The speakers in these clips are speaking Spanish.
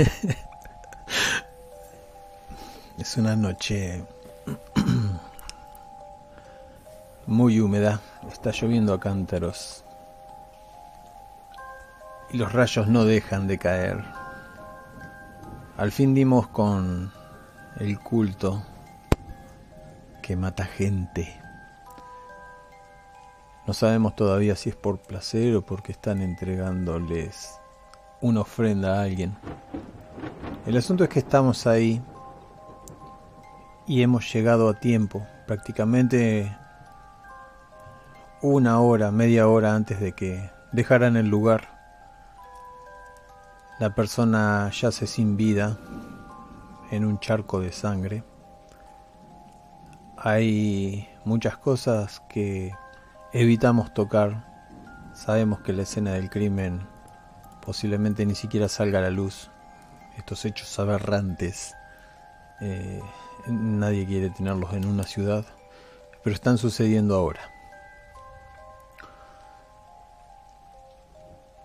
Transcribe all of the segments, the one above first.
es una noche muy húmeda. Está lloviendo a cántaros. Y los rayos no dejan de caer. Al fin dimos con el culto que mata gente. No sabemos todavía si es por placer o porque están entregándoles una ofrenda a alguien. El asunto es que estamos ahí y hemos llegado a tiempo, prácticamente una hora, media hora antes de que dejaran el lugar. La persona yace sin vida en un charco de sangre. Hay muchas cosas que evitamos tocar. Sabemos que la escena del crimen posiblemente ni siquiera salga a la luz. Estos hechos aberrantes, eh, nadie quiere tenerlos en una ciudad, pero están sucediendo ahora.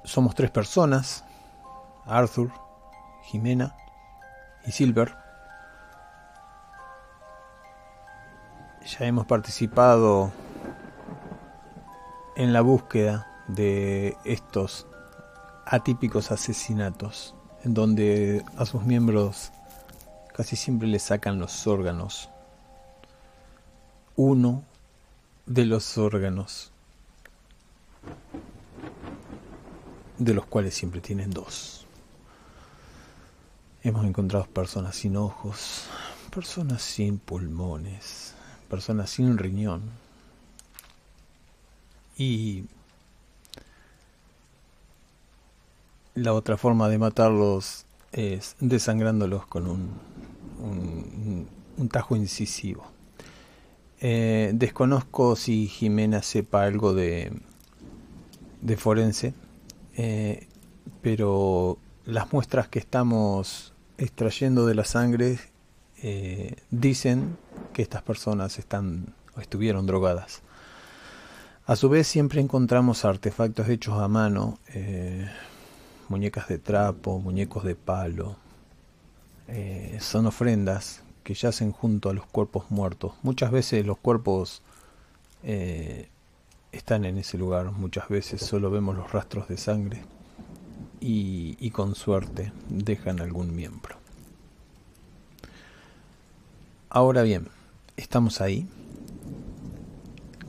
Somos tres personas, Arthur, Jimena y Silver. Ya hemos participado en la búsqueda de estos atípicos asesinatos, en donde a sus miembros casi siempre le sacan los órganos. Uno de los órganos, de los cuales siempre tienen dos. Hemos encontrado personas sin ojos, personas sin pulmones, personas sin riñón, y la otra forma de matarlos es desangrándolos con un, un, tajo incisivo. Eh, desconozco si Jimena sepa algo de, de forense, eh, pero las muestras que estamos extrayendo de la sangre eh, dicen que estas personas están o estuvieron drogadas. A su vez siempre encontramos artefactos hechos a mano, muñecas de trapo, muñecos de palo. Eh, son ofrendas que yacen junto a los cuerpos muertos. Muchas veces los cuerpos eh, están en ese lugar, muchas veces solo vemos los rastros de sangre y, y con suerte dejan algún miembro. Ahora bien, estamos ahí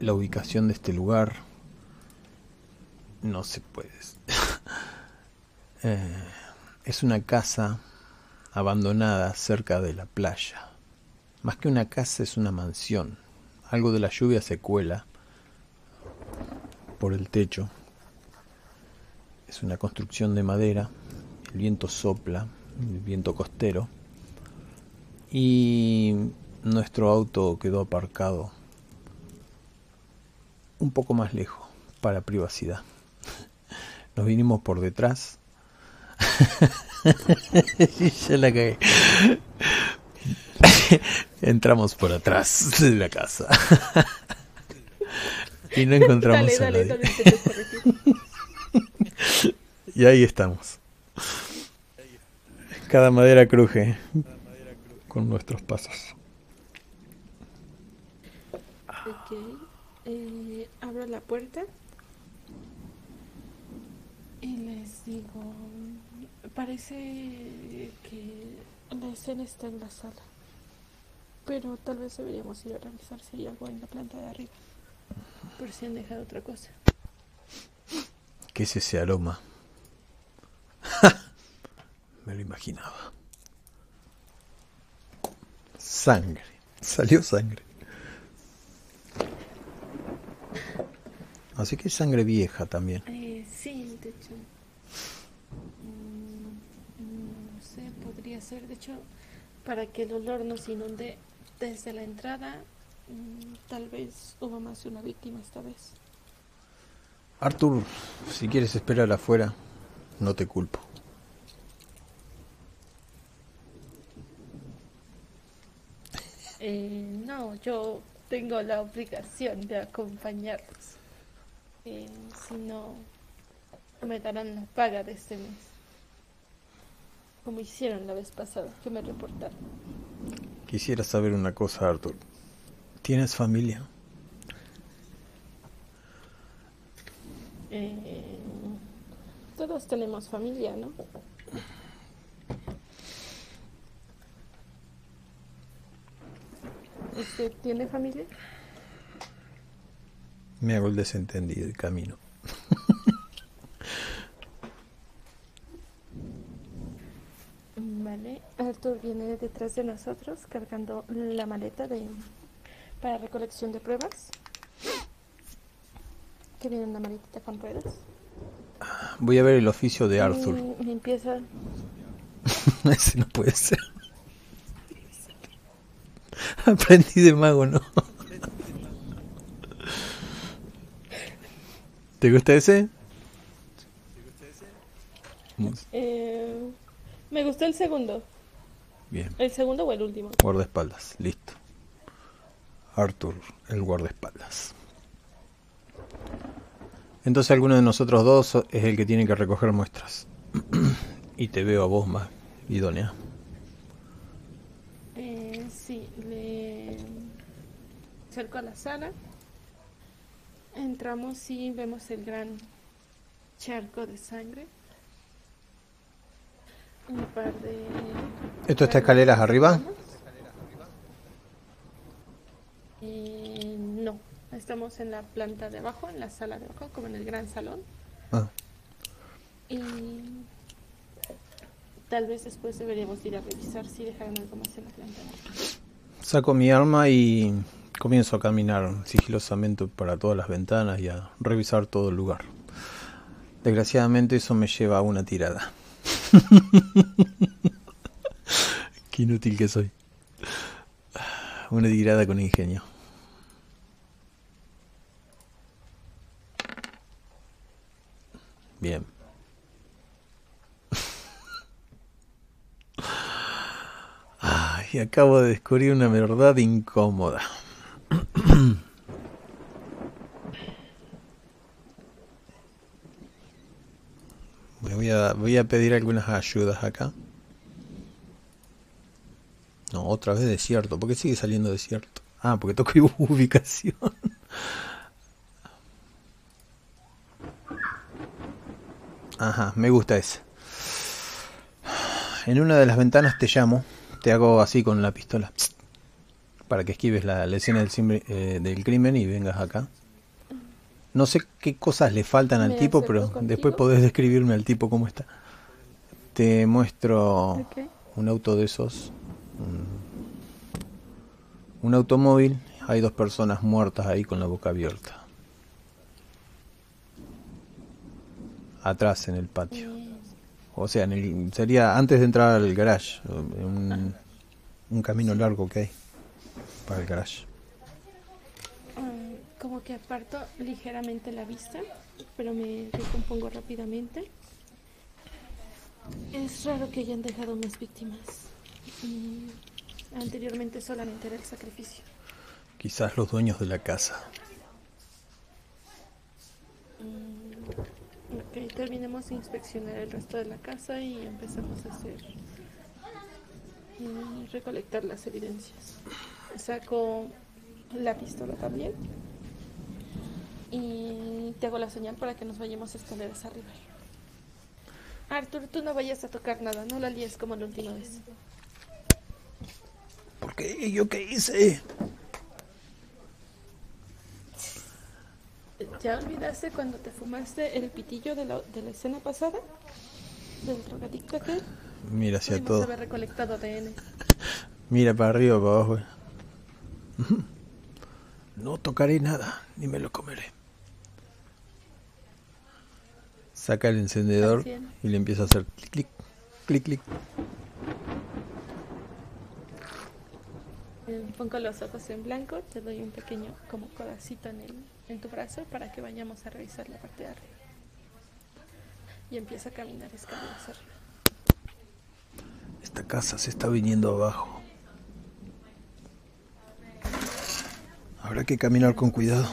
la ubicación de este lugar no se puede. Eh, es una casa abandonada cerca de la playa. Más que una casa es una mansión. Algo de la lluvia se cuela por el techo. Es una construcción de madera. El viento sopla, el viento costero. Y nuestro auto quedó aparcado un poco más lejos para privacidad. Nos vinimos por detrás. ya la cagué. Entramos por atrás de la casa. y no encontramos a nadie. y ahí estamos. Cada madera cruje con nuestros pasos. Eh, abro la puerta y les digo, parece que la escena está en la sala, pero tal vez deberíamos ir a revisar si hay algo en la planta de arriba, por si han dejado otra cosa. ¿Qué es ese aroma? Me lo imaginaba. Sangre. Salió sangre. Así que es sangre vieja también. Eh, sí, de hecho. Mm, no sé, para que el olor no se inunde desde la entrada, mm, tal vez hubo más de una víctima esta vez. Arthur, si quieres esperar afuera, no te culpo. Eh, no, yo tengo la obligación de acompañarlos. Eh, si no, me darán la paga de este mes. Como hicieron la vez pasada, que me reportaron. Quisiera saber una cosa, Arthur. ¿Tienes familia? Eh, todos tenemos familia, ¿no? ¿Usted tiene familia? Me hago el desentendido y camino. Viene detrás de nosotros cargando la maleta de para recolección de pruebas. Que viene una maletita con ruedas. Voy a ver el oficio de Arthur. Y empieza. Ese no puede ser. Aprendí de mago, ¿no? ¿Te gusta ese? Eh, me gustó el segundo. Bien. ¿El segundo o el último? Guardaespaldas, listo. Arthur, el guardaespaldas. Entonces alguno de nosotros dos es el que tiene que recoger muestras. y te veo a vos más idónea. Eh, sí, le acerco a la sala. Entramos y vemos el gran charco de sangre. Un par de... ¿Esto está escaleras arriba? Eh, no, estamos en la planta de abajo, en la sala de abajo, como en el gran salón. Ah, Y tal vez después deberíamos ir a revisar si dejaron algo más en la planta. de abajo. saco mi arma y comienzo a caminar sigilosamente para todas las ventanas y a revisar todo el lugar. Desgraciadamente eso me lleva a una tirada. Qué inútil que soy. Una tirada con ingenio. Bien. Ay, acabo de descubrir una verdad incómoda. Me voy a, voy a pedir algunas ayudas acá. No, otra vez desierto. ¿Por qué sigue saliendo desierto? Ah, porque toco ubicación. Ajá, me gusta ese. En una de las ventanas te llamo, te hago así con la pistola. Para que esquives la, escena del, eh, del crimen y vengas acá. No sé qué cosas le faltan al tipo, pero contigo. después podés describirme al tipo cómo está. Te muestro un auto de esos. Un, automóvil. Hay dos personas muertas ahí con la boca abierta. Atrás en el patio. O sea, en el- sería antes de entrar al garage. Un, un camino largo que hay para el garage. Como que aparto ligeramente la vista, pero me recompongo rápidamente. Es raro que hayan dejado más víctimas. Mm, anteriormente solamente era el sacrificio. Quizás los dueños de la casa. Ok, terminemos de inspeccionar el resto de la casa y empezamos a hacer. mm, recolectar las evidencias. Saco la pistola también. Y te hago la señal para que nos vayamos escaleras arriba. Arthur, tú no vayas a tocar nada, no la líes como la última vez. ¿Por qué? ¿Yo qué hice? ¿Ya olvidaste cuando te fumaste el pitillo de la, de la escena pasada? ¿Del drogadicto aquel? Mira hacia Pudimos todo. haber recolectado ADN. Mira para arriba, para abajo. No tocaré nada, ni me lo comeré. Saca el encendedor y le empieza a hacer clic, clic, clic, clic. Eh, Pongo los ojos en blanco, te doy un pequeño como codacito en, el, en tu brazo para que vayamos a revisar la parte de arriba. Y empiezo a caminar escaleras arriba. Esta casa se está viniendo abajo. Habrá que caminar con cuidado.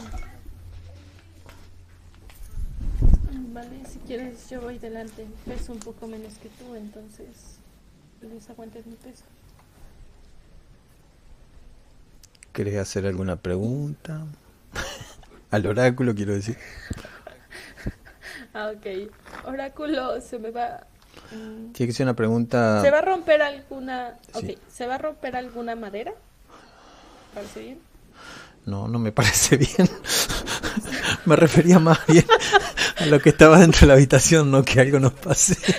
Vale, si quieres yo voy delante. Peso un poco menos que tú, entonces les aguantes mi peso. ¿Querés hacer alguna pregunta? Al oráculo quiero decir. Ah, ok. Oráculo, se me va... mm, Tiene que ser una pregunta... ¿Se va a romper alguna... Sí. ¿se va a romper alguna madera? ¿Parece bien? No, no me parece bien. me refería más bien a lo que estaba dentro de la habitación, no que algo nos pase.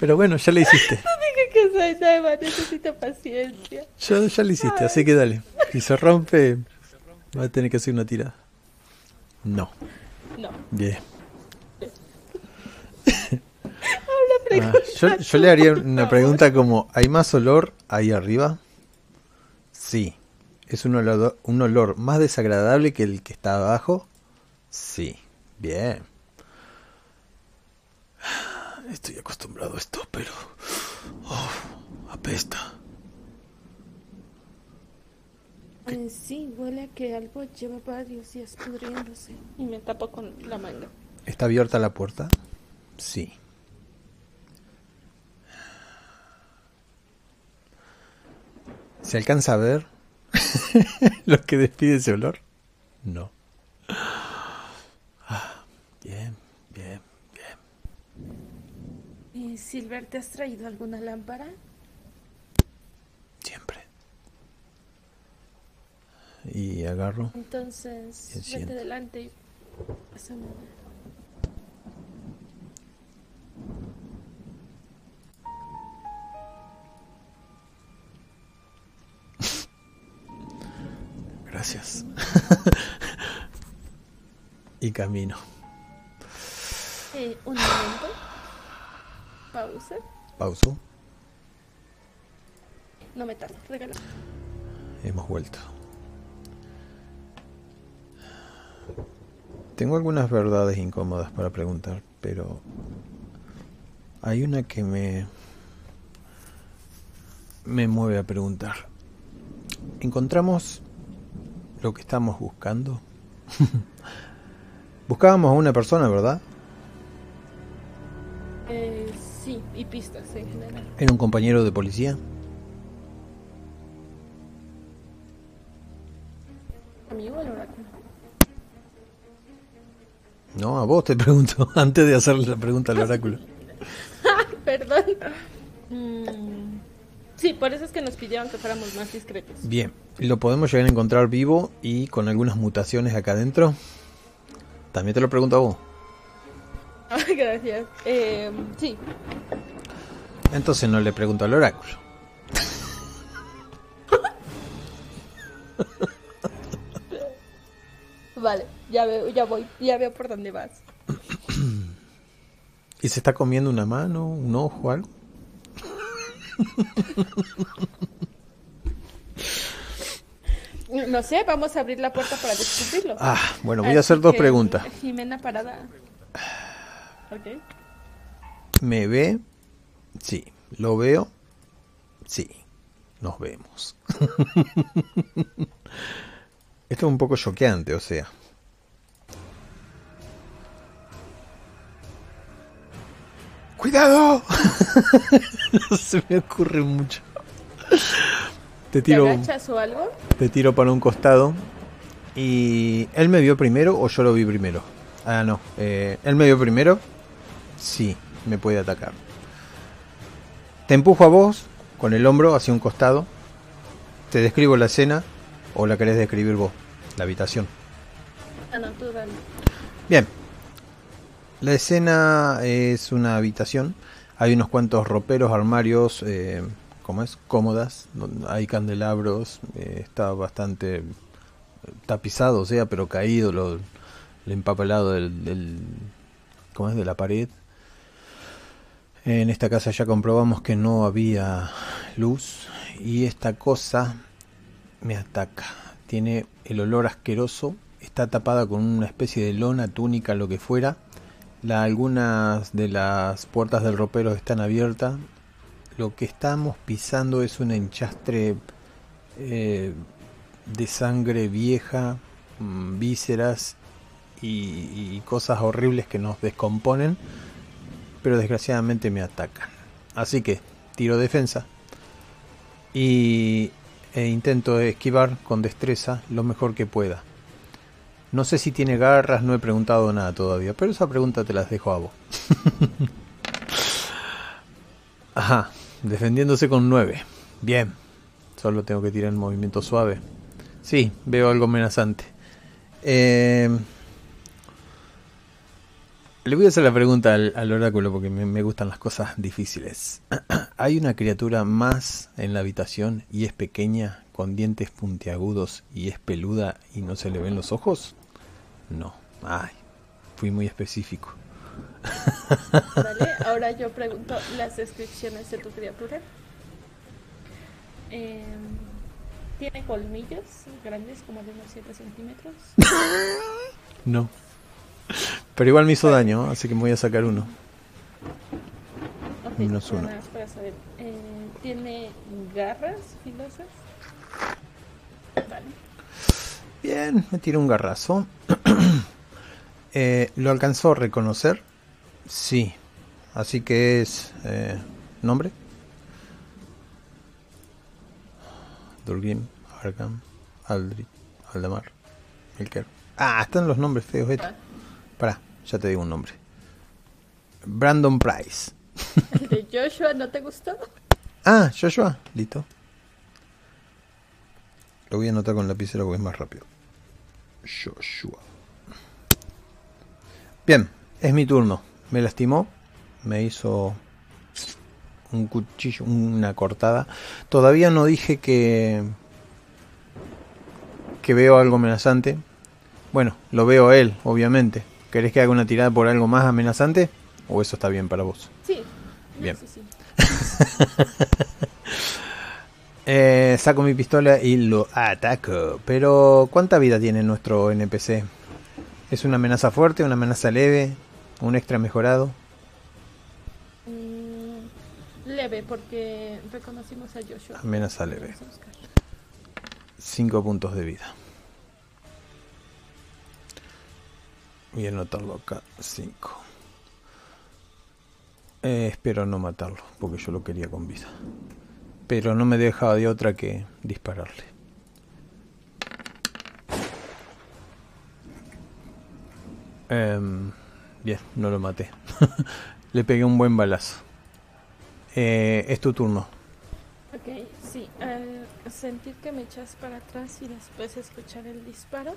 Pero bueno, ya lo hiciste. Dije que soy nueva, necesito paciencia. Ya, ya lo hiciste, así que dale. Si se rompe, va a tener que hacer una tirada. No. No. Bien. Ah, yo, yo le haría una pregunta como, ¿hay más olor ahí arriba? Sí. ¿Es un olor, un olor más desagradable que el que está abajo? Sí. Bien. Estoy acostumbrado a esto, pero... oh, apesta. Eh, sí, huele a que algo lleva varios días pudriéndose. Y me tapo con la manga. ¿Está abierta la puerta? Sí. ¿Se alcanza a ver lo que despide ese olor? No. Ah, bien, bien, bien. Eh, Silver, ¿te has traído alguna lámpara? Siempre. Y agarro. Entonces, vete siento. delante y pásame. Gracias. y camino. Eh, un momento. Pausa. Pauso. No me tardo, regala. Hemos vuelto. Tengo algunas verdades incómodas para preguntar, pero hay una que me me mueve a preguntar. Encontramos lo que estamos buscando. Buscábamos a una persona, ¿verdad? Eh, sí, y pistas en general. Era un compañero de policía. ¿Amigo el oráculo? No, a vos te pregunto antes de hacerle la pregunta al oráculo. Perdón. Mm, Sí, por eso es que nos pidieron que fuéramos más discretos. Bien, lo podemos llegar a encontrar vivo y con algunas mutaciones acá adentro. También te lo pregunto a vos. Gracias. Eh, sí, Entonces no le pregunto al oráculo. vale, ya veo, ya voy, ya veo por dónde vas. ¿Y se está comiendo una mano, un ojo, algo? No sé, vamos a abrir la puerta para descubrirlo. Ah, bueno, voy a hacer dos preguntas. Jimena parada. Ok. ¿Me ve? Sí. ¿Lo veo? Sí. Nos vemos. Esto es un poco choqueante, o sea. ¡Cuidado! no se me ocurre mucho. Te ¿Te tiro, o algo? te tiro para un costado. ¿Y él me vio primero o yo lo vi primero? Ah, no. eh, ¿Él me vio primero? Sí, me puede atacar. Te empujo a vos con el hombro hacia un costado. Te describo la escena o la querés describir vos, la habitación. Ah, no, tú dale. Bien. La escena es una habitación. Hay unos cuantos roperos, armarios, eh, ¿cómo es? Cómodas. Hay candelabros. eh, está bastante tapizado, o sea, pero caído, lo, el empapelado del, del, ¿cómo es? de la pared. En esta casa ya comprobamos que no había luz y esta cosa me ataca. Tiene el olor asqueroso, está tapada con una especie de lona, túnica, lo que fuera. Algunas de las puertas del ropero están abiertas. Lo que estamos pisando es un enchastre eh, de sangre vieja, mm, vísceras y cosas horribles que nos descomponen, pero desgraciadamente me atacan. Así que tiro defensa y e intento esquivar con destreza lo mejor que pueda. No sé si tiene garras, no he preguntado nada todavía, pero esa pregunta te las dejo a vos. Ajá, defendiéndose con 9. Bien, solo tengo que tirar en movimiento suave. Sí, veo algo amenazante. Eh, le voy a hacer la pregunta al, oráculo porque me, gustan las cosas difíciles. ¿Hay una criatura más en la habitación y es pequeña, con dientes puntiagudos y es peluda y no se le ven los ojos? No. Ay, fui muy específico. Vale, ahora yo pregunto las descripciones de tu criatura. Em, ¿Tiene colmillos grandes como de unos 7 centímetros? no. Pero igual me hizo daño, así que me voy a sacar uno. Menos uno. Eh, ¿Tiene garras filosas? Vale. Bien, me tiro un garrazo. eh, ¿Lo alcanzó a reconocer? Sí. Así que es... Eh, ¿Nombre? Durgrim, Arkham, Aldrich, Aldamar, Milker. Ah, están los nombres feos estos. Ya te digo un nombre. Brandon Price. ¿El de Joshua no te gustó? Ah, Joshua, listo. Lo voy a anotar con la lapicero porque es más rápido. Joshua. Bien, es mi turno. Me lastimó. Me hizo un cuchillo, una cortada. Todavía no dije que que veo algo amenazante. Bueno, lo veo él, obviamente. ¿Querés que haga una tirada por algo más amenazante? ¿O eso está bien para vos? Sí. Bien. Eh, saco mi pistola y lo ataco. Pero, ¿cuánta vida tiene nuestro NPC? ¿Es una amenaza fuerte, una amenaza leve, un extra mejorado? Mm, leve, porque reconocimos a Joshua. Amenaza leve. Cinco puntos de vida. Voy a anotarlo acá, 5. Eh, espero no matarlo, porque yo lo quería con vida. Pero no me dejaba de otra que dispararle. Em, bien, no lo maté. Le pegué un buen balazo. Eh, es tu turno. Ok, sí. Al sentir que me echas para atrás y después escuchar el disparo,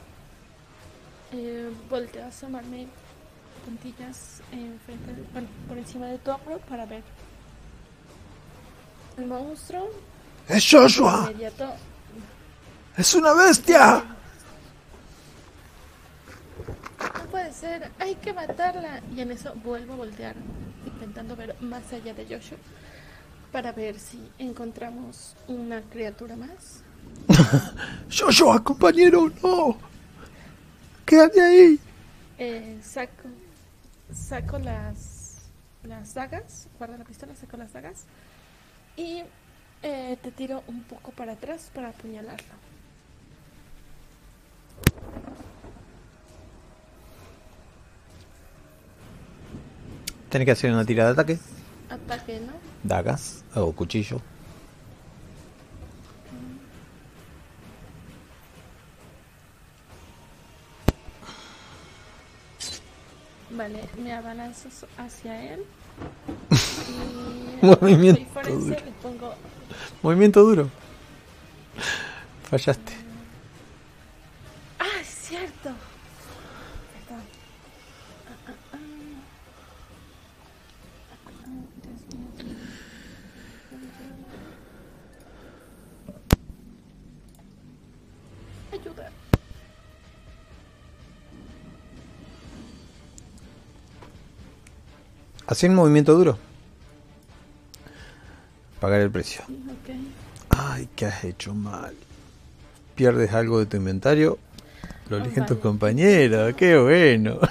eh, volteo a asomarme puntillas por encima de tu hombro para ver el monstruo. ¡Es Joshua! ¡Es una bestia! No puede ser, hay que matarla. Y en eso vuelvo a voltear, intentando ver más allá de Joshua, para ver si encontramos una criatura más. Joshua, compañero, no. Quédate ahí. Eh, saco, saco las, las dagas, guarda la pistola, saco las dagas y eh, te tiro un poco para atrás para apuñalarlo. Tienes que hacer una tirada de ataque. Ataque, ¿no? Dagas o cuchillo. Vale, me abalanzo hacia él. Y Movimiento duro. Pongo... Movimiento duro. Fallaste. Hacer un movimiento duro. Pagar el precio. Ay, ¿qué has hecho mal? Pierdes algo de tu inventario. Lo eligen tus compañeros. Qué bueno.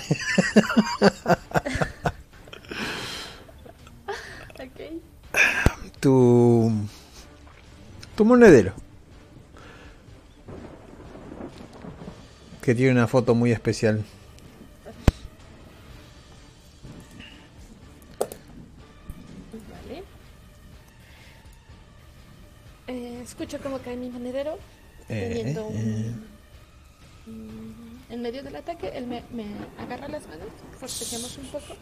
Tu. Tu monedero. Que tiene una foto muy especial. Escucho como cae mi monedero Eh, teniendo un- eh. un- en medio del ataque, él me, me agarra las manos, forcejemos un poco,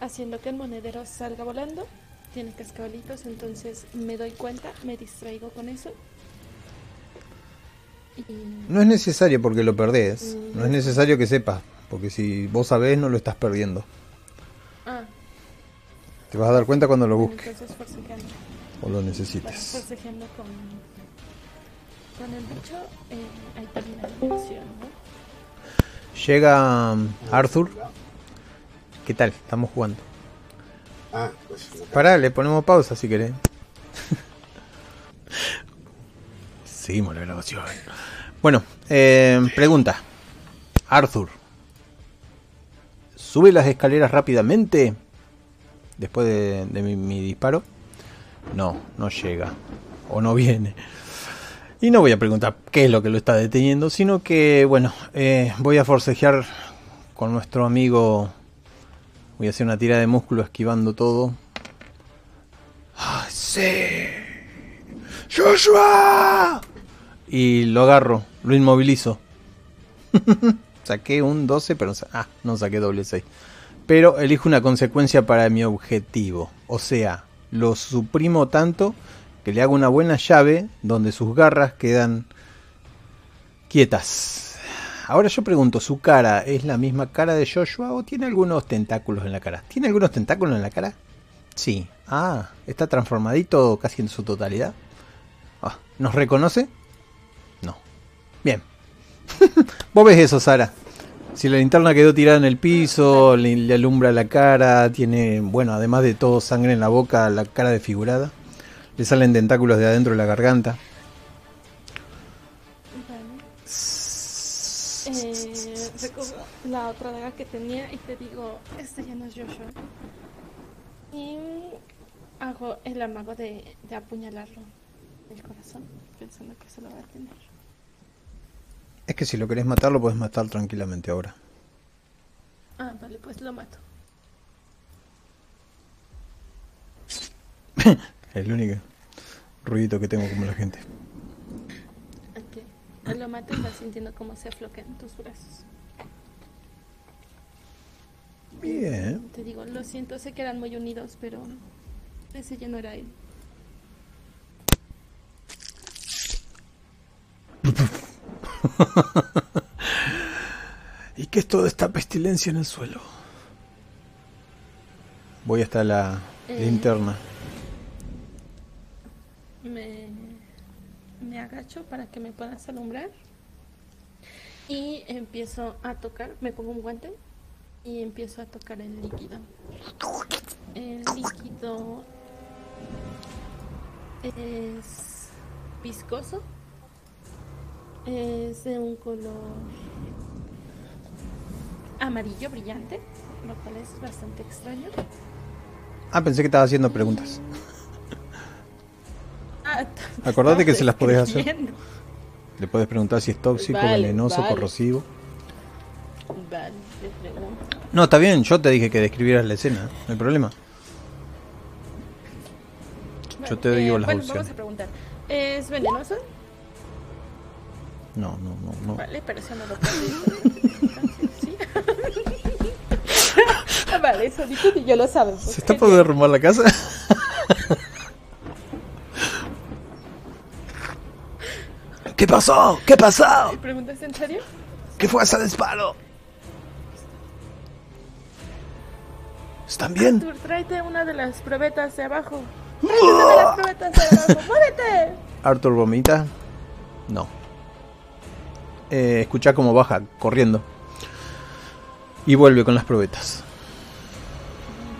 haciendo que el monedero salga volando. Tiene cascabelitos, entonces me doy cuenta, me distraigo con eso. Y No es necesario porque lo perdés. Mm. No es necesario que sepas. Porque si vos sabés, no lo estás perdiendo. ah, Te vas a dar cuenta cuando lo busques entonces o lo necesites. con, con el bicho, eh, ahí termina la misión, ¿no? Llega um, Arthur. ¿Qué tal? Estamos jugando. Ah, pues. Pará, le ponemos pausa si querés. Seguimos la grabación. Bueno, eh, pregunta. Arthur. ¿Sube las escaleras rápidamente? Después de, de mi, mi disparo. No, no llega. O no viene. Y no voy a preguntar qué es lo que lo está deteniendo, sino que, bueno, eh, voy a forcejear con nuestro amigo. Voy a hacer una tira de músculo esquivando todo. ¡Ay, sí! ¡Joshua! Y lo agarro, lo inmovilizo. Saqué un 12, pero ah, no saqué doble 6. Pero elijo una consecuencia para mi objetivo. O sea, lo suprimo tanto que le hago una buena llave donde sus garras quedan quietas. Ahora yo pregunto, ¿su cara es la misma cara de Joshua o tiene algunos tentáculos en la cara? ¿Tiene algunos tentáculos en la cara? Sí. Ah, está transformadito casi en su totalidad. Ah, ¿Nos reconoce? No. Bien. Vos ves eso, Sara. Si la linterna quedó tirada en el piso, le, le alumbra la cara, tiene, bueno, además de todo sangre en la boca, la cara desfigurada. Le salen tentáculos de adentro de la garganta. Vale. Eh, la otra daga que tenía y te digo, este ya no es Joshua. Y hago el amago de, de apuñalarlo en el corazón, pensando que se lo va a tener. Es que si lo querés matar, lo podés matar tranquilamente ahora. Ah, vale, pues lo mato. El único ruidito que tengo como la gente. Ok. Lo mato y vas sintiendo cómo se aflocan tus brazos. Bien. Te digo, lo siento, sé que eran muy unidos, pero ese ya no era él. ¿Y qué es toda esta pestilencia en el suelo? Voy hasta la Eh. linterna. Me, me agacho para que me puedas alumbrar y empiezo a tocar, me pongo un guante y empiezo a tocar el líquido. El líquido es viscoso, es de un color amarillo brillante, lo cual es bastante extraño. Ah, pensé que estaba haciendo preguntas. Ah, Acordate que se las podés hacer. Le puedes preguntar si es tóxico, Vale, venenoso, vale. corrosivo. Vale. No, está bien, yo te dije que describieras la escena, no hay problema. Yo te digo eh, las bueno, opciones. Vamos a preguntar. ¿Es venenoso? No, no, no, no. Vale, pero eso no lo puedo vale, eso dicho y yo lo sabemos. ¿Se está por derrumbar la casa? ¿Qué pasó? ¿Qué pasó? ¿Preguntas en serio? ¿Qué fue ese disparo? ¿Están bien? Arthur, tráete una de las probetas de abajo. Tráete una de las probetas de abajo. ¡Muévete! Arthur vomita. No. Eh, escucha cómo baja corriendo. Y vuelve con las probetas.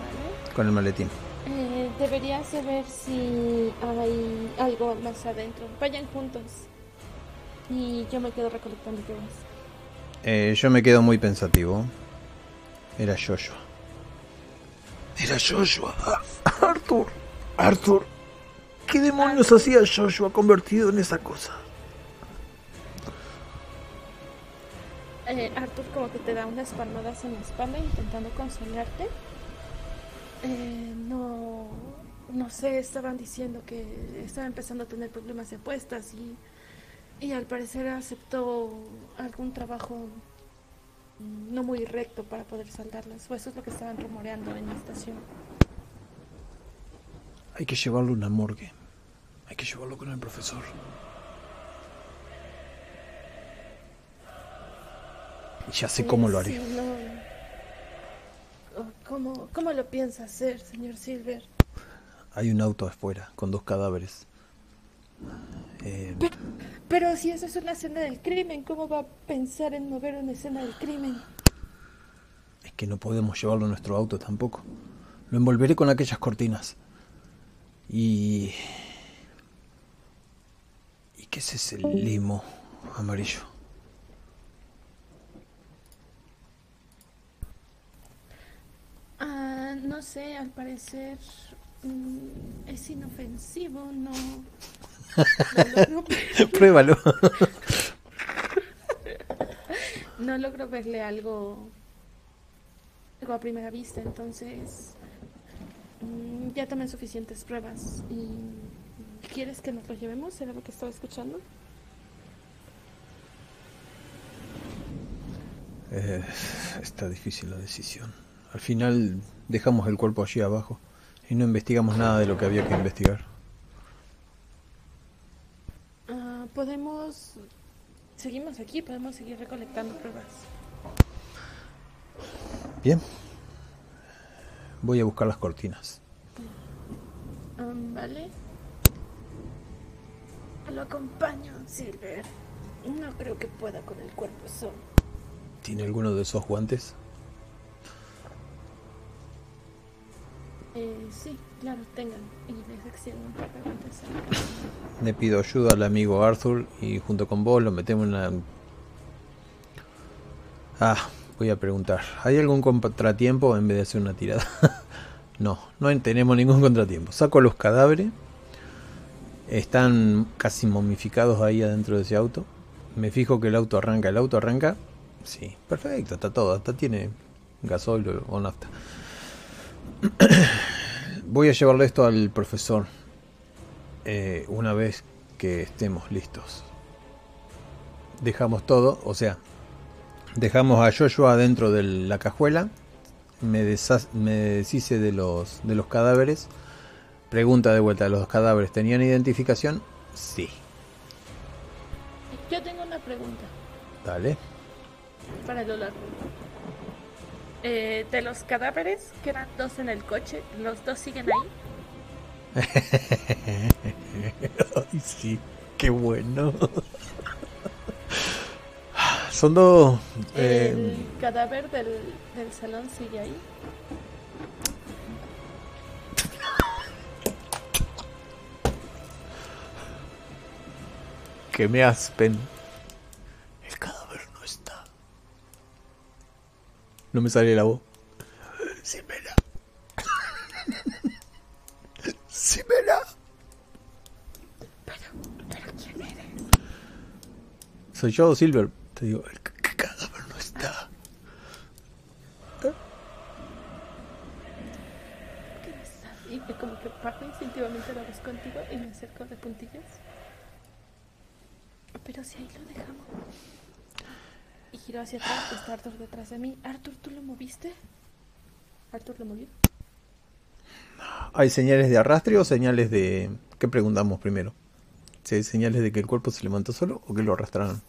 Vale. Con el maletín. Eh, deberías de ver si hay algo más adentro. Vayan juntos. Y yo me quedo recolectando. Eh, yo me quedo muy pensativo. Era Joshua. Era Joshua. Arthur. Arthur. ¿Qué demonios hacía Joshua convertido en esa cosa? Eh, Arthur como que te da unas palmadas en la espalda intentando consolarte. Eh, no, no sé, estaban diciendo que estaba empezando a tener problemas de apuestas y, y al parecer aceptó algún trabajo no muy recto para poder saldarlas. O eso es lo que estaban rumoreando en la estación. Hay que llevarlo a una morgue. Hay que llevarlo con el profesor. Ya sé cómo lo haré. Sí, no. Oh, ¿Cómo, ¿Cómo lo piensa hacer, señor Silver? Hay un auto afuera con dos cadáveres. Eh, Pero, pero si eso es una escena del crimen, ¿cómo va a pensar en mover una escena del crimen? es que no podemos llevarlo en nuestro auto tampoco. Lo envolveré con aquellas cortinas. Y... ¿Y qué es ese limo amarillo? Ah, no sé, al parecer mm, es inofensivo, no. No logro, Pruébalo. no logro verle algo, algo a primera vista, entonces mm, ya tomé suficientes pruebas. ¿Y quieres que nos lo llevemos? ¿Era lo que estaba escuchando? Eh, está difícil la decisión. Al final dejamos el cuerpo allí abajo y no investigamos nada de lo que había que investigar. Ah, podemos. Seguimos aquí, podemos seguir recolectando pruebas. Bien. Voy a buscar las cortinas. Um, vale. Lo acompaño, Silver. No creo que pueda con el cuerpo solo. ¿Tiene alguno de esos guantes? Eh, sí, claro, tengan. Par de guantes. Le pido ayuda al amigo Arthur y junto con vos lo metemos en una... Ah, voy a preguntar. ¿Hay algún contratiempo en vez de hacer una tirada? no, no tenemos ningún contratiempo. Saco los cadáveres. Están casi momificados ahí adentro de ese auto. Me fijo que el auto arranca. ¿El auto arranca? Sí, perfecto, está todo. Hasta tiene gasoil o nafta. Voy a llevarle esto al profesor eh, una vez que estemos listos. Dejamos todo, o sea, dejamos a Joshua dentro de la cajuela, me, deshice de los, de los cadáveres. Pregunta de vuelta, ¿los cadáveres tenían identificación? Sí. Yo tengo una pregunta Dale. para largo. Eh, de los cadáveres, que eran dos en el coche, ¿los dos siguen ahí? Ay, sí, qué bueno. Son dos... eh, ¿El cadáver del, del salón sigue ahí? que me aspen. El cadáver no está. No me sale la voz. Simela. Simela. ¿Pero quién eres? Soy yo, Silver. Te digo, el ca- ca- cadáver no está. ¿Qué no está? Y como que bajo instintivamente la voz contigo y me acerco de puntillas. Pero si ahí lo dejamos. Giro hacia atrás, está Arthur detrás de mí. Arthur, ¿tú lo moviste? ¿Arthur lo movió? ¿Hay señales de arrastre o señales de... ¿Qué preguntamos primero? Si hay señales de que el cuerpo se levantó solo o que lo arrastraron.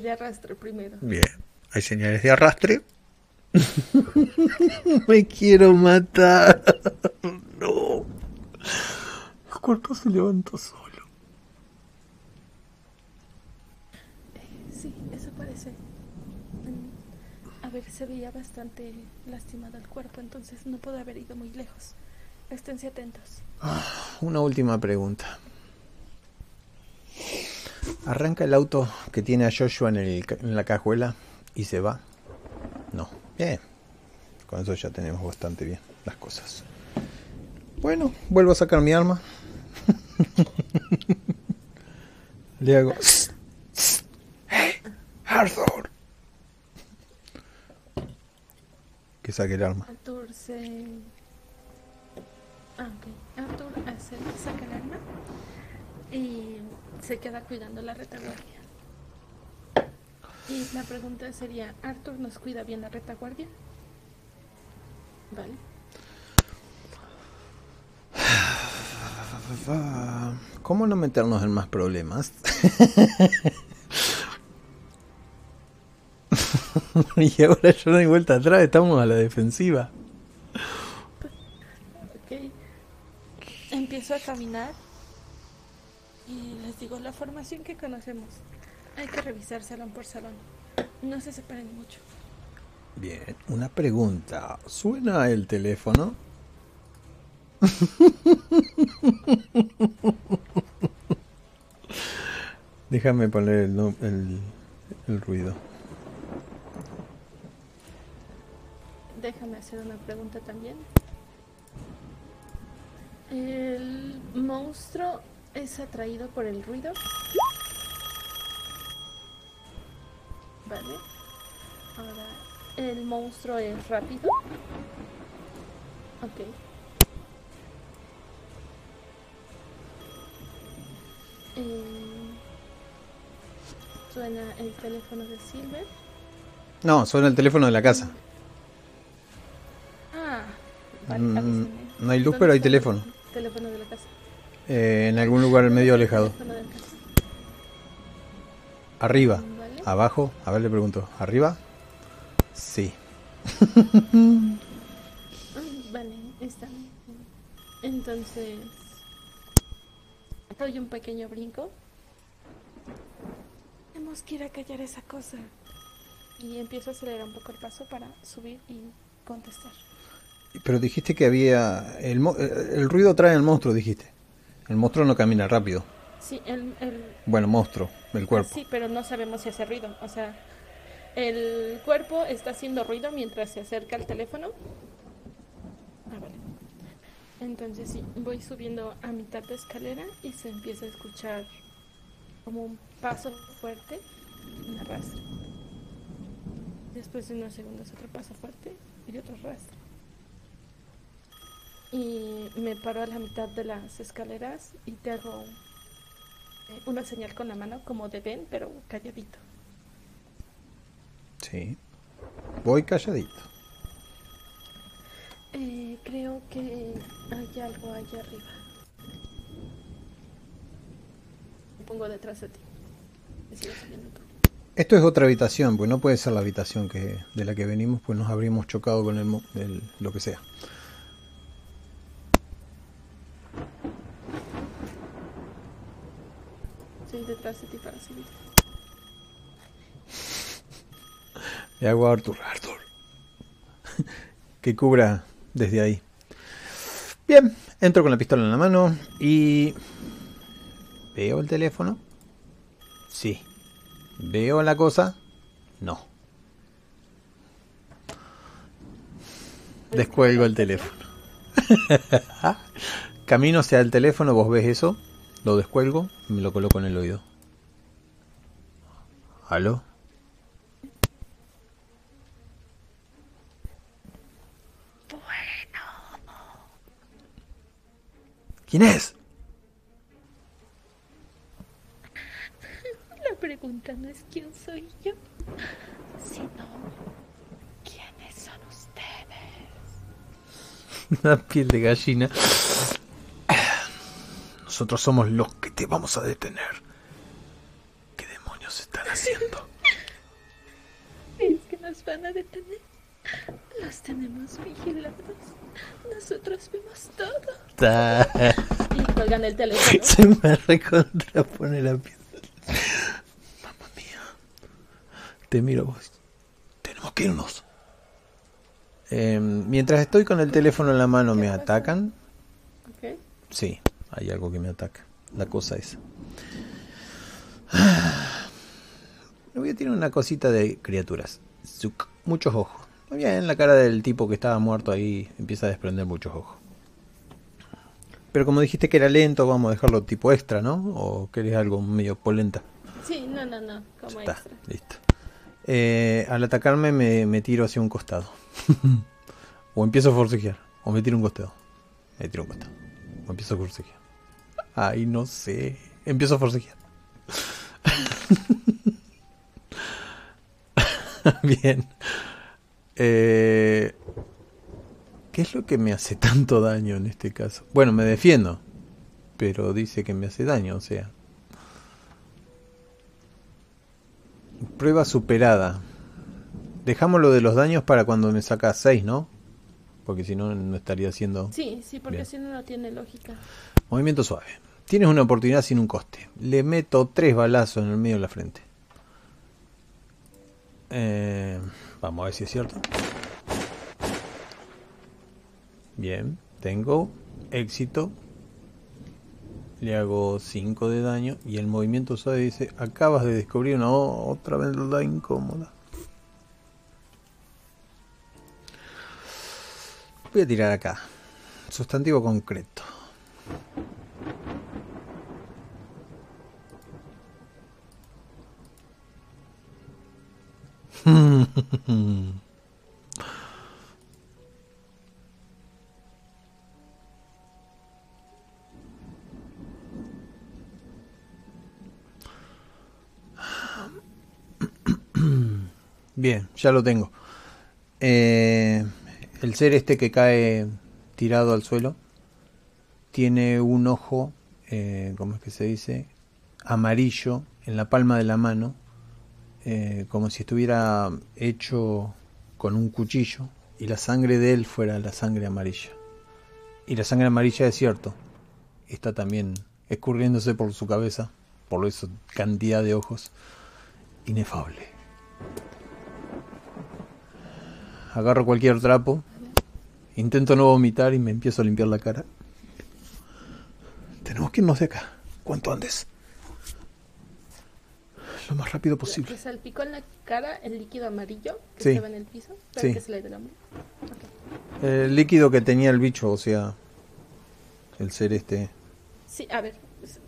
De arrastre primero. Bien. ¿Hay señales de arrastre? Me quiero matar. No. El cuerpo se levantó solo. Sí, eso parece. Mm, A ver, se veía bastante lastimado el cuerpo, entonces no puede haber ido muy lejos. Esténse atentos. Una última pregunta. ¿Arranca el auto que tiene a Joshua en, el en la cajuela y se va? No. Bien. Con eso ya tenemos bastante bien las cosas. Bueno, vuelvo a sacar mi arma. Le hago... ¡Arthur! Que saque el arma. Arthur se, Ah, ok. Arthur hace, saca el arma y se queda cuidando la retaguardia. Y la pregunta sería, ¿Arthur nos cuida bien la retaguardia? Vale. ¿Cómo no meternos en más problemas? y ahora yo no hay vuelta atrás, estamos a la defensiva. Ok. Empiezo a caminar y les digo la formación que conocemos. Hay que revisar salón por salón. No se separen mucho. Bien, una pregunta. ¿Suena el teléfono? Déjame poner el, el, el ruido. Déjame hacer una pregunta también. ¿El monstruo es atraído por el ruido? Vale. Ahora, ¿el monstruo es rápido? Ok. Eh, suena el teléfono de Silver. No, suena el teléfono de la casa. Ah, Mm, avísame. no hay luz, ¿Dónde pero hay teléfono. Teléfono de la casa. Eh, en algún lugar medio alejado. Teléfono de la casa. Arriba. Vale. Abajo. A ver, le pregunto. ¿Arriba? Sí. Mm, Vale, está bien. Entonces, doy un pequeño brinco. Tenemos que ir a callar esa cosa. Y empiezo a acelerar un poco el paso para subir y contestar. Pero dijiste que había... El, eh, el ruido trae al monstruo, dijiste. El monstruo no camina rápido. Sí, el, el, Bueno, monstruo, el cuerpo. sí, pero no sabemos si hace ruido. O sea, el cuerpo está haciendo ruido mientras se acerca al teléfono. Ah, vale. Entonces sí, voy subiendo a mitad de escalera y se empieza a escuchar como un paso fuerte y un arrastre. Después de unos segundos otro paso fuerte y otro arrastre. Y me paro a la mitad de las escaleras y te hago eh, una señal con la mano como de ven, pero calladito. Sí. Voy calladito. Eh, creo que hay algo allá arriba. Me pongo detrás de ti. Esto es otra habitación, pues no puede ser la habitación que de la que venimos, pues nos habríamos chocado con el, el- lo que sea. Estoy detrás de ti para. Le hago a Arthur, Arthur. que cubra desde ahí. Bien, entro con la pistola en la mano y... ¿Veo el teléfono? Sí. ¿Veo la cosa? No. Descuelgo el teléfono. Camino hacia el teléfono, vos ves eso, lo descuelgo y me lo coloco en el oído. ¿Aló? ¿Quién es? La pregunta no es quién soy yo, sino quiénes son ustedes. Una piel de gallina. Nosotros somos los que te vamos a detener. ¿Qué demonios están haciendo? ¿Es que nos van a detener? Los tenemos vigilados. Nosotros vemos todo. Ta- Y colgan el teléfono. Se me recontrapone la piel. Mamma mía. Te miro vos. Tenemos que irnos. Eh, mientras estoy con el teléfono en la mano, ¿me atacan? Sí, hay algo que me ataca. La cosa. Le voy a tirar una cosita de criaturas. Muchos ojos. Muy bien, la cara del tipo que estaba muerto ahí empieza a desprender muchos ojos. Pero como dijiste que era lento, vamos a dejarlo tipo extra, ¿no? ¿O querés algo medio polenta? Sí, no, no, no, como Está, extra. listo. Eh, al atacarme me, me tiro hacia un costado. o empiezo a forcejear. O me tiro un costado. Ahí tiro un costado. O empiezo a forcejear. Ay, no sé. Empiezo a forcejear. Bien. Eh, ¿Qué es lo que me hace tanto daño en este caso? Bueno, me defiendo. Pero dice que me hace daño, o sea. Prueba superada. Dejamos lo de los daños para cuando me saca 6, ¿no? Porque si no, no estaría haciendo... Sí, sí, porque si no, no tiene lógica. Movimiento suave. Tienes una oportunidad sin un coste. Le meto tres balazos en el medio de la frente. Eh, vamos a ver si es cierto. Bien, tengo éxito. Le hago 5 de daño y el movimiento suave dice, acabas de descubrir una otra verdad incómoda. Voy a tirar acá. Sustantivo concreto. Bien, ya lo tengo. Eh, el ser este que cae tirado al suelo tiene un ojo, eh, ¿cómo es que se dice? Amarillo en la palma de la mano, eh, como si estuviera hecho con un cuchillo y la sangre de él fuera la sangre amarilla. Y la sangre amarilla es cierto, está también escurriéndose por su cabeza, por esa cantidad de ojos, inefable. Agarro cualquier trapo, intento no vomitar y me empiezo a limpiar la cara. Tenemos que irnos de acá, cuanto antes. Lo más rápido posible. ¿Le salpicó en la cara el líquido amarillo que Sí. estaba en el piso? Para Sí. que se le. El líquido que tenía el bicho, o sea, el ser este. Sí, a ver,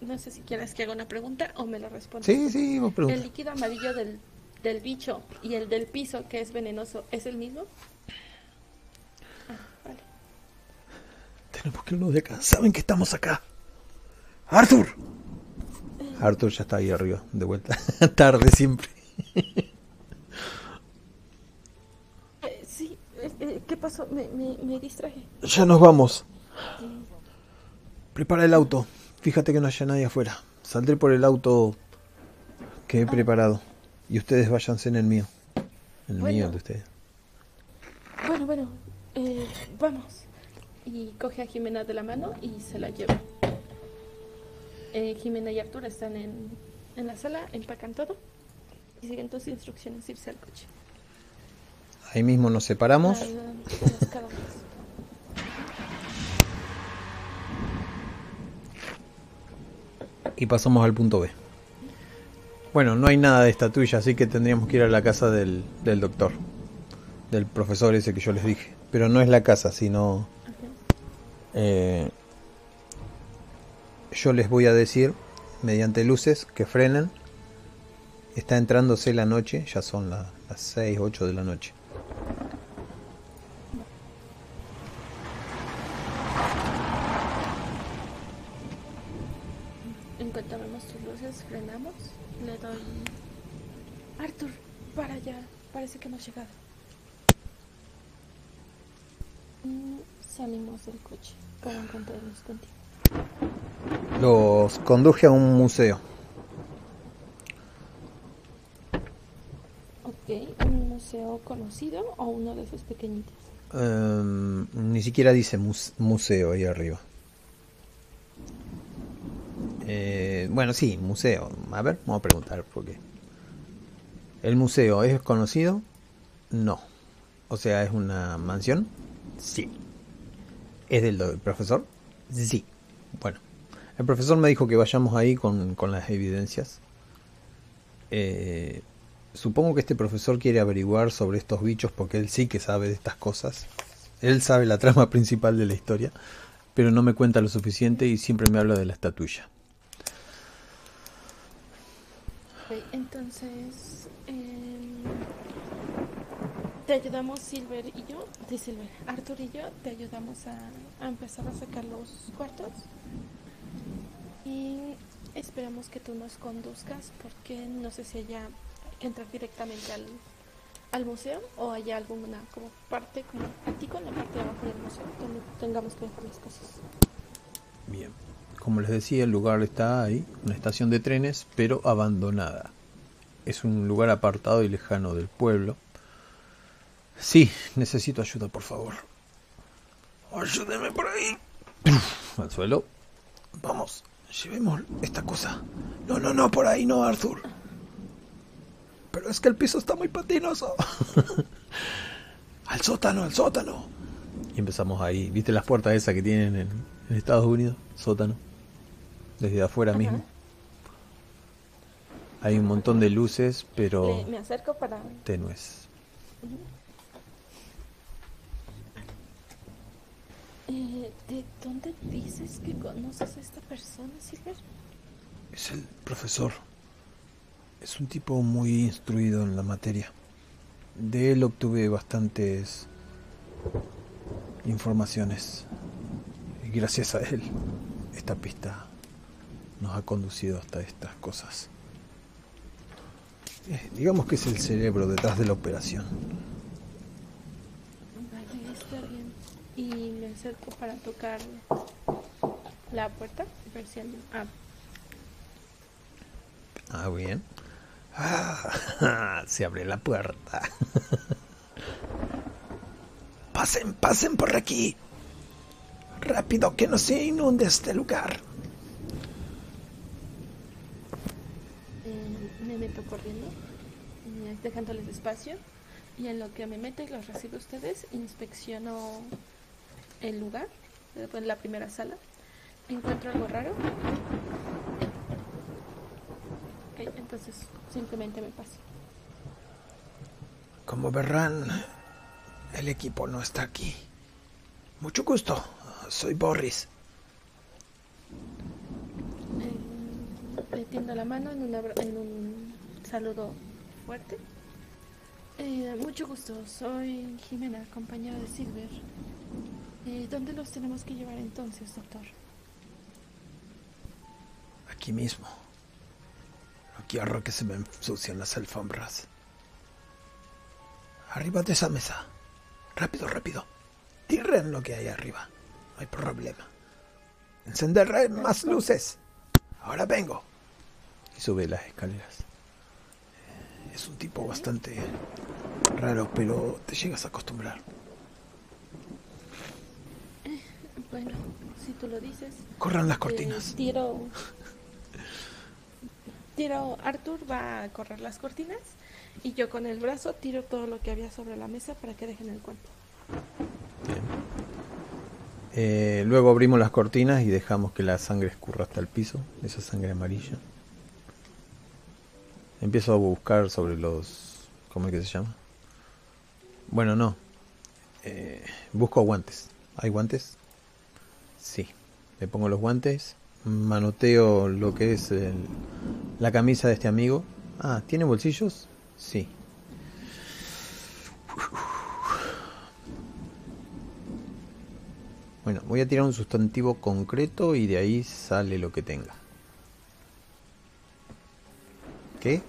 no sé si quieres que haga una pregunta o me lo respondas. Sí, sí, vos ¿El pregunta. líquido amarillo del, del bicho y el del piso, que es venenoso, es el mismo? Ah, vale. Tenemos que irnos de acá. Saben que estamos acá. ¡Arthur! Arthur ya está ahí arriba, de vuelta. Tarde siempre. Eh, sí, eh, ¿qué pasó? Me, me, me distraje. Ya nos vamos. Prepara el auto. Fíjate que no haya nadie afuera. Saldré por el auto que he preparado. Y ustedes váyanse en el mío. En el Bueno. mío, de ustedes. Bueno, bueno, eh, vamos. Y coge a Jimena de la mano y se la lleva. Eh, Jimena y Arturo están en, en la sala, empacan todo y siguen tus instrucciones, irse al coche. Ahí mismo nos separamos. Y pasamos al punto B. Bueno, no hay nada de estatuilla, así que tendríamos que ir a la casa del, del doctor, del profesor ese que yo les dije. Pero no es la casa, sino... Eh, yo les voy a decir, mediante luces, que frenen. Está entrándose la noche, ya son la- las 6, 8 de la noche. En cuanto vemos tus luces, frenamos. Le doy. Arthur, para allá. Parece que hemos llegado. Mm, salimos del coche para encontrarnos contigo. Los conduje a un museo. Ok, ¿un museo conocido o uno de esos pequeñitos? Em, ni siquiera dice mus- museo ahí arriba. Eh, bueno, sí, museo. A ver, vamos a preguntar porque. ¿El museo es conocido? No. O sea, ¿es una mansión? Sí. ¿Es del profesor? Sí. Bueno, el profesor me dijo que vayamos ahí con, con las evidencias. Eh, supongo que este profesor quiere averiguar sobre estos bichos porque él sí que sabe de estas cosas. Él sabe la trama principal de la historia, pero no me cuenta lo suficiente y siempre me habla de la estatuilla. Entonces. em, te ayudamos Silver y yo, de Silver, Arthur y yo, te ayudamos a, a empezar a sacar los cuartos. Y esperamos que tú nos conduzcas porque no sé si que entrar directamente al, al museo o haya alguna como parte, como ático en la parte de abajo del museo donde tengamos que dejar las cosas. Bien. Como les decía, el lugar está ahí, una estación de trenes, pero abandonada. Es un lugar apartado y lejano del pueblo. Sí, necesito ayuda, por favor. Ayúdeme por ahí. Al suelo. Vamos, llevemos esta cosa. No, no, no, por ahí no, Arthur. Pero es que el piso está muy patinoso. al sótano, al sótano. Y empezamos ahí. ¿Viste las puertas esas que tienen en, en Estados Unidos? Sótano. Desde afuera Ajá. mismo. Hay un montón de luces, pero Le- me acerco para... tenues. Eh, ¿De dónde dices que conoces a esta persona, Silver? Es el profesor. Es un tipo muy instruido en la materia. De él obtuve bastantes informaciones. Y gracias a él, esta pista nos ha conducido hasta estas cosas. Eh, digamos que es el cerebro detrás de la operación. Vale, está bien. Y me acerco para tocar la puerta, ver si alguien... Ah, Ah, bien. Ah, se abre la puerta. pasen, pasen por aquí. Rápido, que no se inunde este lugar. eh, me meto corriendo, eh, dejándoles espacio. Y en lo que me meto y los recibo ustedes, inspecciono el lugar, eh, en la primera sala. Encuentro algo raro. Entonces simplemente me paso. Como verán, el equipo no está aquí. Mucho gusto, soy Boris. Eh, le tiendo la mano en, un abra- en un saludo fuerte. Eh, mucho gusto, soy Jimena, compañera de Silver. Eh, ¿Dónde los tenemos que llevar entonces, doctor? Aquí mismo. No quiero que se me ensucien las alfombras. Arriba de esa mesa. Rápido, rápido. Tiren lo que hay arriba. No hay problema. Encenderé más luces. Ahora vengo. Y sube las escaleras. Es un tipo bastante raro, pero te llegas a acostumbrar. Bueno, si tú lo dices. Corran las eh, cortinas. tiro. Tiro. Arthur va a correr las cortinas. Y yo con el brazo tiro todo lo que había sobre la mesa para que dejen el cuento. Bien. Eh, luego abrimos las cortinas y dejamos que la sangre escurra hasta el piso, esa sangre amarilla. Empiezo a buscar sobre los... ¿Cómo es que se llama? Bueno, no. Eh, busco guantes. ¿Hay guantes? Sí. Le pongo los guantes. Manoteo lo que es el- la camisa de este amigo. Ah, ¿tiene bolsillos? Sí. Bueno, voy a tirar un sustantivo concreto y de ahí sale lo que tenga. ¿Qué?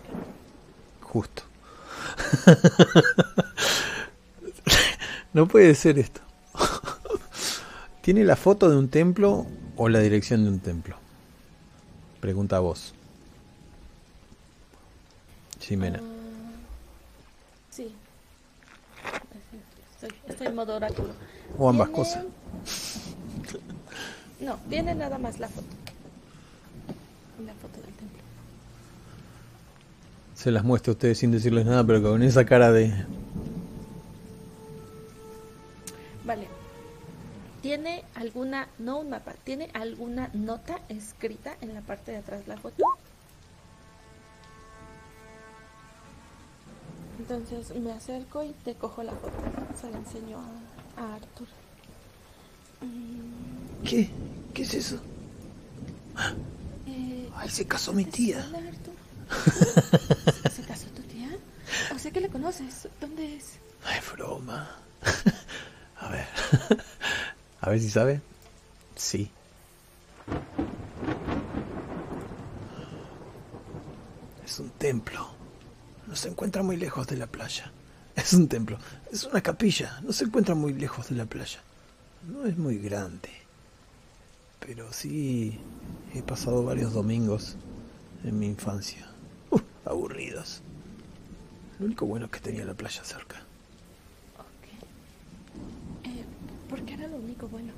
Justo. no puede ser esto. ¿Tiene la foto de un templo o la dirección de un templo? Pregunta a vos. Jimena. Ah, sí. Estoy, estoy en modo oráculo. O ambas Tiene- cosas. No, tiene nada más la foto. La foto del templo. Se las muestro a ustedes sin decirles nada, pero con esa cara de... Vale. ¿Tiene alguna, no un mapa, tiene alguna nota escrita en la parte de atrás la foto? Entonces me acerco y te cojo la foto. Se la enseño a, a Arthur. Mm, ¿Qué? ¿Qué es eso? eh, Ay, se casó mi ¿te tía. ¿Se casó tu tía? O sea qué le conoces? ¿Dónde es? Ay, broma. A ver. A ver si sabe. Sí. Es un templo. No se encuentra muy lejos de la playa. Es un templo. Es una capilla. No se encuentra muy lejos de la playa. No es muy grande. Pero sí he pasado varios domingos en mi infancia. Aburridos. Lo único bueno es que tenía la playa cerca. Ok. ¿Por qué era lo único bueno?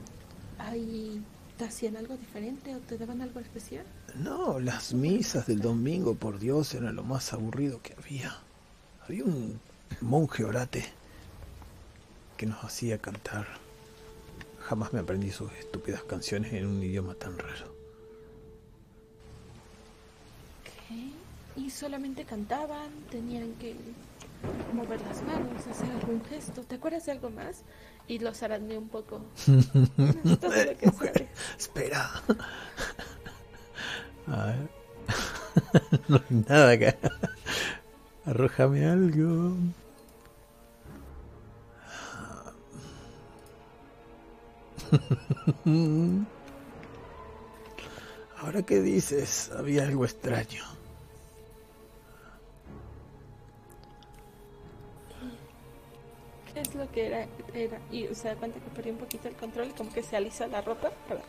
¿Ahí te hacían algo diferente o te daban algo especial? No, las misas del domingo, por Dios, era lo más aburrido que había. Había un monje orate que nos hacía cantar. Jamás me aprendí sus estúpidas canciones en un idioma tan raro. ¿Y solamente cantaban? ¿Tenían que mover las manos, hacer algún gesto? ¿Te acuerdas de algo más? Y los zarandeé un poco. Es lo que espera. A ver. no hay nada acá. Arrójame algo. Ahora que dices, había algo extraño. Es lo que era? era? Y se da cuenta que perdí un poquito el control y como que se alisa la ropa para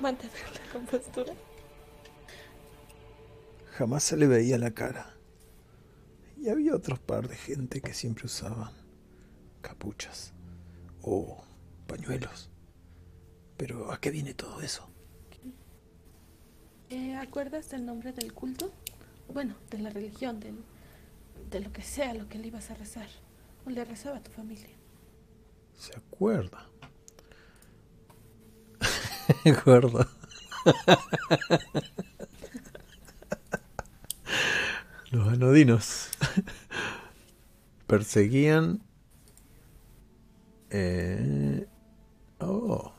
mantener la compostura. Jamás se le veía la cara. Y había otro par de gente que siempre usaban capuchas o pañuelos. Pero ¿a qué viene todo eso? Eh, ¿Acuerdas del nombre del culto? Bueno, de la religión, del, de lo que sea lo que le ibas a rezar. Le rezaba a tu familia. ¿Se acuerda? Acuerdo. Los anodinos perseguían. eh, oh.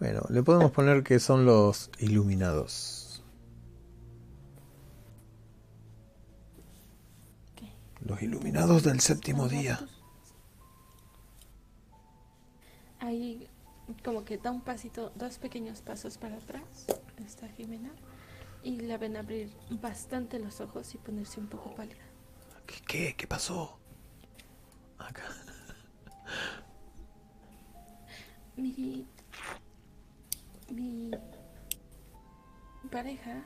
Bueno, le podemos poner que son los iluminados. Los iluminados del séptimo día. Ahí como que da un pasito, dos pequeños pasos para atrás, está Jimena, y la ven abrir bastante los ojos y ponerse un poco pálida. ¿Qué? ¿Qué, ¿Qué pasó? Acá. Mi, mi pareja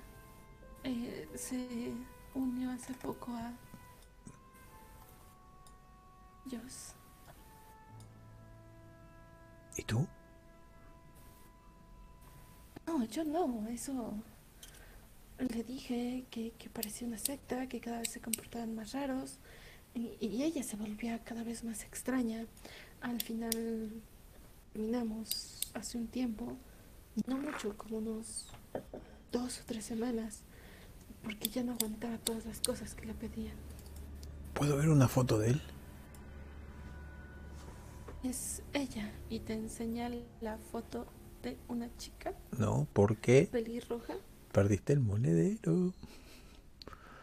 eh, se unió hace poco a ¿Y tú? No, yo no, eso le dije que, que parecía una secta, que cada vez se comportaban más raros y, y ella se volvía cada vez más extraña. Al final terminamos hace un tiempo, no mucho, como unos dos o tres semanas, porque ya no aguantaba todas las cosas que le pedían. ¿Puedo ver una foto de él? Es ella y te enseña la foto de una chica No, porque pelirroja. perdiste el monedero.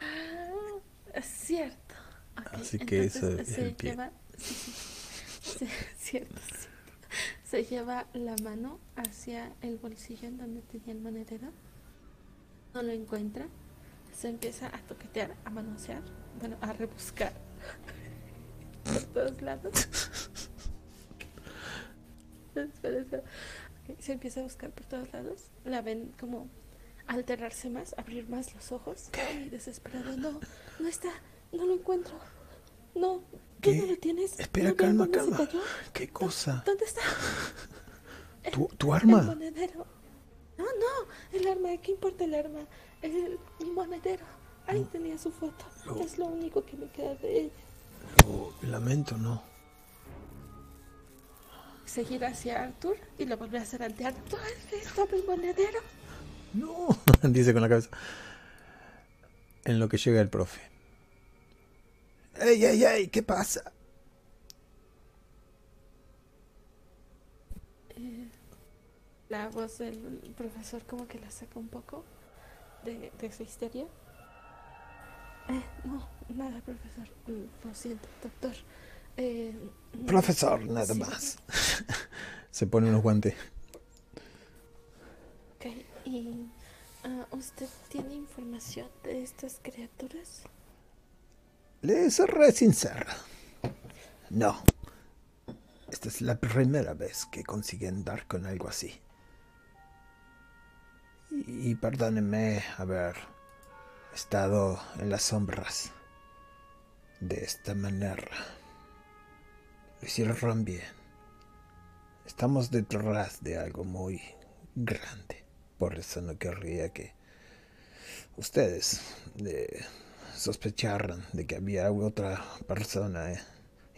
Ah, es cierto. Así que eso es se el pie. lleva- sí, sí, sí, cierto, cierto. Se lleva la mano hacia el bolsillo en donde tenía el monedero. No lo encuentra. Se empieza a toquetear, a manosear, bueno, a rebuscar por todos lados. Espera, espera. Ok, Se empieza a buscar por todos lados. La ven como alterarse más, abrir más los ojos. Ay, desesperado. No, no está. No lo encuentro. No, ¿tú ¿Qué? no lo tienes? Espera, ¿No calma, se calma. cayó? ¿Qué cosa? ¿Dónde está? ¿Tu, tu El arma? monedero. No, no, el arma. ¿Qué importa el arma? El, el monedero. Ahí tenía su foto. No. Es lo único que me queda de ella. Lo lamento, no. Se gira hacia Arthur y lo vuelve a zarandear. ¿Tú mi monedero? No, dice con la cabeza. En lo que llega el profe. ¡Ey, ey, ey! ¿Qué pasa? Eh, la voz del profesor como que la saca un poco de, de su histeria. Eh, no, nada, profesor. Mm, Lo siento, doctor. Eh, Profesor, nada sí, más. Se pone unos guantes. Ok, y ah, ¿usted tiene información de estas criaturas? Le seré sincero. No. Esta es la primera vez que consiguen dar con algo así. Y, y perdónenme haber estado en las sombras de esta manera. Lo hicieron bien. Estamos detrás de algo muy grande. Por eso no querría que ustedes eh, sospecharan de que había otra persona eh,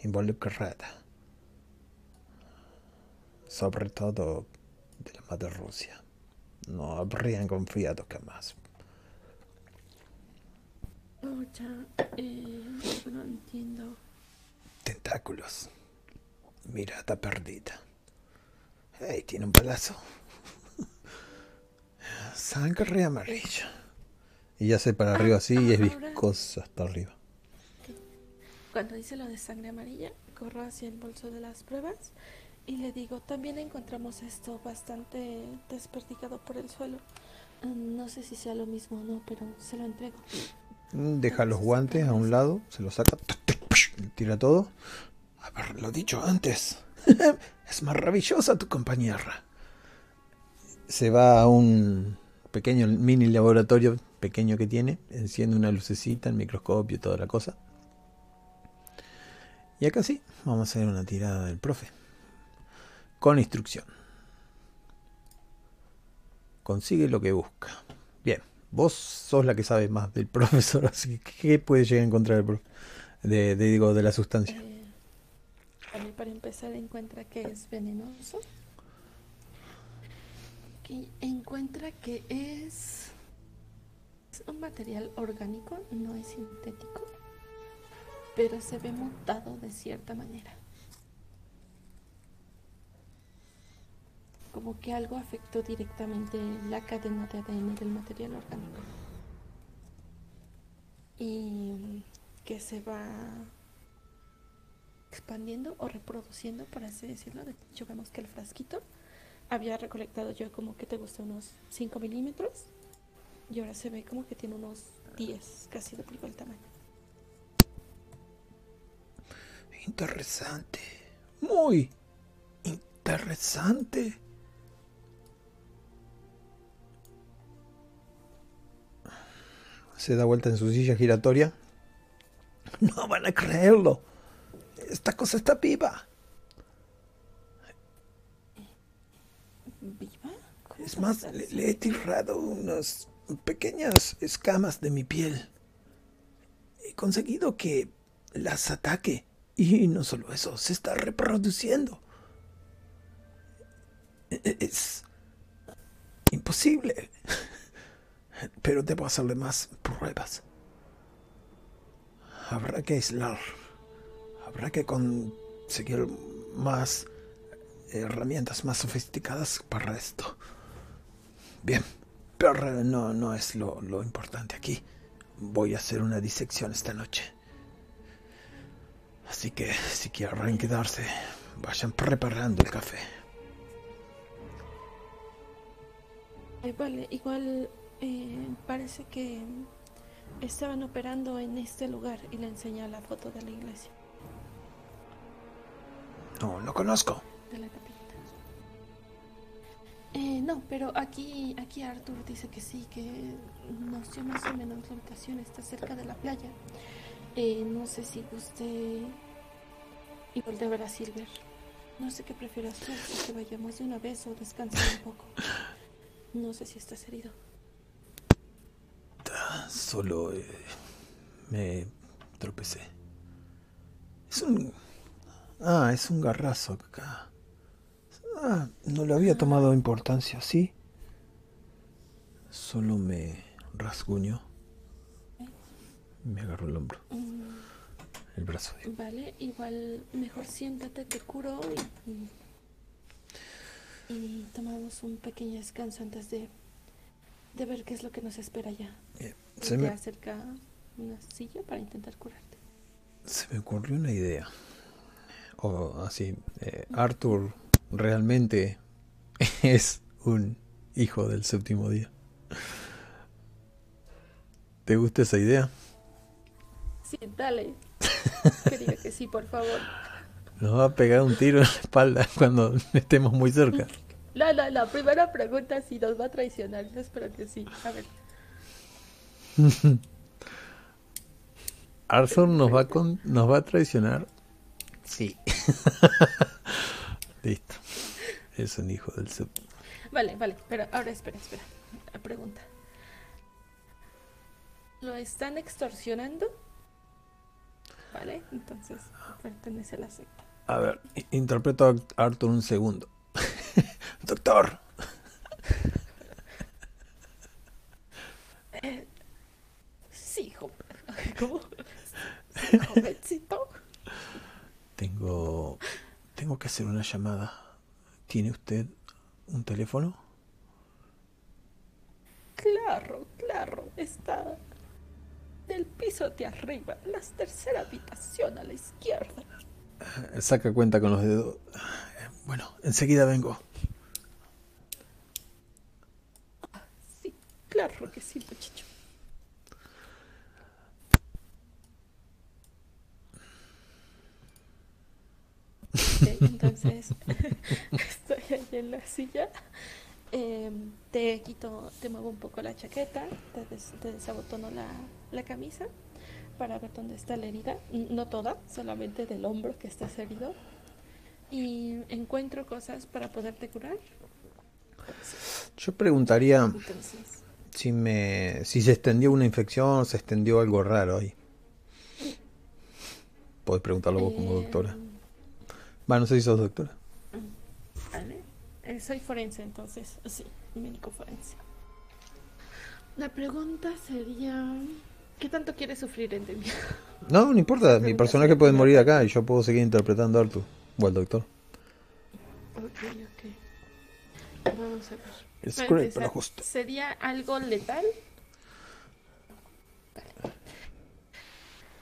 involucrada. Sobre todo de la madre Rusia. No habrían confiado jamás. Oh, ya, eh, no entiendo. Tentáculos. Mirada perdida. Hey, tiene un balazo. Sangre amarilla. Y ya se para arriba así y es viscosa hasta arriba. Cuando dice lo de sangre amarilla, corro hacia el bolso de las pruebas y le digo, también encontramos esto bastante desperdigado por el suelo. Mm, No sé si sea lo mismo o no, pero se lo entrego. Deja los guantes a un lado, se los saca, tira todo. Haberlo dicho antes. es maravillosa tu compañera. Se va a un pequeño mini laboratorio pequeño que tiene, enciende una lucecita, el microscopio, toda la cosa. Y acá sí, vamos a hacer una tirada del profe. Con instrucción. Consigue lo que busca. Bien, vos sos la que sabe más del profesor, así que ¿qué puede llegar a encontrar el profe? De, digo, de la sustancia. Para empezar encuentra que es venenoso. Encuentra que es, es un material orgánico, no es sintético, pero se ve mutado de cierta manera. Como que algo afectó directamente la cadena de ADN del material orgánico. Y que se va expandiendo o reproduciendo, por así decirlo. De hecho, vemos que el frasquito había recolectado yo como que te gusta unos 5 milímetros y ahora se ve como que tiene unos 10, casi duplicó el tamaño. Interesante. Muy interesante. Se da vuelta en su silla giratoria. No van a creerlo. Esta cosa está viva. ¿Viva? ¿Cómo Es más, le he tirado unas pequeñas escamas de mi piel. He conseguido que las ataque. Y no solo eso, se está reproduciendo. E- e- Es imposible. Pero debo hacerle más pruebas. Habrá que aislar. Habrá que conseguir más herramientas más sofisticadas para esto. Bien, pero no, no es lo, lo importante aquí. Voy a hacer una disección esta noche. Así que si quieren quedarse, vayan preparando el café. Vale, igual eh, parece que estaban operando en este lugar y le enseña la foto de la iglesia, No, lo conozco. de la. Eh, no, pero aquí, aquí Arthur dice que sí, que nos dio más o menos la ubicación, está cerca de la playa. Eh, no sé si guste igual de ver a Silver. No sé qué prefieras tú, si que vayamos de una vez o descansar un poco. No sé si estás herido. Solo eh, me tropecé. Es un... Ah, es un garrazo acá. Ah, no le había tomado importancia, ¿sí? Solo me rasguñó. Me agarró el hombro, el brazo. digo. Vale, igual mejor siéntate, te curo y, tomamos un pequeño descanso antes de, de ver qué es lo que nos espera ya. Bien, Y Se te me, acerca una silla para intentar curarte. Se me ocurrió una idea. O así, eh, Arthur realmente es un hijo del séptimo día. ¿Te gusta esa idea? Sí, dale. que diga que sí, por favor. Nos va a pegar un tiro en la espalda cuando estemos muy cerca. La, la, la primera pregunta si nos va a traicionar. Yo espero que sí. A ver. Arthur nos va, con, nos va a traicionar. Sí. Listo. Es un hijo del sub. Vale, vale. Pero ahora espera, espera. La pregunta. ¿Lo están extorsionando? Vale, entonces pertenece a la secta. A ver, interpreto a Arthur un segundo. Doctor. Eh, sí, ¿Cómo? Jovencito. Tengo. Tengo que hacer una llamada. ¿Tiene usted un teléfono? Claro, claro. Está del piso de arriba, la tercera habitación a la izquierda. Saca cuenta con los dedos. Bueno, enseguida vengo. Sí, claro que sí, entonces, estoy ahí en la silla. Em, te quito, te muevo un poco la chaqueta, te, desabotono la, la, camisa para ver dónde está la herida. No toda, solamente del hombro que está herido. Y encuentro cosas para poderte curar. Yo preguntaría si me si se extendió una infección, se extendió algo raro ahí. Puedes preguntarlo vos como doctora. Bueno, no sé si sos doctora. Vale. Eh, soy forense, entonces, sí, médico forense. La pregunta sería, ¿qué tanto quieres sufrir en día? No, no importa, mi personaje puede morir acá y yo puedo seguir interpretando a Arthur o al doctor. Ok, ok. Vamos a ver. Es great, pero justo. ¿Sería algo letal?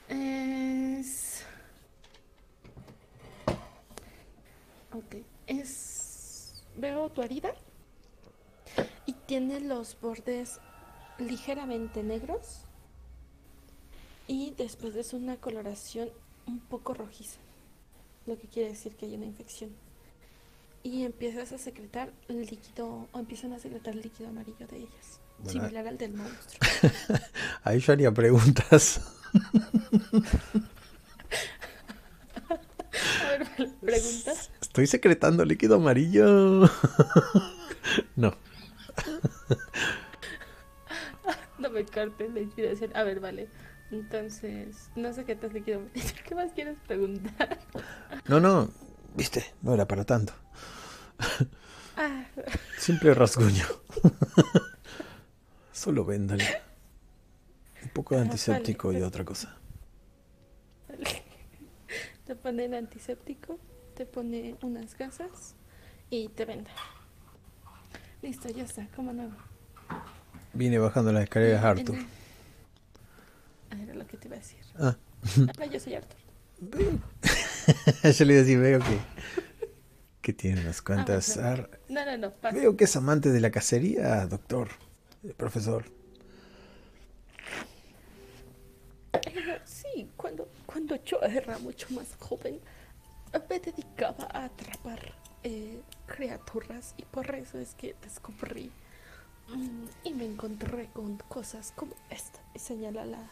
Vale. Es... Ok. Es veo tu herida y tiene los bordes ligeramente negros y después es una coloración un poco rojiza, lo que quiere decir que hay una infección. Y empiezas a secretar líquido, o empiezan a secretar líquido amarillo de ellas, similar al del monstruo. Ahí yo haría preguntas. ¿preguntas? Estoy secretando líquido amarillo. no. no me cortes la inspiración. A ver, vale. Entonces, no sé qué líquido amarillo. ¿Qué más quieres preguntar? no, no. Viste, no era para tanto. Simple rasguño. Solo véndale. Un poco de antiséptico y otra cosa. Te pone el antiséptico, te pone unas gasas y te venda. Listo, ya está, como nuevo. Vine bajando las escaleras Arthur. Ah, era lo que te iba a decir. Ah. ah yo soy Arthur. yo le iba a decir, veo que, que tiene unas cuantas... Ah, no, no, no, Veo que es amante de la cacería, doctor, profesor. Sí, cuando, cuando yo era mucho más joven, me dedicaba a atrapar eh, criaturas y por eso es que descubrí mm, y me encontré con cosas como esta y señala la,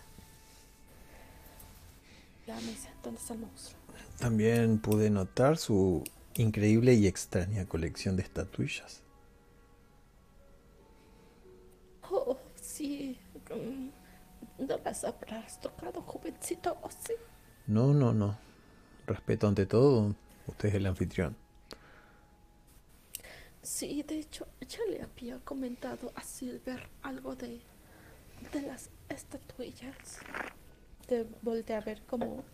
la mesa donde está el monstruo. También pude notar su increíble y extraña colección de estatuillas. Oh, sí. Mm, ¿No las habrás tocado, jovencito, o sí? No, no, no. Respeto ante todo. Usted es el anfitrión. Sí, de hecho, ya le había comentado a Silver algo de, de las estatuillas. Te volteé a ver como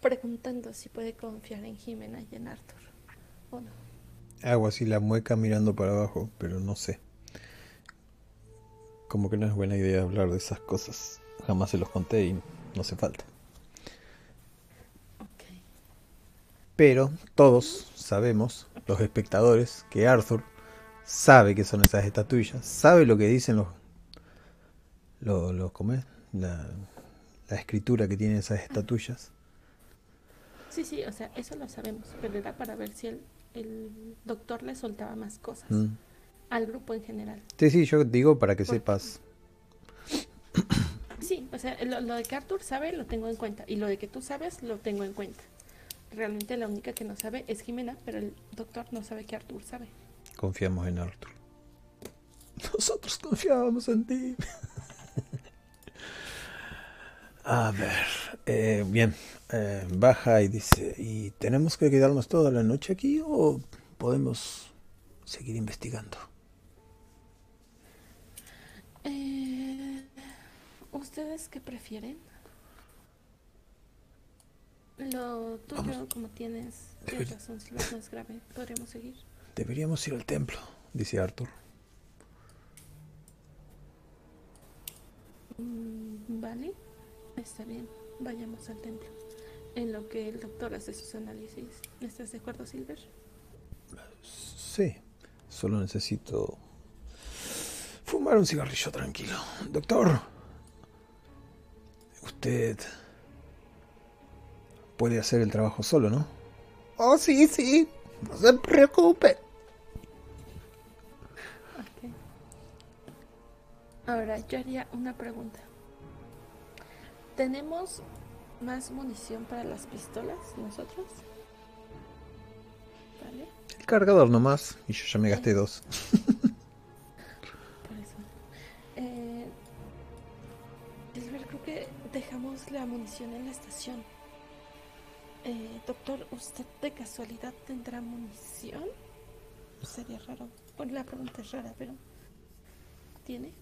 preguntando si puede confiar en Jimena y en Arthur. ¿O no? Hago así la mueca mirando para abajo, pero no sé. Como que no es buena idea hablar de esas cosas. jamás se los conté y no hace falta. Pero todos sabemos, los espectadores, que Arthur sabe que son esas estatuillas, sabe lo que dicen los... Lo, lo, ¿cómo es? La, la escritura que tienen esas estatuillas. Sí, sí, o sea, eso lo sabemos, pero era para ver si el, el doctor le soltaba más cosas Mm. al grupo en general. Sí, sí, yo digo para que sepas. Sí, o sea, lo, lo de que Arthur sabe lo tengo en cuenta y lo de que tú sabes lo tengo en cuenta. Realmente la única que no sabe es Jimena, pero el doctor no sabe que Arthur sabe. Confiamos en Arthur. Nosotros confiábamos en ti. A ver, eh, bien, eh, baja y dice, ¿y tenemos que quedarnos toda la noche aquí o podemos seguir investigando? Eh, ¿Ustedes qué prefieren? Lo tuyo, Vamos. como tienes, tienes razón, si lo es más grave, podríamos seguir. Deberíamos ir al templo, dice Arthur. Mm, Vale, está bien, vayamos al templo. En lo que el doctor hace sus análisis. ¿Estás de acuerdo, Silver? Sí, solo necesito fumar un cigarrillo tranquilo. Doctor, usted puede hacer el trabajo solo, ¿no? Oh, sí, sí, no se preocupe. Ok. Ahora, yo haría una pregunta. ¿Tenemos más munición para las pistolas nosotros? ¿Vale? El cargador nomás, y yo ya me gasté dos. Por eso. Eh, Silver, creo que dejamos la munición en la estación. Eh, doctor, ¿usted de casualidad tendrá munición? Sería raro. Bueno, la pregunta es rara, pero... ¿Tiene?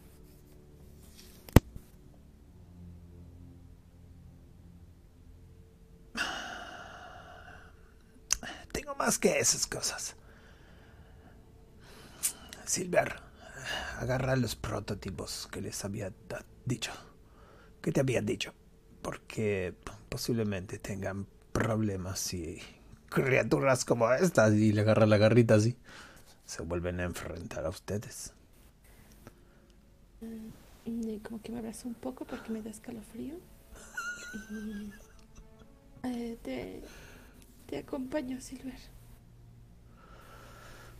Tengo más que esas cosas. Silver, agarra los prototipos que les había dicho. ¿Qué te había dicho? Porque posiblemente tengan problemas si criaturas como estas y le agarra la garrita así se vuelven a enfrentar a ustedes. Y como que me abrazo un poco porque me da escalofrío. Y eh, te, te acompaño, Silver.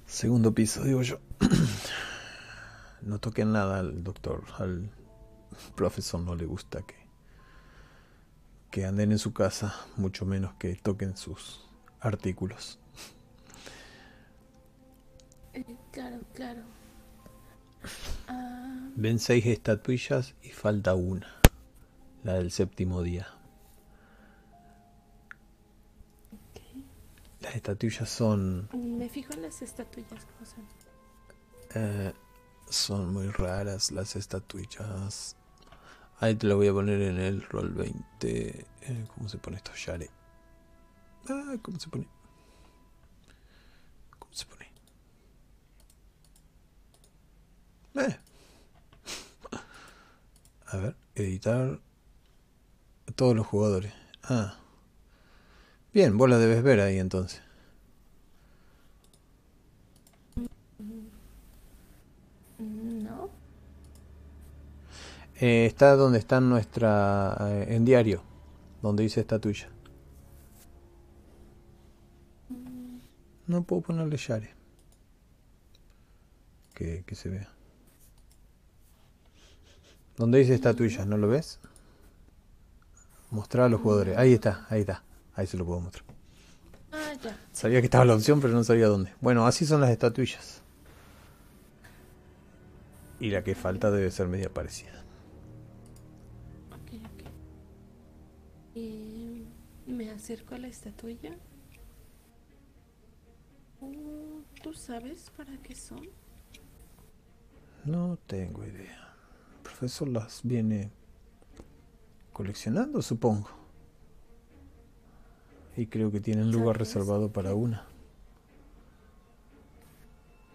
Segundo piso, digo yo. No toquen nada al doctor, al profesor no le gusta que que anden en su casa, mucho menos que toquen sus artículos. Eh, claro, claro. Ah, Ven seis estatuillas y falta una, la del séptimo día. Las estatuillas son me fijo en las estatuillas, ¿cómo son? Eh, son muy raras las estatuillas. Ahí te lo voy a poner en el roll 20. Eh, ¿Cómo se pone esto? Share. Ah, ¿cómo se pone? ¿Cómo se pone? Eh. A ver, editar. Todos los jugadores. Ah. Bien, vos la debes ver ahí entonces. Mm, No. Eh, está donde está nuestra. eh, en diario. Donde dice esta tuya. No puedo ponerle Share. Que, que se vea. Donde dice esta tuya, ¿no lo ves? Mostrar a los jugadores. Ahí está, ahí está. Ahí se lo puedo mostrar. Ah, ya. Sabía que estaba la opción, pero no sabía dónde. Bueno, así son las estatuillas. Y la que falta debe ser media parecida. Acerco a la estatuilla. Uh, ¿Tú sabes para qué son? No tengo idea. El profesor las viene coleccionando, supongo. Y creo que tienen lugar ¿Sabes reservado para una.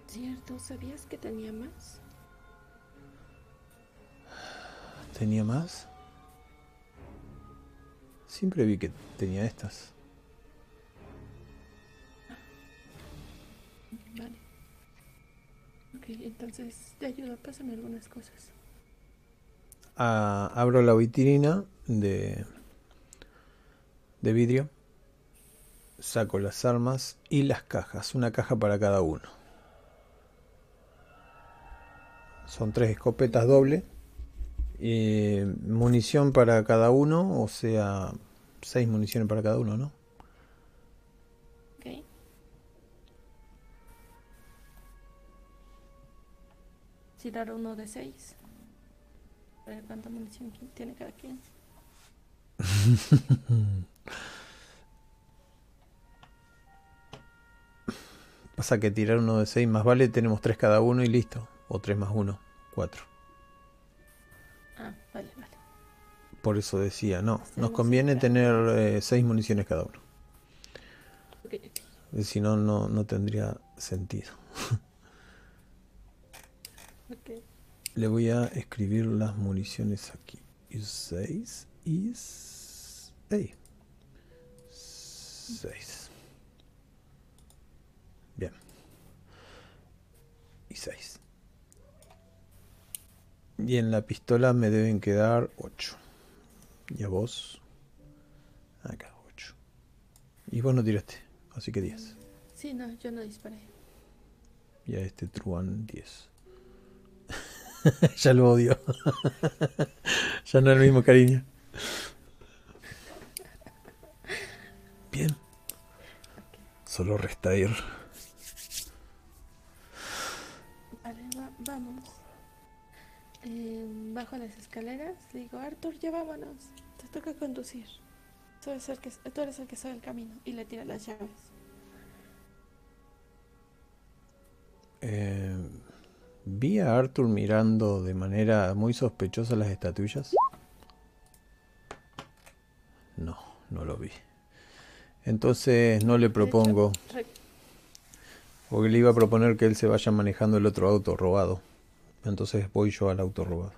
Cierto, ¿sabías que tenía más? ¿Tenía más? Siempre vi que tenía estas. Vale. Ok, entonces te ayudo, pásame algunas cosas. Ah, abro la vitrina de, de vidrio. Saco las armas y las cajas. Una caja para cada uno. Son tres escopetas doble. Y munición para cada uno. O sea, seis municiones para cada uno, ¿no? Ok. Tirar uno de seis. A ver cuánta munición tiene cada quien. Pasa que tirar uno de seis más vale, tenemos tres cada uno y listo. O tres más uno, cuatro. Ah, vale, vale. Por eso decía, no, nos conviene tener eh, seis municiones cada uno. Ok. Si no, no, no tendría sentido. Le voy a escribir las municiones aquí. Y 6 y 6. 6. Bien. Y 6. Y en la pistola me deben quedar 8. Y a vos. Acá 8. Y vos no tiraste. Así que 10. Sí, no, yo no disparé. Y a este Truan 10. ya lo odio. ya no es el mismo cariño. Bien. Solo resta ir. Vale, va- vamos. Eh, bajo las escaleras, le digo, Arthur, ya vámonos. Te toca conducir. Tú eres, el que, tú eres el que sabe el camino. Y le tira las llaves. Eh, vi a Arthur mirando de manera muy sospechosa las estatuillas. No, no lo vi. Entonces no le propongo, porque le iba a proponer que él se vaya manejando el otro auto robado. Entonces voy yo al auto robado.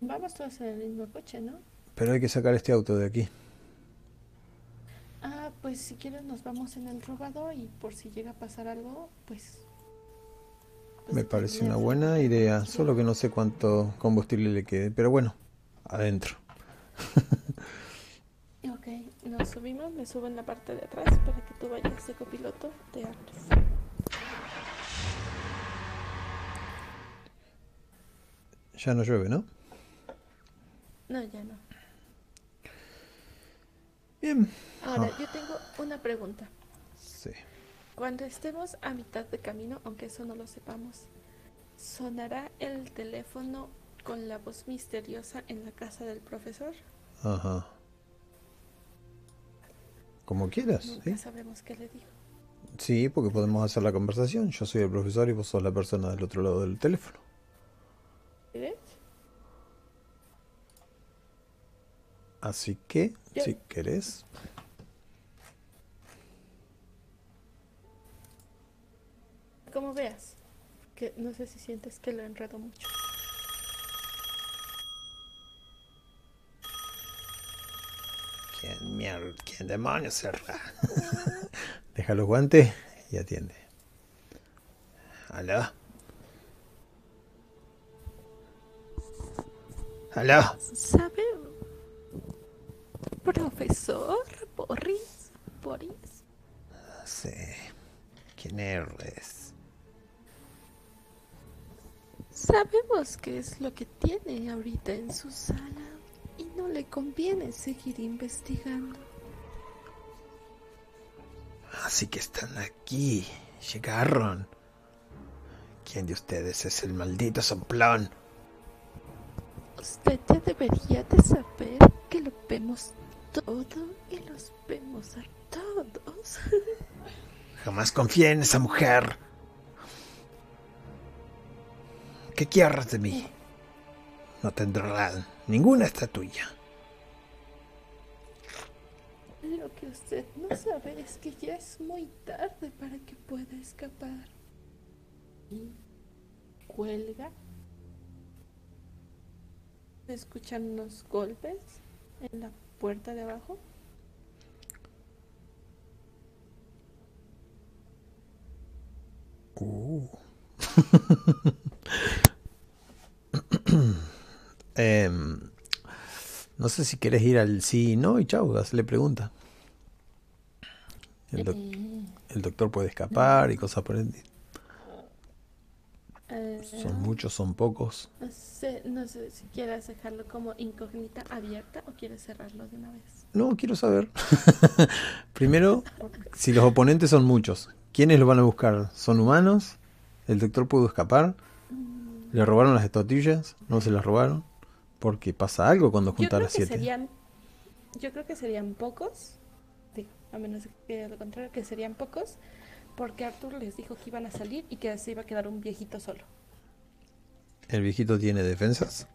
Vamos todos en el mismo coche, ¿no? Pero hay que sacar este auto de aquí. Ah, pues si quieres nos vamos en el robado y por si llega a pasar algo, pues... pues Me parece una buena idea, solo que no sé cuánto combustible le quede, pero bueno, adentro. Ok, nos subimos, me subo en la parte de atrás para que tú vayas de copiloto de Arthur. Ya no llueve, ¿no? No, ya no. Bien. Ahora, Ah. yo tengo una pregunta. Sí. Cuando estemos a mitad de camino, aunque eso no lo sepamos, ¿sonará el teléfono con la voz misteriosa en la casa del profesor? Ajá. Como quieras, Nunca ¿sí? sabremos qué le digo. Sí, porque podemos hacer la conversación. Yo soy el profesor y vos sos la persona del otro lado del teléfono. ¿Quieres? Así que, Yo- si querés, Como veas, que no sé si sientes que lo enredo mucho. ¿quién, mier- quién demonios será? Deja los guantes y atiende. ¿Aló? ¿Aló? ¿Sabe? Profesor Boris. Boris. Sí. ¿Quién eres? Sabemos qué es lo que tiene ahorita en su sala y no le conviene seguir investigando. Así que están aquí. Llegaron. ¿Quién de ustedes es el maldito soplón? Usted ya debería de saber que lo vemos todo y los vemos a todos. Jamás confié en esa mujer. ¿Qué quieres de mí? No tendrá ninguna estatuilla. Lo que usted no sabe es que ya es muy tarde para que pueda escapar. Y cuelga. Se escuchan unos golpes en la puerta de abajo. Uh. Em, no sé si quieres ir al sí, no, y chau, hazle pregunta. El, doc- Eh, el doctor puede escapar y cosas por el Son muchos, son pocos. No sé, no sé si quieres dejarlo como incógnita abierta o quieres cerrarlo de una vez. No, quiero saber. Primero, si los oponentes son muchos, ¿quiénes lo van a buscar? ¿Son humanos? ¿El doctor pudo escapar? ¿Le robaron las estatuillas? ¿No se las robaron? Porque pasa algo cuando las que siete. serían, yo creo que serían pocos, digo, a menos que lo contrario, que serían pocos, porque Arthur les dijo que iban a salir y que se iba a quedar un viejito solo. ¿El viejito tiene defensas?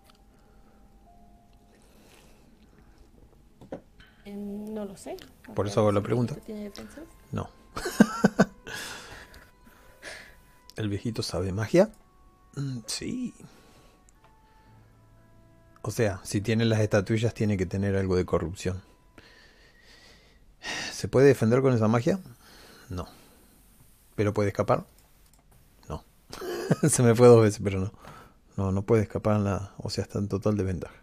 Eh, no lo sé. Por eso hago la pregunta. viejito tiene defensas. No. ¿El viejito sabe magia? Mm, Sí. O sea, si tiene las estatuillas tiene que tener algo de corrupción. ¿Se puede defender con esa magia? No. ¿Pero puede escapar? No. Se me fue dos veces, pero no. No, no puede escapar nada. O sea, está en total desventaja.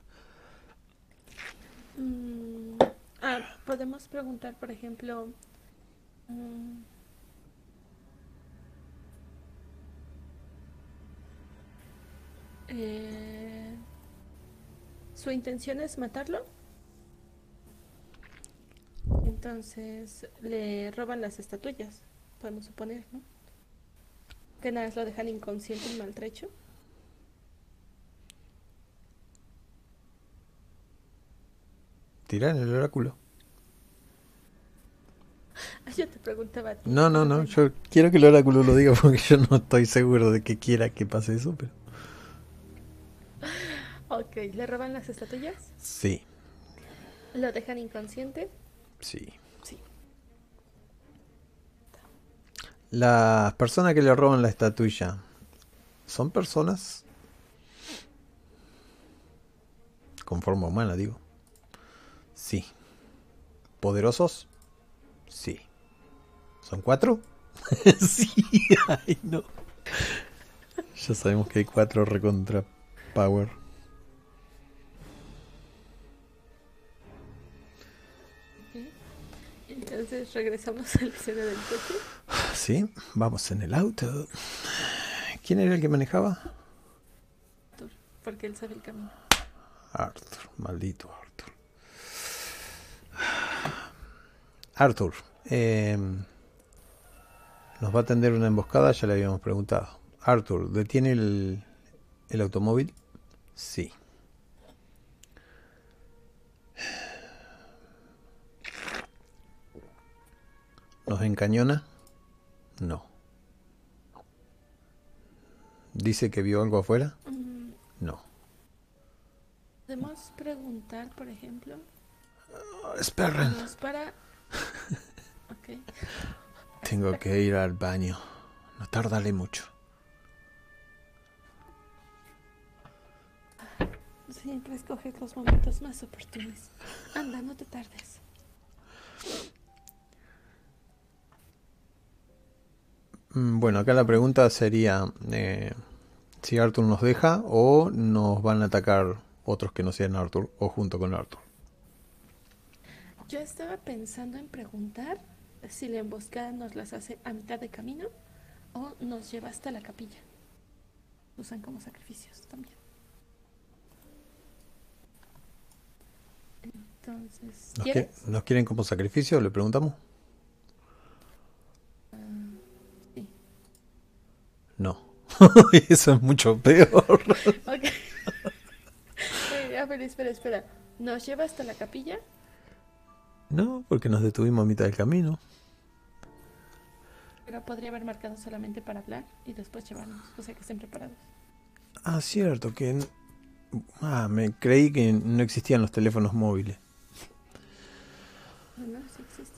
Mm, ah, podemos preguntar, por ejemplo, mm, eh, ¿su intención es matarlo? Entonces le roban las estatuillas, podemos suponer, ¿no? Que nada lo dejan inconsciente y maltrecho. Tira en el oráculo. Yo te preguntaba a ti. No, no, no. Yo quiero que el oráculo lo diga porque yo no estoy seguro de que quiera que pase eso, pero. Ok, le roban las estatuillas, Sí, lo dejan inconsciente. sí. Sí. Las personas que le roban la estatuilla, ¿son personas? Con forma humana, digo. Sí. ¿Poderosos? Sí. ¿Son cuatro? sí. Ay, no. Ya sabemos que hay cuatro recontra power. Ok. Entonces regresamos a la escena del coche. Sí, vamos en el auto. ¿Quién era el que manejaba? Arthur, Porque él sabe el camino. Arthur, maldito Arthur. Arthur, eh, nos va a atender una emboscada, ya le habíamos preguntado. Arthur, ¿detiene el, el automóvil? Sí. ¿Nos encañona? No. ¿Dice que vio algo afuera? Mm, No. Podemos preguntar, por ejemplo, Esperen. para. Tengo que ir al baño. No tardaré mucho. Siempre escoges los momentos más oportunos. Anda, no te tardes. Mm, Bueno, acá la pregunta sería eh, si Arthur nos deja o nos van a atacar otros que no sean Arthur o junto con Arthur. Yo estaba pensando en preguntar si la emboscada nos las hace a mitad de camino o nos lleva hasta la capilla. Usan como sacrificios también. Entonces, ¿Nos, quieren como sacrificio? Le preguntamos. Ah, sí. No. Eso es mucho peor. Ok. A ver, espera, espera. ¿Nos lleva hasta la capilla? No, porque nos detuvimos a mitad del camino. Pero podría haber marcado solamente para hablar y después llevarnos. O sea que estén preparados. Ah, cierto, que... Ah, me creí que no existían los teléfonos móviles. No, sí existe.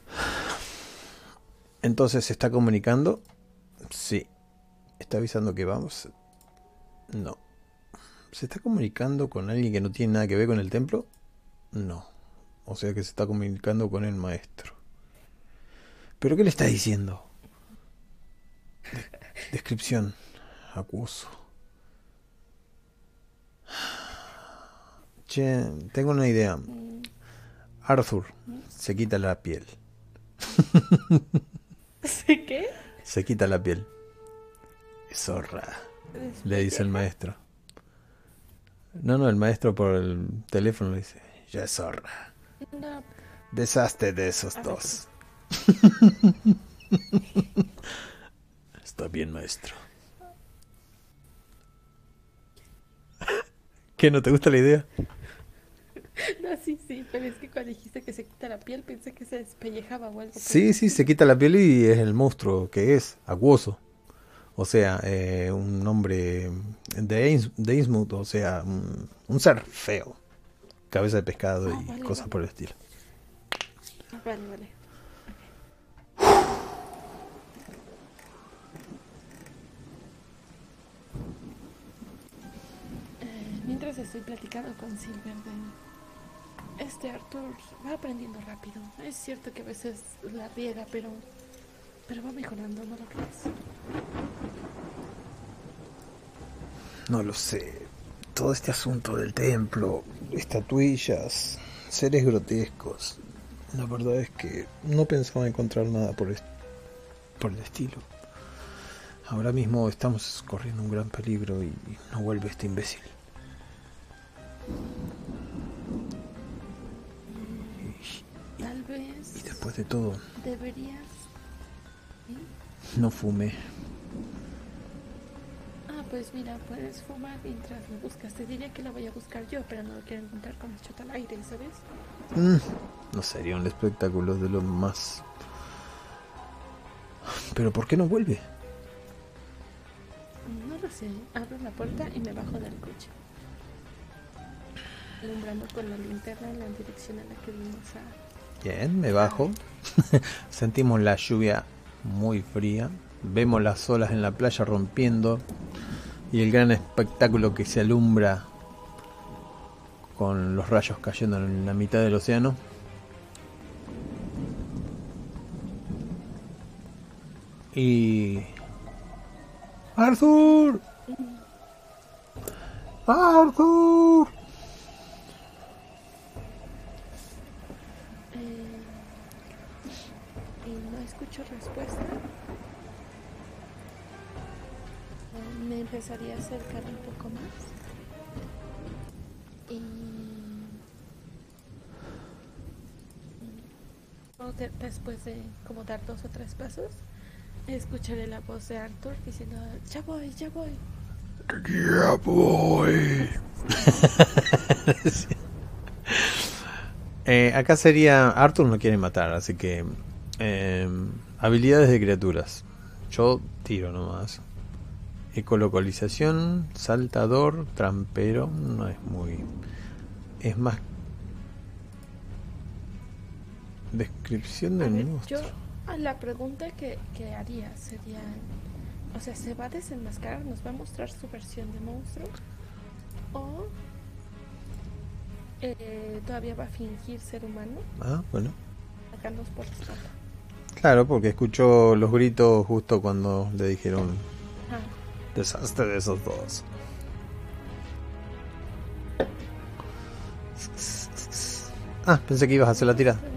Entonces, ¿se está comunicando? Sí. ¿Está avisando que vamos? No. ¿Se está comunicando con alguien que no tiene nada que ver con el templo? No. O sea que se está comunicando con el maestro. ¿Pero qué le está diciendo? descripción. Acuso. Che, tengo una idea. Arthur se quita la piel. ¿Sí qué? Se quita la piel. Zorra, le dice el maestro. No, no, el maestro por el teléfono le dice, ya es zorra. No, Besaste de esos dos. Está bien, maestro. ¿Qué? ¿No te gusta la idea? no, sí, sí, pero es que cuando dijiste que se quita la piel pensé que se despellejaba o algo. Sí, sí, se quita la piel y es el monstruo que es, acuoso. O sea, eh, un hombre de, Innsmouth, o sea, un, un ser feo. Cabeza de pescado Ah, y vale, cosas vale. por el estilo. Ah, Vale, vale. Eh, mientras estoy platicando con Silver de este Arthur va aprendiendo rápido. Es cierto que a veces la riega, pero pero va mejorando, ¿no lo crees? No lo sé. Todo este asunto del templo, estatuillas, seres grotescos. La verdad es que no pensaba encontrar nada por, por el estilo. Ahora mismo estamos corriendo un gran peligro y no vuelve este imbécil. Tal vez Y después de todo, deberías no fumé. Pues mira, puedes fumar mientras lo buscas. Te diría que lo voy a buscar yo, pero no lo quiero encontrar con el chota al aire, ¿sabes? Mm, no sería un espectáculo de lo más... Pero ¿por qué no vuelve? No lo sé. Abro la puerta y me bajo del coche. Alumbrando con la linterna en la dirección en la que vimos a... Bien, me bajo. Sentimos la lluvia muy fría. Vemos las olas en la playa rompiendo. Y el gran espectáculo que se alumbra con los rayos cayendo en la mitad del océano. Y... ¡Arthur! ¡Arthur! Eh, y no escucho respuesta. Me empezaría a acercar un poco más. Y. de- después de como dar dos o tres pasos, escucharé la voz de Arthur diciendo: Ya voy, ya voy. Ya voy. Eh, acá sería. Arthur no quiere matar, así que. eh, habilidades de criaturas. Yo tiro nomás. Ecolocalización, saltador, trampero. No es muy. Es más. Descripción del monstruo. yo a la pregunta que, que haría sería, o sea, ¿se va a desenmascarar? ¿Nos va a mostrar su versión de monstruo? ¿O eh, todavía va a fingir ser humano, Ah, bueno. sacarnos por espalda? Claro, porque escuchó los gritos justo cuando le dijeron Desastre de esos dos. Ah, pensé que ibas a hacer la tirada.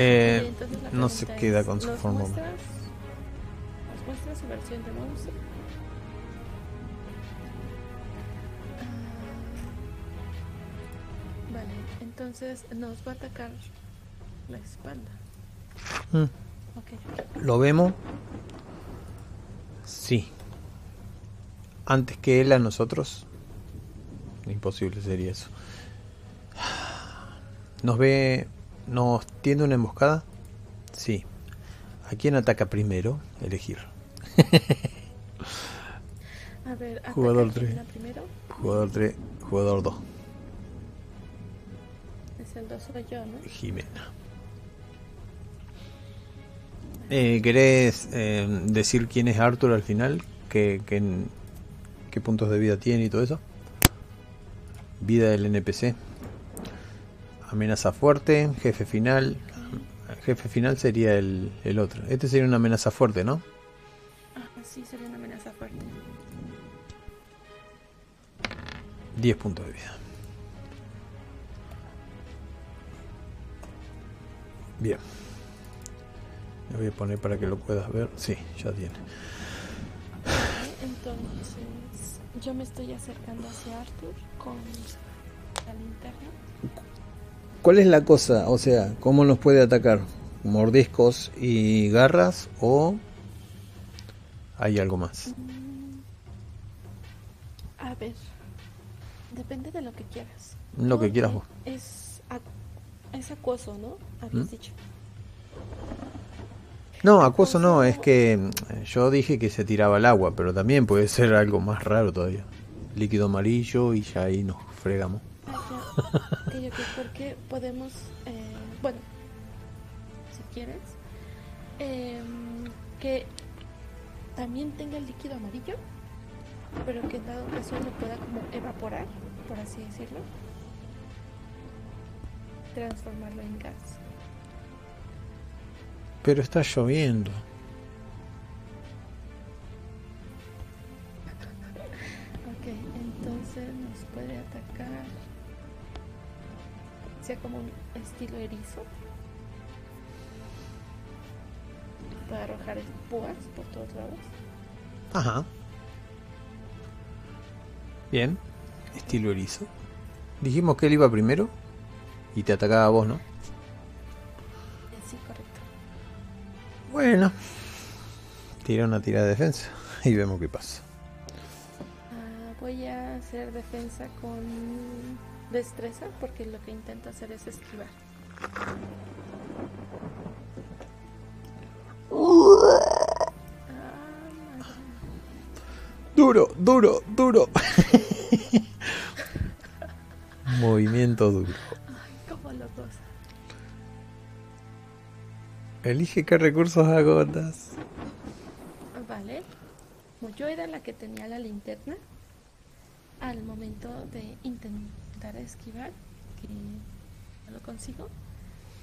Eh, no se queda con su ¿nos forma. muestras- ¿Nos muestras su versión de monstruo? Ah, Vale, entonces nos va a atacar la espalda. Mm. ¿Lo vemos? Sí. Antes que él a nosotros. Imposible sería eso. ¿Nos ve... ¿Nos tiende una emboscada? Sí. ¿A quién ataca primero? Elegir. A ver, Jugador a tres. Jimena primero. Jugador 3, jugador 2. Es el 2 soy yo, ¿no? Jimena. Eh, ¿Querés eh, decir quién es Arthur al final? ¿Qué, qué, qué puntos de vida tiene y todo eso? Vida del NPC. amenaza fuerte, jefe final. Jefe final sería el, el otro. Este sería una amenaza fuerte, ¿no? Ah, sí, sería una amenaza fuerte. 10 puntos de vida. Bien. Le voy a poner para que lo puedas ver. Sí, ya tiene. Entonces, yo me estoy acercando hacia Arthur con la linterna. ¿Cuál es la cosa? O sea, ¿cómo nos puede atacar? ¿Mordiscos y garras o hay algo más? Mm, a ver, depende de lo que quieras. Lo que quieras vos. Es, es acuoso, ¿no? Habías ¿Mm? dicho. No, acoso no, es que mm, yo dije que se tiraba al agua, pero también puede ser algo más raro todavía. Líquido amarillo y ya ahí nos fregamos. Ok, ok, porque podemos, eh, bueno, si quieres, em, que también tenga el líquido amarillo, pero que en dado caso lo pueda como evaporar, por así decirlo, transformarlo en gas. Pero está lloviendo. Ok, entonces nos puede atacar, sea como un estilo erizo. Puede arrojar púas por todos lados. Ajá. Bien. Estilo erizo. Dijimos que él iba primero y te atacaba a vos, ¿no? Bueno. Tira una tira de defensa y vemos qué pasa. Ah, voy a hacer defensa con destreza porque lo que intento hacer es esquivar. Ah. Duro, duro, duro. Movimiento duro. Elige qué recursos agotas. Vale. Como yo era la que tenía la linterna, al momento de intentar esquivar, que no lo consigo,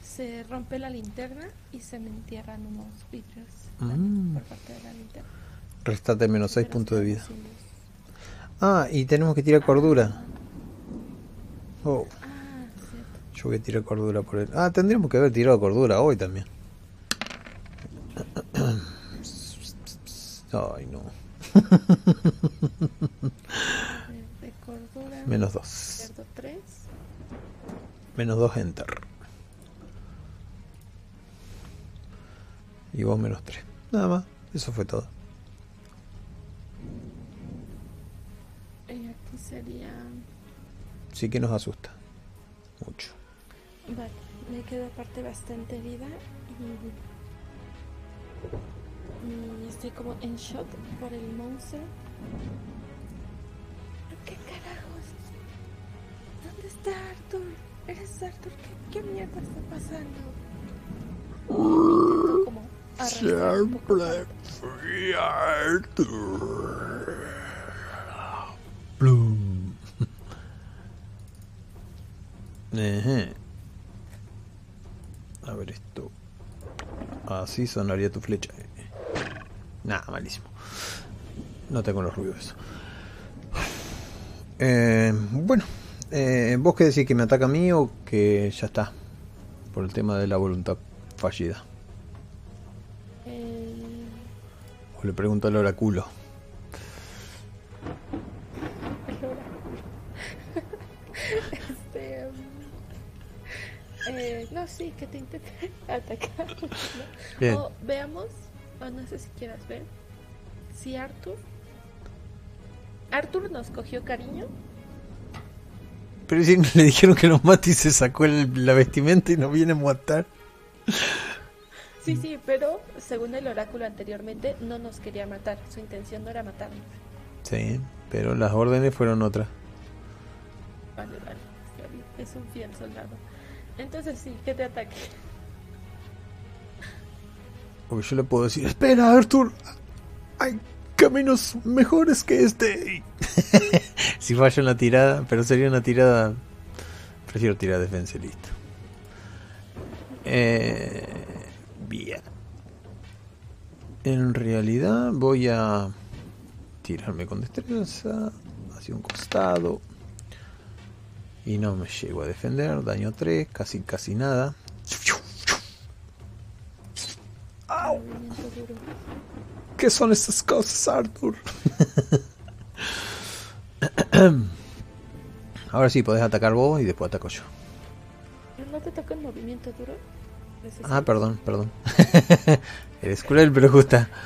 se rompe la linterna y se me entierran unos vidrios Mm. por parte de la linterna. Restate menos 6 Pero puntos de vida. Ah, y tenemos que tirar cordura. Oh, Ah, cierto. yo voy a tirar cordura por él. Ah, tendríamos que haber tirado cordura hoy también. Ay, no. De, cordura. Menos 2. Pierdo 3. Menos 2 enter. Y vos menos 3. Nada más. Eso fue todo. Y aquí sería. Sí que nos asusta. Mucho. Vale, me quedo aparte bastante herida y, y estoy como en shock por el monstruo. ¿Pero ¿Qué carajos? ¿Dónde está Arthur? ¿Eres Arthur? ¿Qué, qué mierda está pasando? Como arrastrar un poco para- Plum. Ejé. A ver esto. Así sonaría tu flecha. Nada, malísimo. No tengo los ruidos. Eh, bueno, eh, vos qué decís que me ataca a mí o que ya está. Por el tema de la voluntad fallida. Eh, O le pregunto al oráculo. O veamos, o no sé si quieras ver, si Arthur. Arthur nos cogió cariño. Pero si le dijeron que nos mate y se sacó el- la vestimenta y nos viene a matar. Sí, sí, pero según el oráculo anteriormente, no nos quería matar. Su intención no era matarnos. Sí, pero las órdenes fueron otras. Vale, vale. Es un fiel soldado. Entonces sí, que te ataque. Porque yo le puedo decir, espera Arthur, hay caminos mejores que este. si falla en la tirada, pero sería una tirada... Prefiero tirar defensa y listo. Eh, bien. En realidad voy a tirarme con destreza hacia un costado. Y no me llego a defender. Daño 3, casi casi nada. ¡Au! ¿Qué son estas cosas, Arthur? Ahora sí, podés atacar vos y después ataco yo. ¿No te toca el movimiento duro? Ah, perdón, perdón. Eres cruel, pero justa.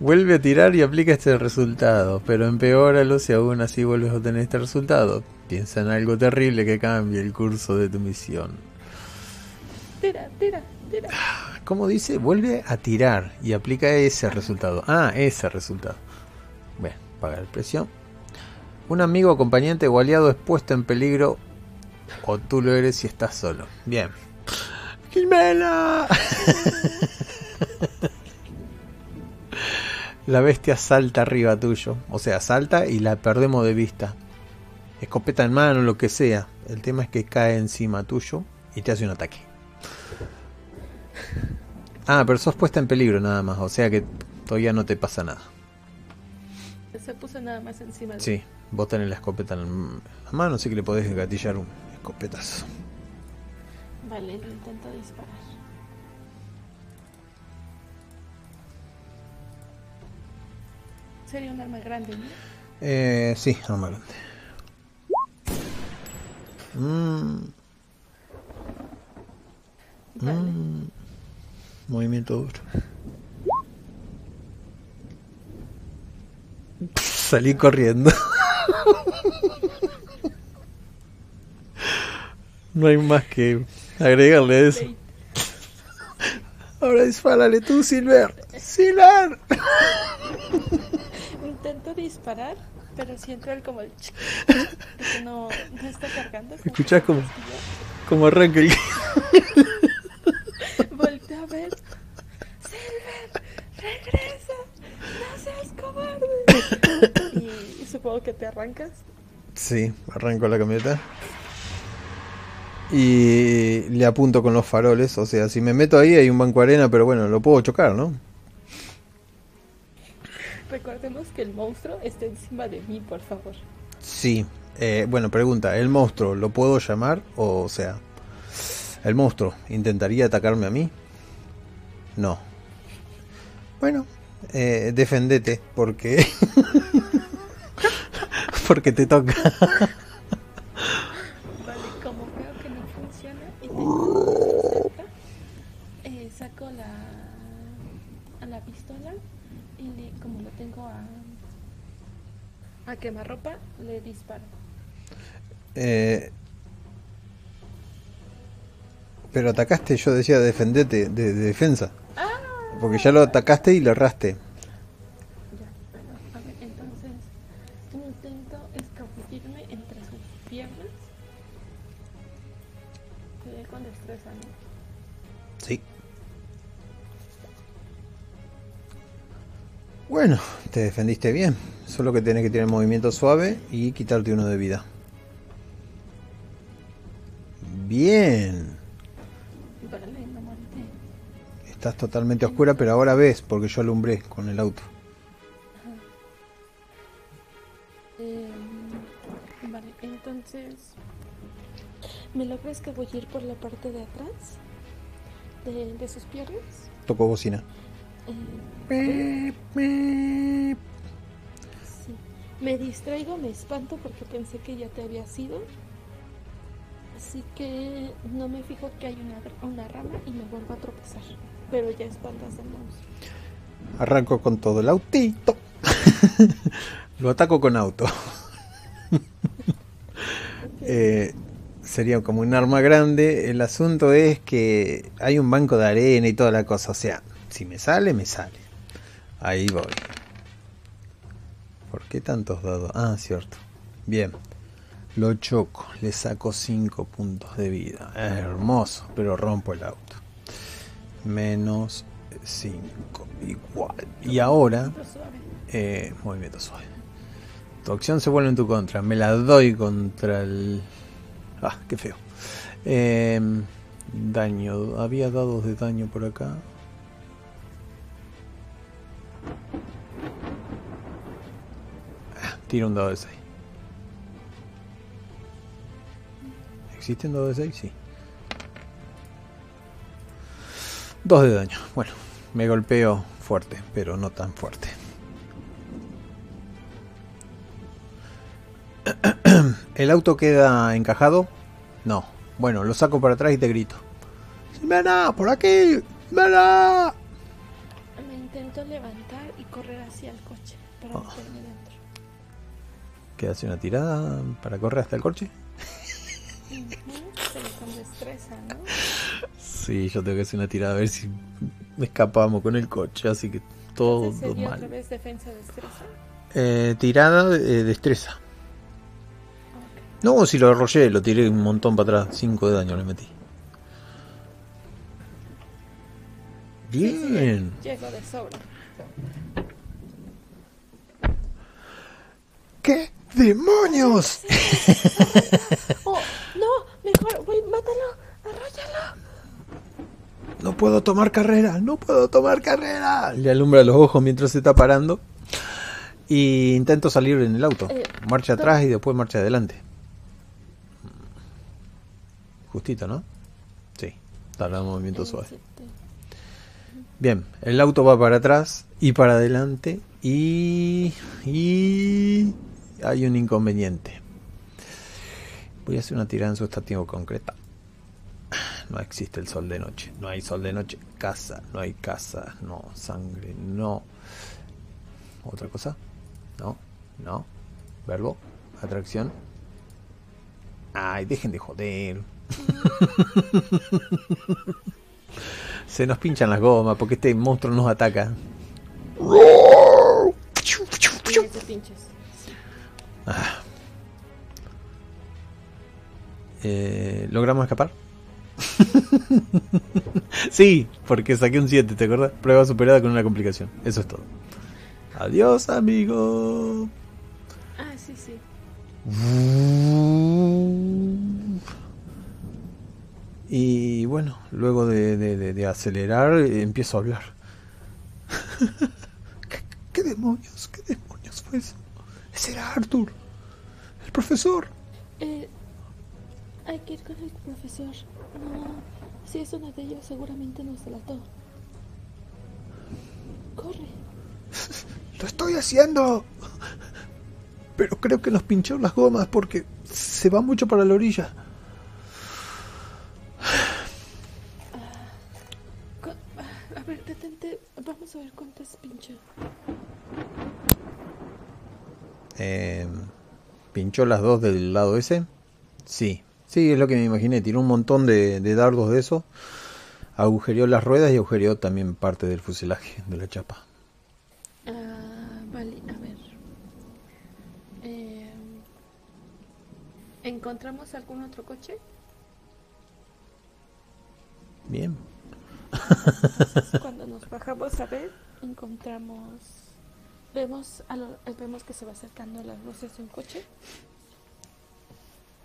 Vuelve a tirar y aplica este resultado, pero empeóralo si aún así vuelves a obtener este resultado. Piensa en algo terrible que cambie el curso de tu misión. Tira, tira, tira. ¿Cómo dice? Vuelve a tirar y aplica ese resultado. Ah, ese resultado. Bueno, pagar presión. Un amigo, acompañante o aliado es puesto en peligro o tú lo eres si estás solo. Bien. ¡Jimena! la bestia salta arriba tuyo. O sea, salta y la perdemos de vista. Escopeta en mano, lo que sea. El tema es que cae encima tuyo y te hace un ataque. Ah, pero sos puesta en peligro nada más. O sea que todavía no te pasa nada. Se puso nada más encima de Sí, vos tenés la escopeta en la mano, así que le podés gatillar un escopetazo. Vale, lo intento disparar. Sería un arma grande, ¿no? Eh, sí, arma grande. Mm, Vale. mm. Movimiento duro. Salí corriendo. No hay más que agregarle eso. Ahora dispárale tú, Silver. Silver. Intento disparar, pero siento el como el ch- que no, no está cargando. que como-. Como arranca el... Volteo a ver. Silver, regresa. No seas cobarde. Y supongo que te arrancas. Sí, arranco la camioneta. Y le apunto con los faroles. O sea, si me meto ahí hay un banco de arena, pero bueno, lo puedo chocar, ¿no? Recordemos que el monstruo está encima de mí, por favor. Sí. Eh, bueno, pregunta, ¿el monstruo lo puedo llamar? O sea, ¿el monstruo intentaría atacarme a mí? No. Bueno, eh, defendete, porque... porque te toca. Vale, como veo que no funciona y tengo cerca, eh, saco la, a la pistola y le- como lo tengo a, a quemarropa, le disparo. Eh, pero atacaste, yo decía defendete, de, de defensa. Porque ya lo atacaste y le erraste. Ya, bueno, a ver, entonces intento escabullirme entre sus piernas. Pegué con destreza, ¿no? Sí. Bueno, te defendiste bien. Solo que tenés que tener movimiento suave y quitarte uno de vida. Bien. Estás totalmente oscura, pero ahora ves porque yo alumbré con el auto. Eh, vale, entonces. ¿Me logro escabullir por la parte de atrás? De, de sus piernas. Tocó bocina. Eh, sí. Me distraigo, me espanto porque pensé que ya te había sido. Así que no me fijo que hay una, una rama y me vuelvo a tropezar. Pero ya espantas al monstruo. Arranco con todo el autito. Lo ataco con auto. Eh, sería como un arma grande. El asunto es que hay un banco de arena y toda la cosa. O sea, si me sale, me sale. Ahí voy. ¿Por qué tantos dados? Ah, cierto. Bien. Lo choco. Le saco 5 puntos de vida. Hermoso. Pero rompo el auto. Menos 5. Igual. Y ahora eh, movimiento suave. Tu acción se vuelve en tu contra. Me la doy contra el Ah, qué feo. Em, daño. Había dados de daño por acá. Ah, tira un dado de 6. ¿Existe un dado de 6? Sí. Dos de daño. Bueno, me golpeo fuerte, pero no tan fuerte. ¿El auto queda encajado? No. Bueno, lo saco para atrás y te grito. ¡Mena! ¡Por aquí! ¡Mena! Me intento levantar y correr hacia el coche para Oh. meterme dentro. ¿Qué hace una tirada para correr hasta el coche? Ujú, Pero con destreza, ¿no? Sí, yo tengo que hacer una tirada a ver si escapamos con el coche, así que todo sería otra mal. vez defensa destreza. Eh, tirada de destreza. Ok. No, si lo arrollé, lo tiré un montón para atrás. 5 de daño le metí. Bien. Llego de sobra. ¿Qué demonios? ¡Oh! ¡No! Mejor, güey, mátalo. Arróllalo. No puedo tomar carrera, no puedo tomar carrera. Le alumbra los ojos mientras se está parando. Y intento salir en el auto. Eh, Marcha atrás y después marcha adelante. Justito, ¿no? Sí. Tarda un movimiento Eh, suave. Bien, el auto va para atrás y para adelante y... y... hay un inconveniente. Voy a hacer una tirada en sustantivo concreta. No existe el sol de noche. No hay sol de noche. Casa. No hay casa. No. Sangre. No. ¿Otra cosa? No. No. Verbo. Atracción. Ay, dejen de joder. Se nos pinchan las gomas porque este monstruo nos ataca. Pinches. Sí. Eh, ¿Logramos escapar? sí, porque saqué un 7, ¿te acuerdas? Prueba superada con una complicación. Eso es todo. Adiós, amigo. Ah, sí, sí. Y bueno, luego de, de- de- de acelerar, empiezo a hablar. ¿Qué, qué demonios? ¿Qué demonios fue eso? Ese era Arthur, el profesor. Eh, hay que ir con el profesor. No, si es uno de ellos, seguramente nos delató. Corre. Lo estoy haciendo. Pero creo que nos pinchó las gomas porque se va mucho para la orilla. Co- ah, A ver, detente. Vamos a ver cuántas pincha. Eh, ¿Pinchó las dos del lado ese? Sí, sí, es lo que me imaginé. Tiró un montón de, de dardos de eso. Agujereó las ruedas y agujereó también parte del fuselaje de la chapa. Ah, vale, a ver. Eh, ¿Encontramos algún otro coche? Bien. Entonces, cuando nos bajamos a ver, encontramos. Vemos, a lo- vemos que se va acercando las luces de un coche.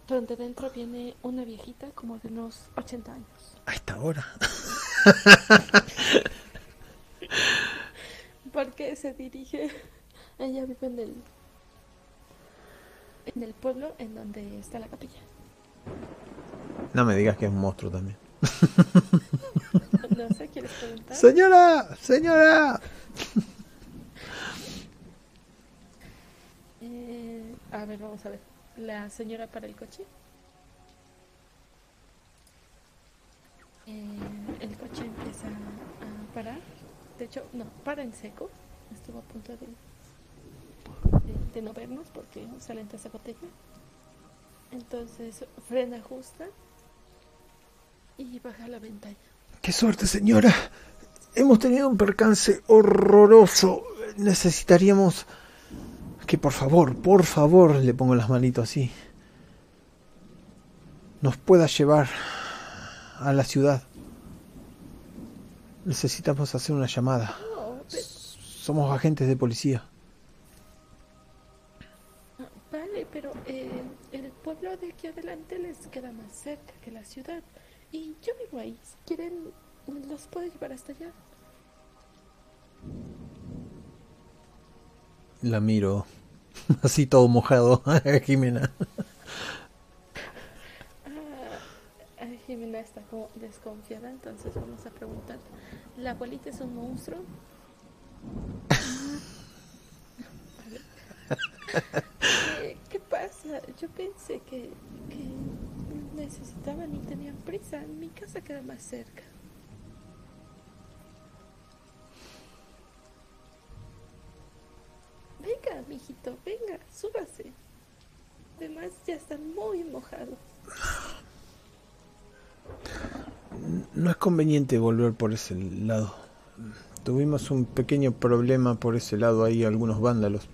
Donde dentro viene una viejita como de unos 80 años. A esta hora. Porque se dirige. Ella vive en el. En el pueblo en donde está la capilla. No me digas que es un monstruo también. No sé, ¿quieres preguntar? Señora, señora. Eh, a ver, vamos a ver. La señora para el coche. Eh, el coche empieza a parar. De hecho, no, para en seco. Estuvo a punto de, de, no vernos porque sale entre esa botella. Entonces frena justa y baja la ventana. Qué suerte, señora. Hemos tenido un percance horroroso. Necesitaríamos que por favor, por favor, le pongo las manitos así, nos pueda llevar a la ciudad. Necesitamos hacer una llamada. Somos agentes de policía. vale, pero eh, el pueblo de aquí adelante les queda más cerca que la ciudad. Y yo vivo ahí. Si quieren, los puedo llevar hasta allá. La miro así todo mojado, Jimena. Ah, Jimena está como desconfiada, entonces vamos a preguntar. ¿La abuelita es un monstruo? ¿Qué, ¿Qué, pasa? Yo pensé que, que necesitaban y tenían prisa. Mi casa queda más cerca. Venga, mijito, venga, súbase. Además, ya están muy mojados. No es conveniente volver por ese lado. Tuvimos un pequeño problema por ese lado ahí, algunos vándalos.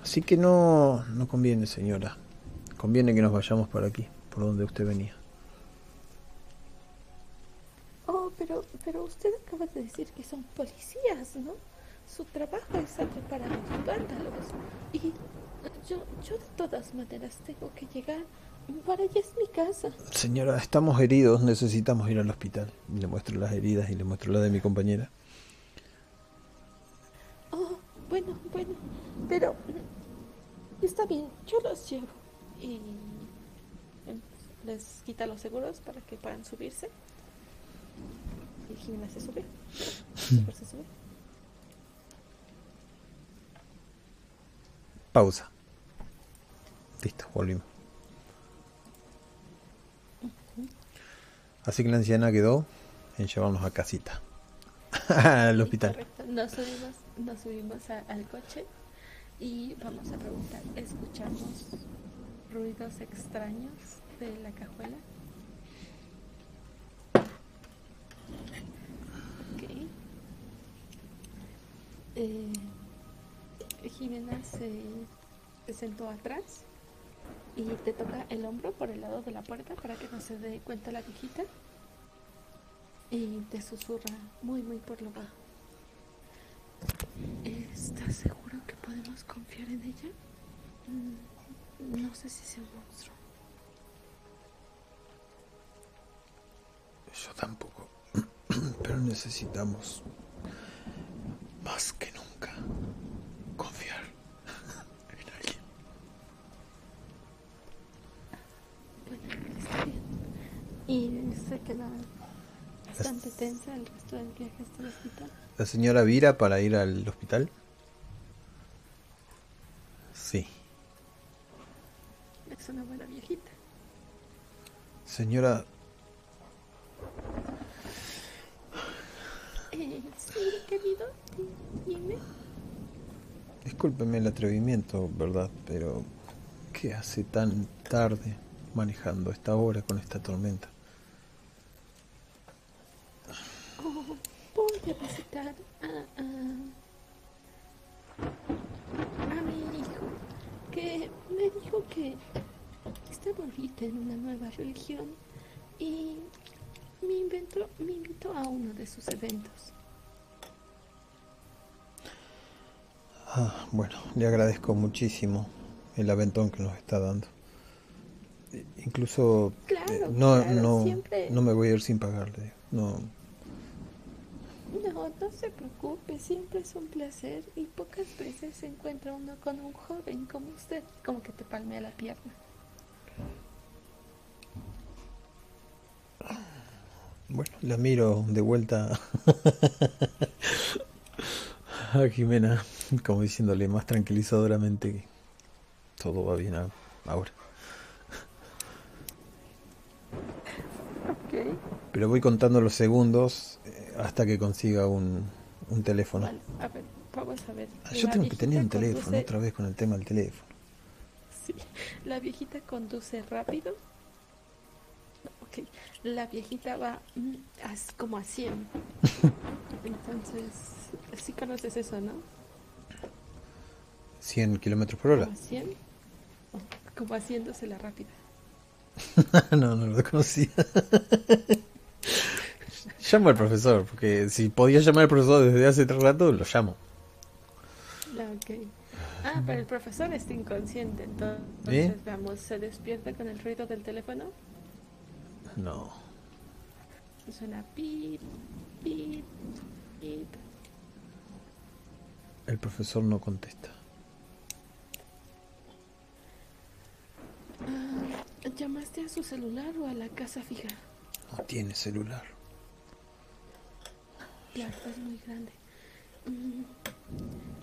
Así que no, no conviene, señora. Conviene que nos vayamos por aquí, por donde usted venía. Oh, pero, pero usted acaba de decir que son policías, ¿no? Su trabajo es atrapar a los vándalos. Y yo, yo de todas maneras tengo que llegar. Para allá es mi casa. Señora, estamos heridos, necesitamos ir al hospital. Le muestro las heridas y le muestro la de mi compañera. Oh, bueno, bueno, pero está bien, yo los llevo. Y les quita los seguros para que puedan subirse. Y Jimena se sube. Se sube. Pausa. Listo, volvimos. Así que la anciana quedó en llevarnos a casita. al hospital. Correcto. Nos subimos, nos subimos a, al coche y vamos a preguntar, ¿escuchamos ruidos extraños de la cajuela? Ok. Eh, Jimena se, se sentó atrás y te toca el hombro por el lado de la puerta para que no se dé cuenta la viejita y te susurra muy muy por lo bajo. ¿Estás seguro que podemos confiar en ella? Mm, No sé si sea un monstruo. Yo tampoco. Pero necesitamos más que nunca confiar en alguien. Bueno, está bien. Y se queda bastante tensa el resto del viaje hasta el hospital. ¿La señora vira para ir al hospital? Sí. Es una buena viejita. Señora, Eh, sí, querido, di- dime. Discúlpeme el atrevimiento, ¿verdad? Pero ¿qué hace tan tarde manejando esta hora con esta tormenta? Oh, voy a visitar a, a, a mi hijo, que me dijo que estaba ahorita en una nueva religión y me, inventó, me invitó a uno de sus eventos. Ah, bueno, le agradezco muchísimo el aventón que nos está dando. Eh, Incluso eh, Claro, no, claro, no, siempre. no me voy a ir sin pagarle. No, No, no se preocupe, siempre es un placer y pocas veces se encuentra uno con un joven como usted, como que te palmea la pierna. bueno, la miro de vuelta a Jimena, como diciéndole más tranquilizadoramente que todo va bien ahora. Ok. Pero voy contando los segundos eh, hasta que consiga un, un teléfono. Vale, a ver, vamos a ver. Ah, Yo tengo que tener un teléfono, conduce- otra vez con el tema del teléfono. Sí, la viejita conduce rápido. Ok, la viejita va mm, as- como a 100. Entonces, sí conoces eso, ¿no? 100 kilómetros por hora. Como a 100. o Como haciéndosela rápida. no, no lo conocía. Llamo al profesor, porque si podía llamar al profesor desde hace tres rato, lo llamo. Ok. Ah, pero el profesor está inconsciente, entonces vamos, ¿se despierta con el ruido del teléfono? No. Suena pip, pip, pip. El profesor no contesta. ¿Llamaste a su celular o a la casa fija? No tiene celular. Claro, es muy grande. Mm,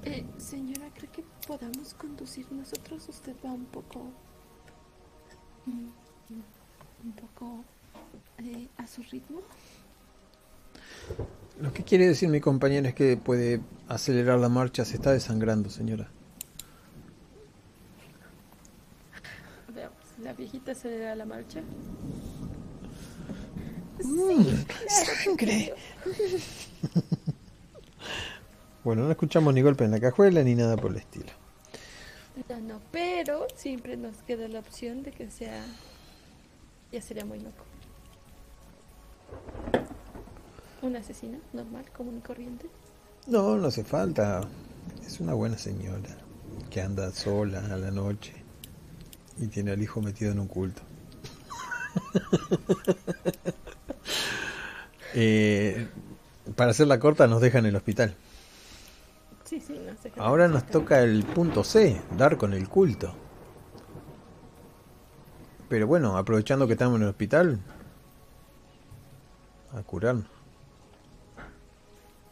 eh, señora, ¿cree que podamos conducir nosotros? Usted va un poco... Mm, un poco eh, a su ritmo. Lo que quiere decir mi compañera es que puede acelerar la marcha. Se está desangrando, señora. Veamos, la viejita acelera la marcha. Mm, sangre. bueno, no escuchamos ni golpe en la cajuela ni nada por el estilo. No, no, pero siempre nos queda la opción de que sea... Ya sería muy loco. ¿Un asesino normal, común y corriente? No, no hace falta. Es una buena señora que anda sola a la noche y tiene al hijo metido en un culto. eh, para hacerla corta nos dejan en el hospital. Sí, sí, Ahora nos toca el punto C, dar con el culto. Pero bueno, aprovechando que estamos en el hospital, a curarnos.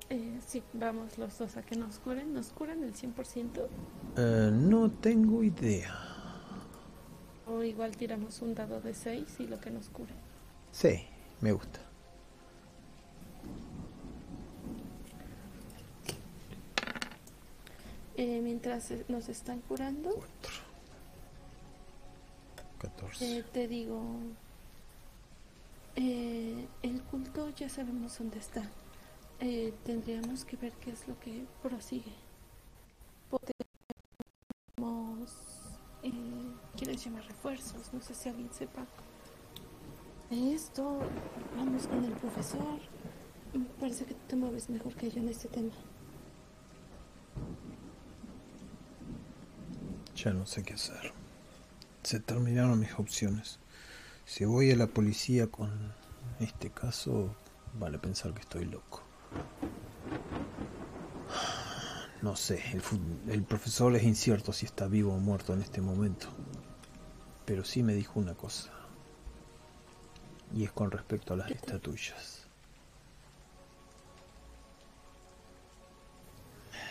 Eh, sí, vamos los dos a que nos curen. ¿Nos curan el 100%? Eh, no tengo idea. O igual tiramos un dado de 6 y lo que nos cure. Sí, me gusta. Eh, mientras eh, nos están curando, Cuatro. Catorce. eh, te digo, eh, el culto ya sabemos dónde está. Tendríamos que ver qué es lo que prosigue. Podemos, eh, ¿quieres llamar refuerzos? No sé si alguien sepa. de Esto, vamos con el profesor. Me parece que tú te mueves mejor que yo en este tema. Ya no sé qué hacer. Se terminaron mis opciones. Si voy a la policía con este caso, vale pensar que estoy loco. No sé, el, profesor es incierto si está vivo o muerto en este momento. Pero sí me dijo una cosa. Y es con respecto a las estatuillas.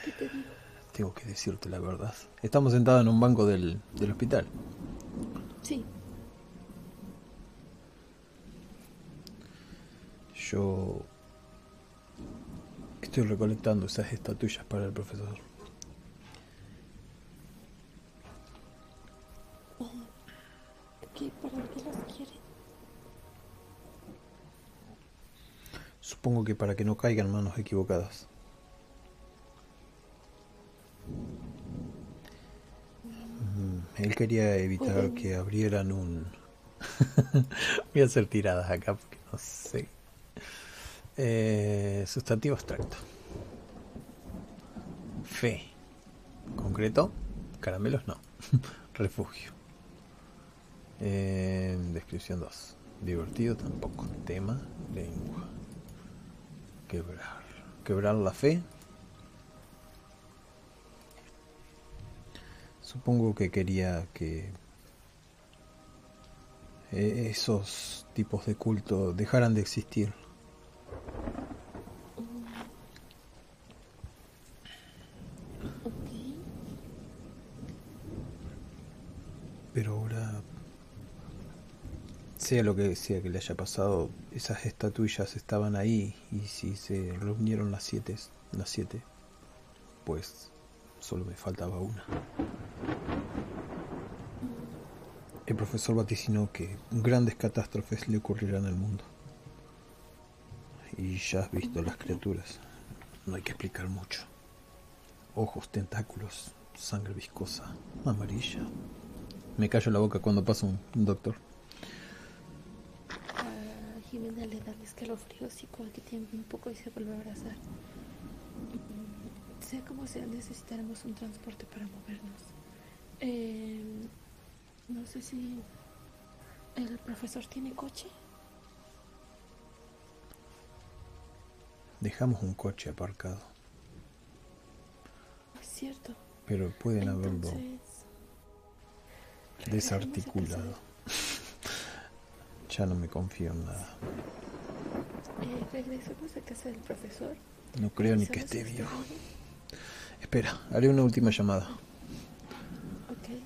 ¿Qué te digo? Tengo que decirte la verdad. Estamos sentados en un banco del, del hospital. Sí, Yo estoy recolectando esas estatuillas para el profesor. ¿qué, ¿para qué las quiere? Supongo que para que no caigan manos equivocadas. Mm, Él quería evitar que abrieran un... Voy a hacer tiradas acá porque no sé. Eh, sustantivo abstracto. Fe. Concreto. Caramelos no. Refugio. Eh, descripción 2. Divertido tampoco. Tema. Lengua. Quebrar. Quebrar la fe. Supongo que quería que eh, esos tipos de culto dejaran de existir. Pero ahora, sea lo que sea que le haya pasado, esas estatuillas estaban ahí y si se reunieron las siete, las siete, pues solo me faltaba una. El profesor vaticinó que grandes catástrofes le ocurrirán al mundo. Y ya has visto las criaturas. No hay que explicar mucho. Ojos, tentáculos, sangre viscosa, amarilla. Me callo la boca cuando pasa un doctor. A Jimena le dan escalofríos y como que un poco y se vuelve a abrazar. Sea como sea, necesitaremos un transporte para movernos. Eh, no sé si el profesor tiene coche. Dejamos un coche aparcado. Es cierto. Pero pueden haberlo Entonces, desarticulado. ya no me confío en nada. Eh, regresemos a casa del profesor. No creo ni que ¿Sabes esté vivo? Espera, haré una última llamada. Ok.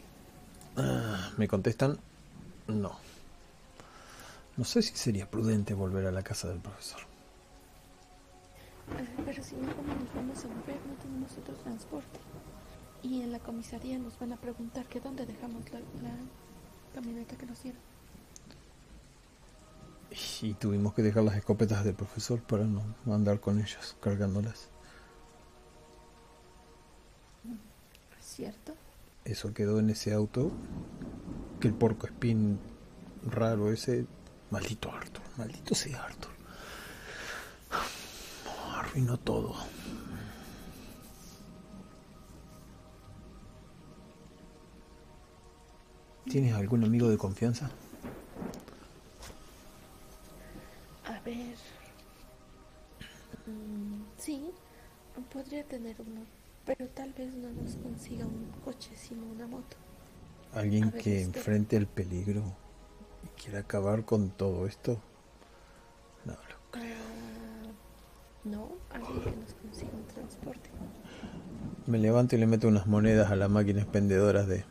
Ah, ¿Me contestan? No. No sé si sería prudente volver a la casa del profesor. Pero si no, ¿cómo nos vamos a mover? No tenemos otro transporte. Y en la comisaría nos van a preguntar que dónde dejamos la, la camioneta que nos dieron. Y tuvimos que dejar las escopetas del profesor para no andar con ellas, cargándolas. ¿Es cierto? Eso quedó en ese auto. Que el porco espín raro ese. Maldito Arthur, maldito sea Arthur. Arruinó todo. ¿Tienes algún amigo de confianza? A ver. Mm, sí, podría tener uno. Pero tal vez no nos consiga un coche, sino una moto. ¿Alguien ver, que espera. enfrente el peligro y quiera acabar con todo esto? No, lo- Ah, no, alguien que nos consiga un transporte. me levanto y le meto unas monedas a las máquinas expendedoras de,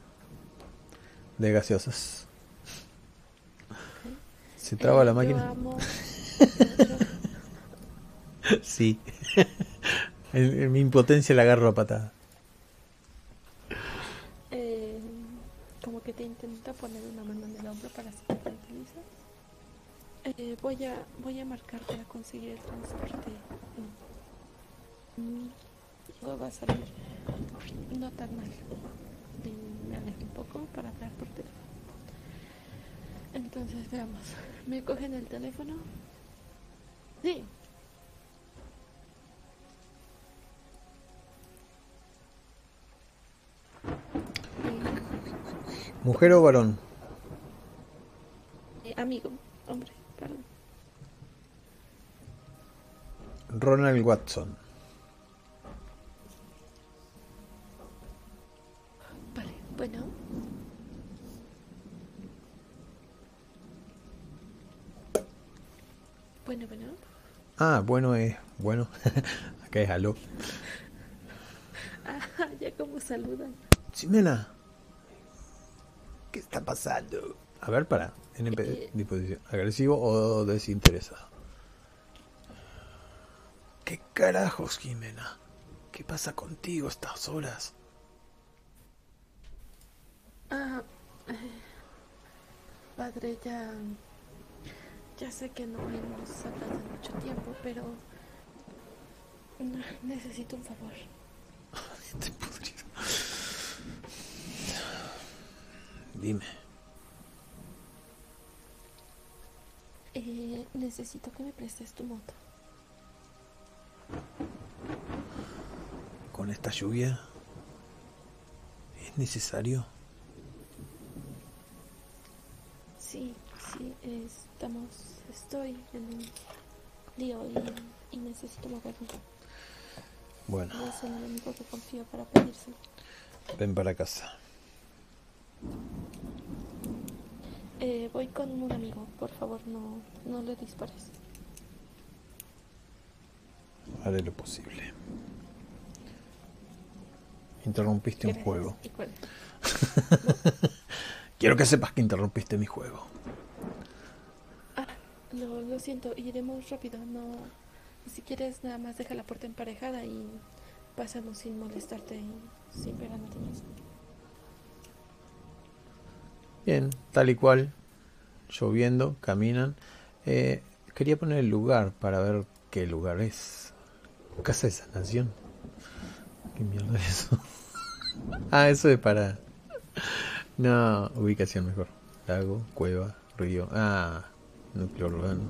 de gaseosas. ¿Se traba Eh, la yo máquina? amo- Sí. en, en mi impotencia la agarro a patada. Eh, como que te intenta poner una mano en el hombro para que te tranquilizas. Eh, voy a voy a marcar para conseguir el transporte. Todo va a salir no tan mal. Y me alejo un poco para hablar por teléfono. Entonces veamos. ¿Me cogen el teléfono? Sí. ¿Mujer o varón? Eh, amigo, hombre, Ronald Watson. Vale, bueno. Bueno, bueno. Ah, bueno es. Bueno. Acá es aló. Ah, ya como saludan. Ximena. ¿Qué está pasando? A ver, para. NP Eh. disposición. ¿Agresivo o desinteresado? ¿Qué carajos, Jimena? ¿Qué pasa contigo a estas horas? Ah, eh, padre, ya. Ya sé que no hemos hablado en mucho tiempo, pero. Necesito un favor. Podrido. Dime. Eh, necesito que me prestes tu moto. ¿Con esta lluvia? ¿Es necesario? Sí, sí, estamos. Estoy en un lío y, y necesito moverme. Bueno, No es único que confío para pedírselo. ven para casa. Eh, voy con un amigo, por favor, no, no le dispares. Haré lo posible. Interrumpiste un juego. Quiero que sepas que interrumpiste mi juego. Ah, lo, lo siento, iremos rápido. No, si quieres, nada más deja la puerta emparejada y pasamos sin molestarte y sin pegar a. Bien, tal y cual. Lloviendo, caminan. Eh, quería poner el lugar para ver qué lugar es. Casa de sanación. ¿Qué mierda es eso? ah, eso es para. No, ubicación mejor. Lago, cueva, río. Ah, núcleo urbano.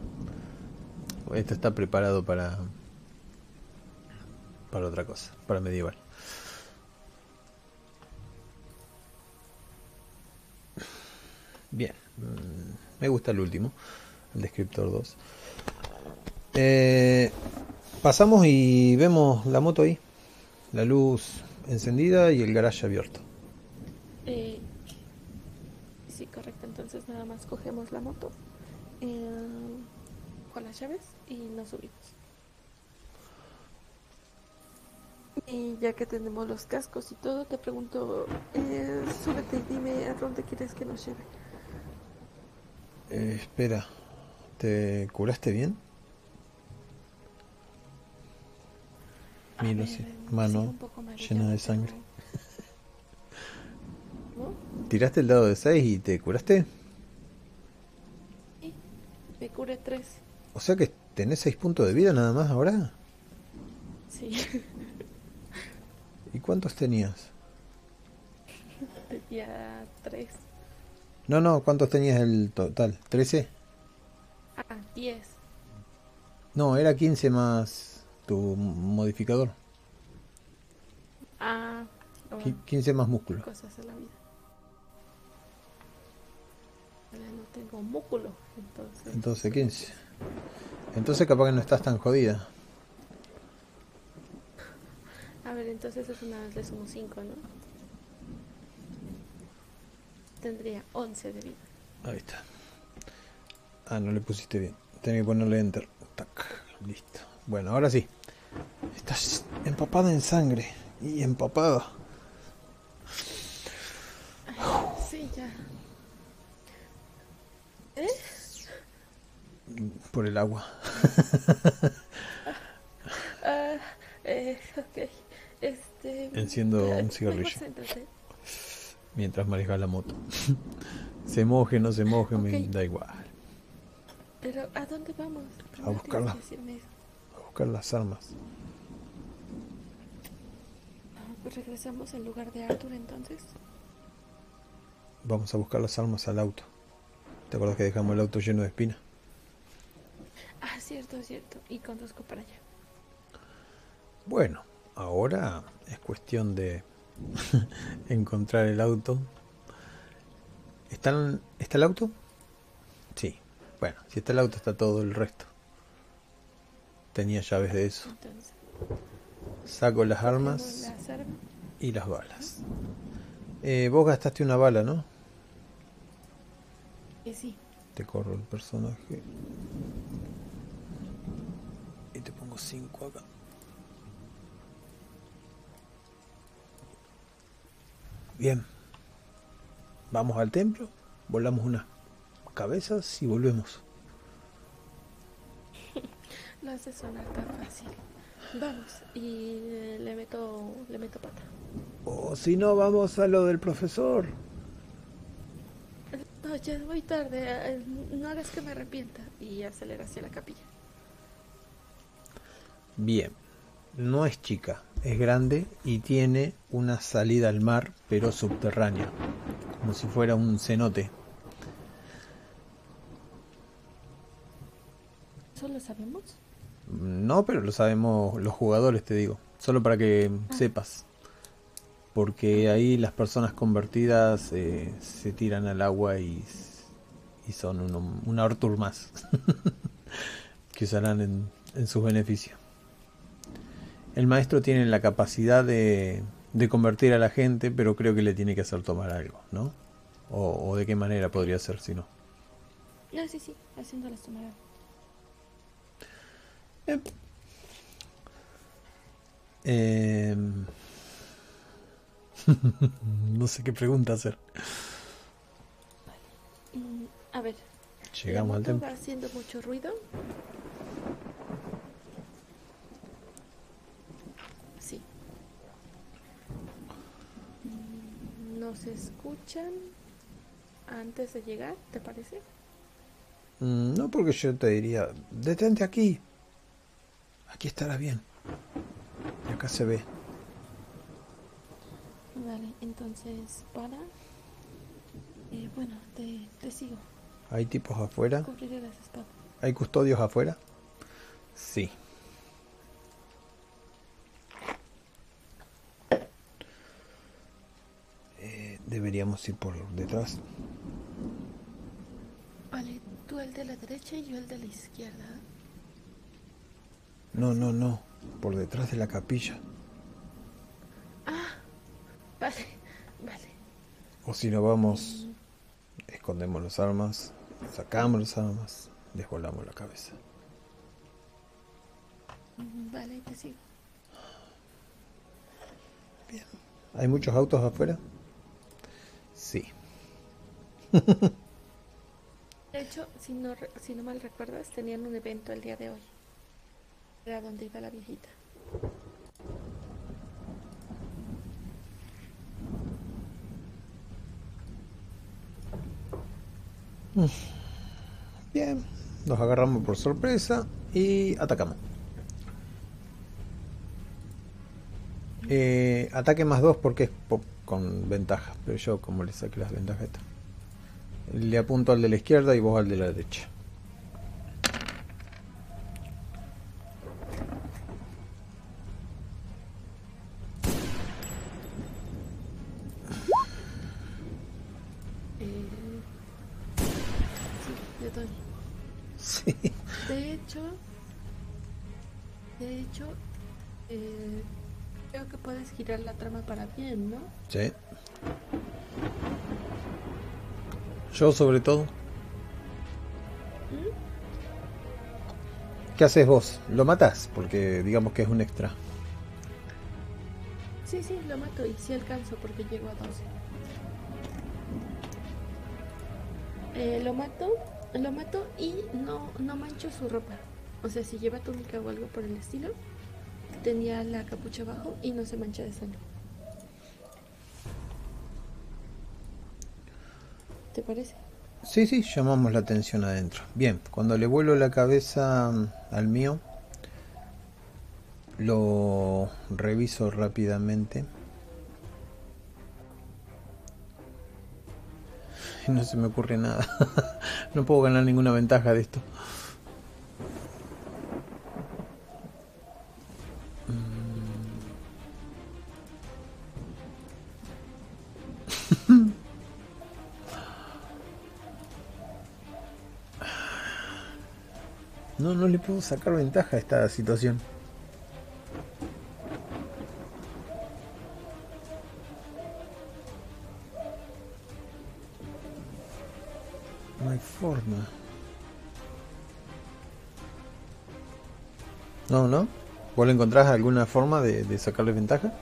Esto está preparado para. para otra cosa, para medieval. Bien, mm, me gusta el último, el Descriptor 2. Eh, pasamos y vemos la moto ahí, la luz encendida y el garage abierto. Eh, sí, correcto. Entonces nada más cogemos la moto eh, con las llaves y nos subimos. Y ya que tenemos los cascos y todo, te pregunto, eh, súbete y dime a dónde quieres que nos lleve. Eh, espera, ¿te curaste bien? Miro así, sí, mano llena de sangre. ¿Tiraste el dado de 6 y te curaste? Sí, me curé tres. O sea que tenés 6 puntos de vida nada más ahora. Sí, ¿Y cuántos tenías? tenía tres. No, no, ¿cuántos tenías el total? ¿13? Ah, diez. No, era 15 más tu modificador. Ah, no, Qui- 15 más músculo. cosas de la vida. Ahora no tengo músculo, entonces. Entonces 15. Entonces capaz que no estás tan jodida. A ver, entonces es una vez le sumo 5, ¿no? Tendría 11 de vida. Ahí está. Ah, no le pusiste bien. Tenía que ponerle enter. Tac, listo. Bueno, ahora sí. Estás empapada en sangre. Y empapada. Sí, ya. ¿Eh? Por el agua. Ah, eh. Este. Enciendo un mejor cigarrillo. Mientras maneja la moto. se moje, no se moje, me da igual. Pero, ¿a dónde vamos? Primero buscarla. que decirme eso. A buscar las armas. Pues regresamos al lugar de Arthur entonces. Vamos a buscar las armas al auto. ¿Te acuerdas que dejamos el auto lleno de espinas? Ah, cierto, cierto. Y conduzco para allá. Bueno, ahora es cuestión de encontrar el auto. ¿Está, ¿Está el auto? Sí. Bueno, si está el auto está todo el resto. Tenía llaves de eso. Entonces, Saco las armas las armas. y las balas. Eh, vos gastaste una bala, ¿no? Y sí. Te corro el personaje. Y te pongo 5 acá. Bien. Vamos al templo, volamos unas cabezas y volvemos. Hace sonar tan fácil. Vamos. Y eh, le meto, le meto pata. O si no, vamos a lo del profesor. No, ya voy tarde. eh, No hagas que me arrepienta. Y acelera hacia la capilla. Bien. No es chica, es grande y tiene una salida al mar, pero subterránea. Como si fuera un cenote. ¿Eso lo sabemos? No, pero lo sabemos los jugadores, te digo. Solo para que sepas. Porque ahí las personas convertidas eh, se tiran al agua y, y son uno- un Arthur más. que usarán en, en sus beneficios. El maestro tiene la capacidad de, de convertir a la gente, pero creo que le tiene que hacer tomar algo, ¿no? O, o de qué manera podría ser si no. No, sí, sí. Haciéndolas tomar algo. Em, no sé qué pregunta hacer. Mm, a ver. Llegamos ¿la al templo. va haciendo mucho ruido? Sí. Mm, ¿Nos escuchan antes de llegar, te parece? Mm, No porque yo te diría, detente aquí. Aquí estarás bien. Acá se ve. Vale, entonces para. Eh, bueno, te, te, sigo. ¿Hay tipos afuera? ¿Hay custodios afuera? Sí. Eh, deberíamos ir por detrás. Vale, tú el de la derecha y yo el de la izquierda. No, no, no. Por detrás de la capilla. Ah, vale, vale. O si no vamos, escondemos las armas, sacamos las armas, desvolamos la cabeza. Vale, te sigo. Bien. ¿Hay muchos autos afuera? Sí. De hecho, si no, si no mal recuerdas, tenían un evento el día de hoy. Era donde iba la viejita. Bien. Nos agarramos por sorpresa y atacamos. Eh, ataque más dos porque es po- con ventaja. Pero yo como le saqué las ventajas. Le apunto al de la izquierda y vos al de la derecha. Bien, ¿no? Sí. Yo sobre todo. ¿Qué haces vos? ¿Lo matás? Porque digamos que es un extra. Sí, sí, lo mato y sí alcanzo porque llego a 12. Eh, lo mato, lo mato y no, no mancho su ropa. O sea, si lleva túnica o algo por el estilo, tenía la capucha abajo y no se mancha de sangre. ¿Te parece? Sí, sí, llamamos la atención adentro. Bien, cuando le vuelo la cabeza mm, al mío, lo reviso rápidamente. No se me ocurre nada. No puedo ganar ninguna ventaja de esto. No, no le puedo sacar ventaja a esta situación. No hay forma. No, ¿no? ¿Vos le encontrás alguna forma de, de sacarle ventaja?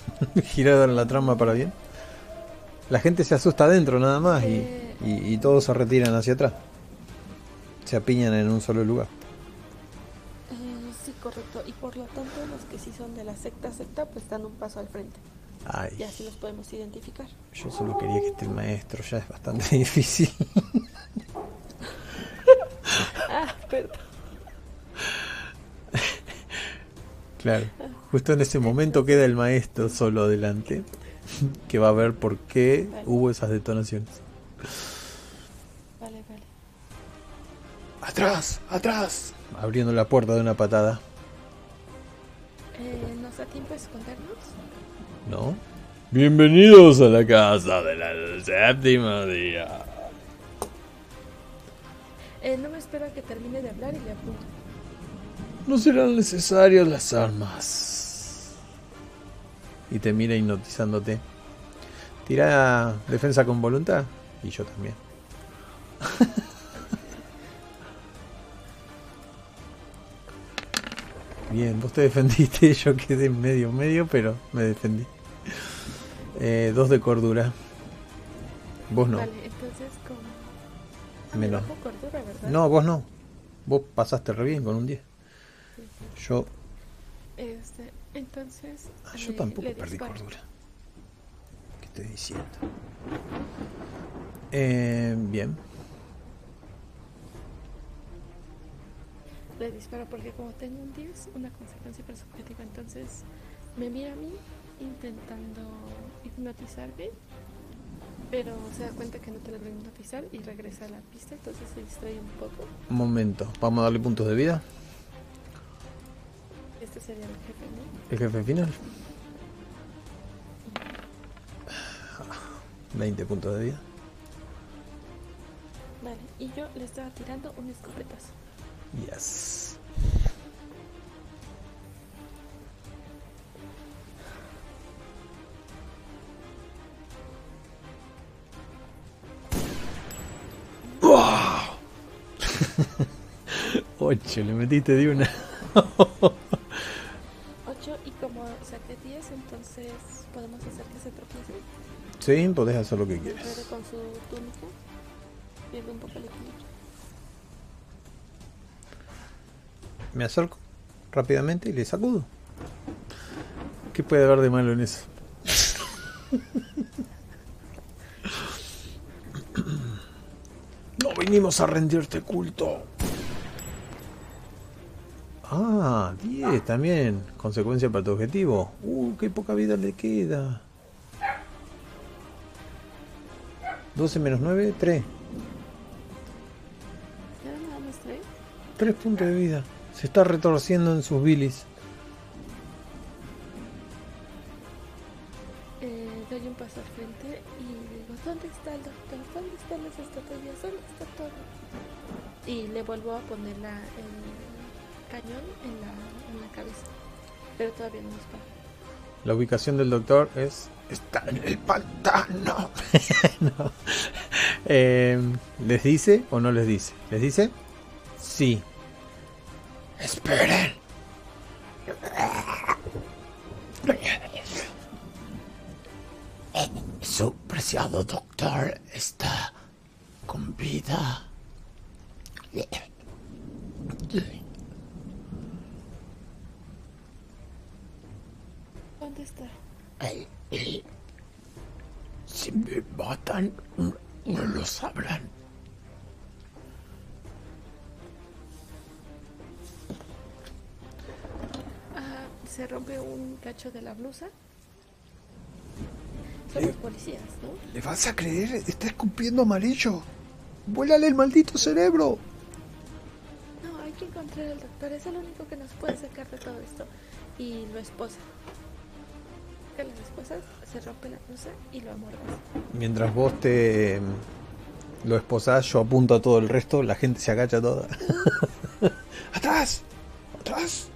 Girar la trama para bien. La gente se asusta adentro nada más y, Eh. y- y todos se retiran hacia atrás. Se apiñan en un solo lugar. Por lo tanto, los que sí son de la secta secta, pues dan un paso al frente. Ay, Y así los podemos identificar. yo solo quería que esté el maestro, ya es bastante difícil. Ah, perdón. Claro. Justo en ese momento queda el maestro solo adelante, que va a ver por qué Vale. hubo esas detonaciones. Vale, vale. ¡Atrás! ¡Atrás! Abriendo la puerta de una patada. Eh, ¿Nos da tiempo de escondernos? ¿No? Bienvenidos a la casa de la séptima día. Eh, no me espero a que termine de hablar y le apunto. No serán necesarias las armas. Y te mira hipnotizándote. Tira defensa con voluntad. Y yo también. Bien, vos te defendiste, yo quedé medio medio, pero me defendí. Eh, dos de cordura. Vos no. Vale, entonces con... Me Menos. cordura, ¿verdad? No, vos no. Vos pasaste re bien con un 10. Yo, Este, entonces... ah, yo tampoco perdí disparo. cordura. ¿Qué estoy diciendo? Eh, bien. Le disparo porque como tengo un 10, una consecuencia para su objetivo. Entonces me mira a mí intentando hipnotizarme, pero se da cuenta que no te logré hipnotizar y regresa a la pista, entonces se distrae un poco. Un momento. Vamos a darle puntos de vida. Este sería el jefe, ¿no? El jefe final. 20 puntos de vida. Vale, y yo le estaba tirando un escopetazo. Yes. ¡Wow! 8, le metiste de una. 8 y como saqué 10, entonces podemos hacer que se tropiece. Sí, podés hacer lo que quieras. con su túnica. Pierde un poco el equilibrio. Me acerco rápidamente y le sacudo. ¿Qué puede haber de malo en eso? No vinimos a rendirte culto. Ah, 10 también. Consecuencia para tu objetivo. Uh, qué poca vida le queda. 12 menos 9, 3. Ya nada más trae. 3 puntos de vida. Se está retorciendo en sus bilis. Eh, doy un paso al frente y digo, ¿dónde está el doctor? ¿Dónde están las estatuillas? ¿Dónde está todo? Y le vuelvo a poner la, el cañón en la, en la cabeza. Pero todavía no dispara. La ubicación del doctor es. Está en el pantano. No. Eh, ¿Les dice o no les dice? ¿Les dice? Sí. Esperen. Su preciado doctor está con vida. ¿Dónde está? Si me matan, no lo sabrán. Se rompe un cacho de la blusa. Son los policías, ¿no? ¿Le vas a creer? Está escupiendo amarillo. Vuélale el maldito cerebro. No, hay que encontrar al doctor. Es el único que nos puede sacar de todo esto. Y lo esposa. Que las esposas se rompe la blusa y lo amordas. Mientras vos te em, lo esposás, yo apunto a todo el resto, la gente se agacha toda. ¡Atrás! ¡Atrás!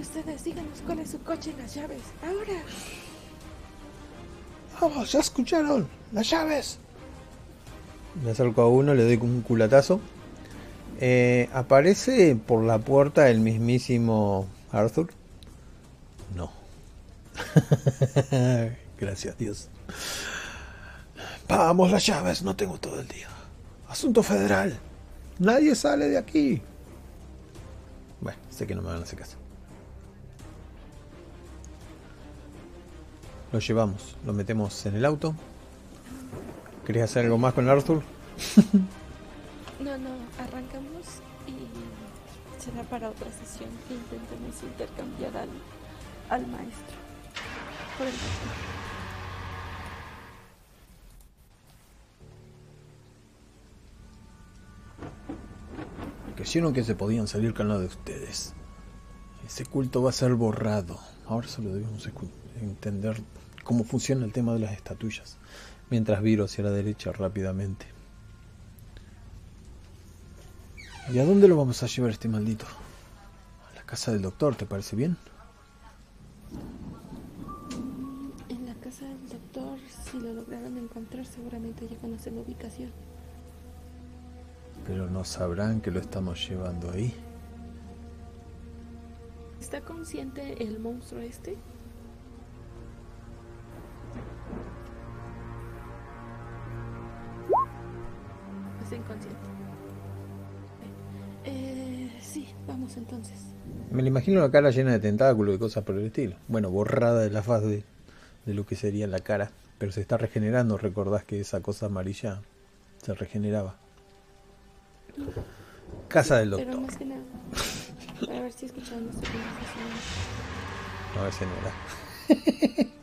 Ustedes, díganos cuál es su coche y las llaves. ¡Ahora! ¡Vamos! ¡Ya escucharon! ¡Las llaves! Me acerco a uno, le doy un culatazo. Eh, ¿Aparece por la puerta el mismísimo Arthur? No. Gracias, Dios. Vamos, las llaves, no tengo todo el día. Asunto federal. Nadie sale de aquí. Bueno, sé que no me van a hacer caso. Lo llevamos, lo metemos en el auto. ¿Querés hacer algo más con Arthur? No, no, arrancamos y será para otra sesión que intentemos intercambiar al, al maestro. Por el. Creyeron que se podían salir con la de ustedes. Ese culto va a ser borrado. Ahora solo debemos entender cómo funciona el tema de las estatuillas. Mientras viro hacia la derecha rápidamente. ¿Y a dónde lo vamos a llevar este maldito? A la casa del doctor, ¿te parece bien? En la casa del doctor, si lo lograron encontrar, seguramente ya conocen la ubicación. Pero no sabrán que lo estamos llevando ahí. ¿Está consciente el monstruo este? Está inconsciente. Eh, sí, vamos entonces. Me lo imagino la cara llena de tentáculos y cosas por el estilo. Bueno, borrada de la faz de, de lo que sería la cara. Pero se está regenerando. Recordás que esa cosa amarilla se regeneraba. Casa del Pero doctor. más que nada, para ver si conversación. A ver si no era.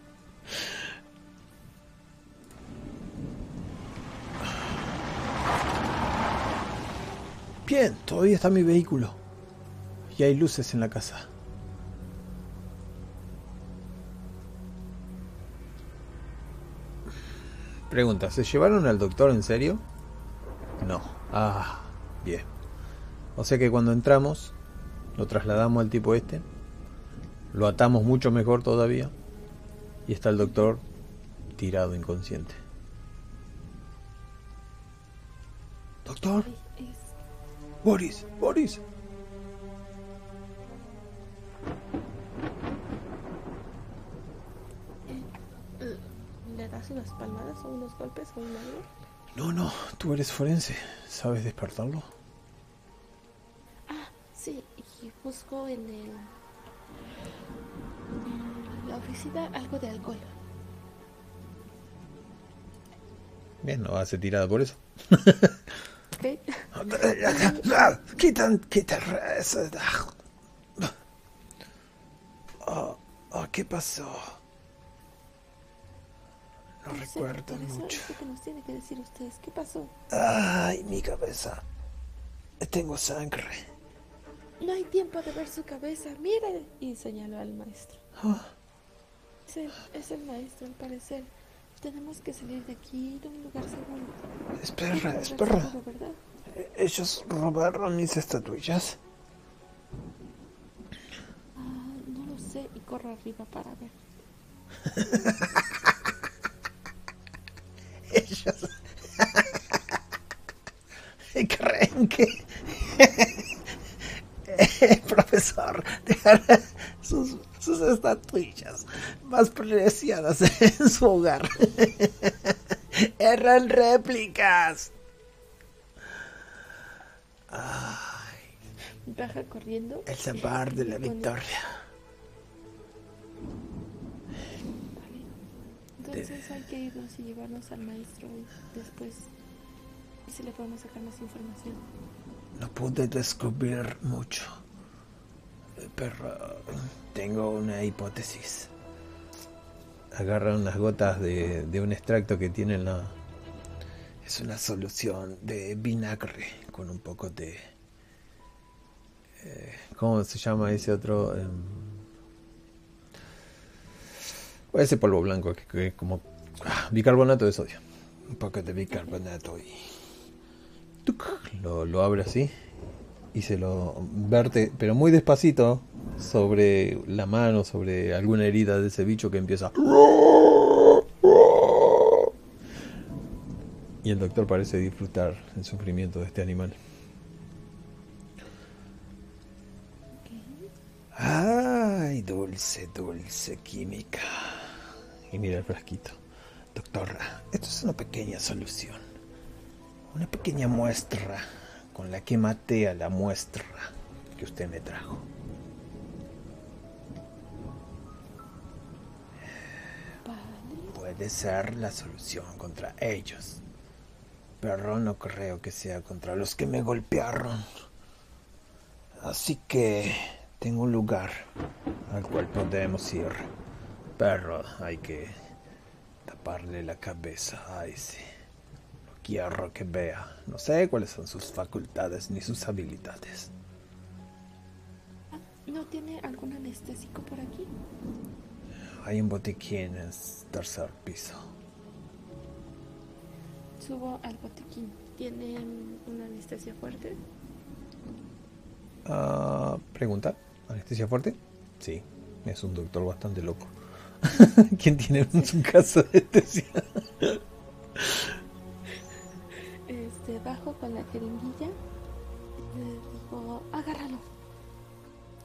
Bien, todavía está mi vehículo. Y hay luces en la casa. Pregunta, ¿se llevaron al doctor en serio? No. Ah, bien. O sea que cuando entramos, lo trasladamos al tipo este, lo atamos mucho mejor todavía, y está el doctor tirado inconsciente. Doctor. Boris, Boris. ¿Le das unas palmadas o unos golpes o un algo? No, no, tú eres forense. ¿Sabes despertarlo? Ah, sí, y busco en el. en la oficina algo de alcohol. Bien, no hace tirada por eso. ¿Ok? Quitan, quitan eso. Oh, oh, ¿Qué pasó? No Sí, recuerdo eso mucho. es lo que nos tiene que decir ustedes. ¿Qué pasó? Ay, mi cabeza. Tengo sangre. No hay tiempo de ver su cabeza. Mire. Y señaló al maestro. Ah, Es el, es el maestro, al parecer. Tenemos que salir de aquí, ir a un lugar seguro. espera, espera. Ellos robaron mis estatuillas. Ah, no lo sé. Y corro arriba para ver. Ellos creen que el profesor dejará sus, sus estatuillas más preciadas en su hogar. Eran réplicas. Baja corriendo. El sabor de la victoria. Vale. Entonces hay que irnos y llevarnos al maestro y después. Y si le podemos sacar más información. No pude descubrir mucho, pero tengo una hipótesis. Agarra unas gotas de, un extracto que tiene en la... Es una solución de vinagre con un poco de... eh, ¿Cómo se llama ese otro? Em, ese polvo blanco que, que como ah, bicarbonato de sodio. Un poco de bicarbonato y lo abre así y se lo verte, pero muy despacito, sobre la mano, sobre alguna herida de ese bicho que empieza. Y el doctor parece disfrutar el sufrimiento de este animal. Ay, dulce, dulce química. Y mira el frasquito. Doctor, esto es una pequeña solución. Una pequeña muestra con la que maté a la muestra que usted me trajo. Puede ser la solución contra ellos. Pero no creo que sea contra los que me golpearon. Así que tengo un lugar al cual podemos ir. Pero hay que taparle la cabeza a ese. Quiero que vea. No sé cuáles son sus facultades ni sus habilidades. ¿No tiene algún anestésico por aquí? Hay un botiquín en el tercer piso. Subo al botiquín. ¿Tienen una anestesia fuerte? Ah, pregunta, ¿anestesia fuerte? Sí, es un doctor bastante loco. ¿Quién tiene en su casa anestesia? Este, bajo con la jeringuilla. y Le digo, agárralo.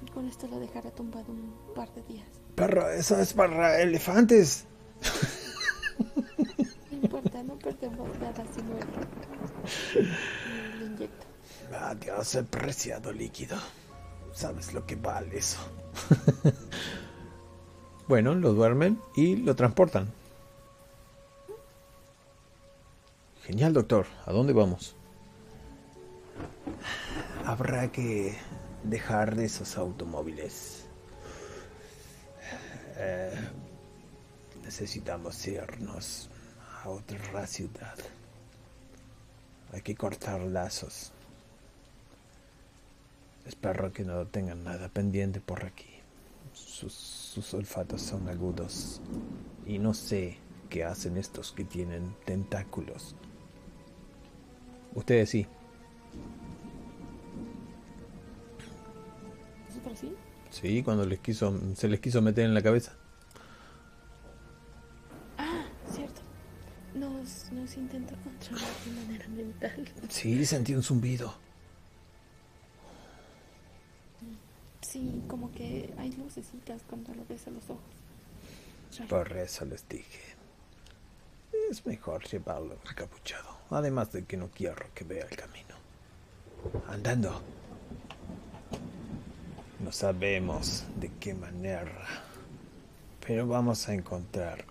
Y con esto lo dejará tumbado un par de días. Perro, eso es para elefantes. No importa, no perdemos nada si muere. Le inyecto. Adiós, el preciado líquido. ¿Sabes lo que vale eso? bueno, lo duermen y lo transportan. Genial, doctor. ¿A dónde vamos? Habrá que dejar de esos automóviles. Eh, necesitamos irnos a otra ciudad. Hay que cortar lazos. Espero que no tengan nada pendiente por aquí. Sus, sus olfatos son agudos. Y no sé qué hacen estos que tienen tentáculos. Ustedes sí. ¿Nosotros sí? Sí, cuando les quiso, se les quiso meter en la cabeza. Ah, cierto. Nos, nos intentó controlar de manera mental. Sí, sentí un zumbido. Sí, como que hay lucecitas cuando lo ves a los ojos. Por eso les dije. Es mejor llevarlo encapuchado. Además de que no quiero que vea el camino. Andando. No sabemos de qué manera. Pero vamos a encontrar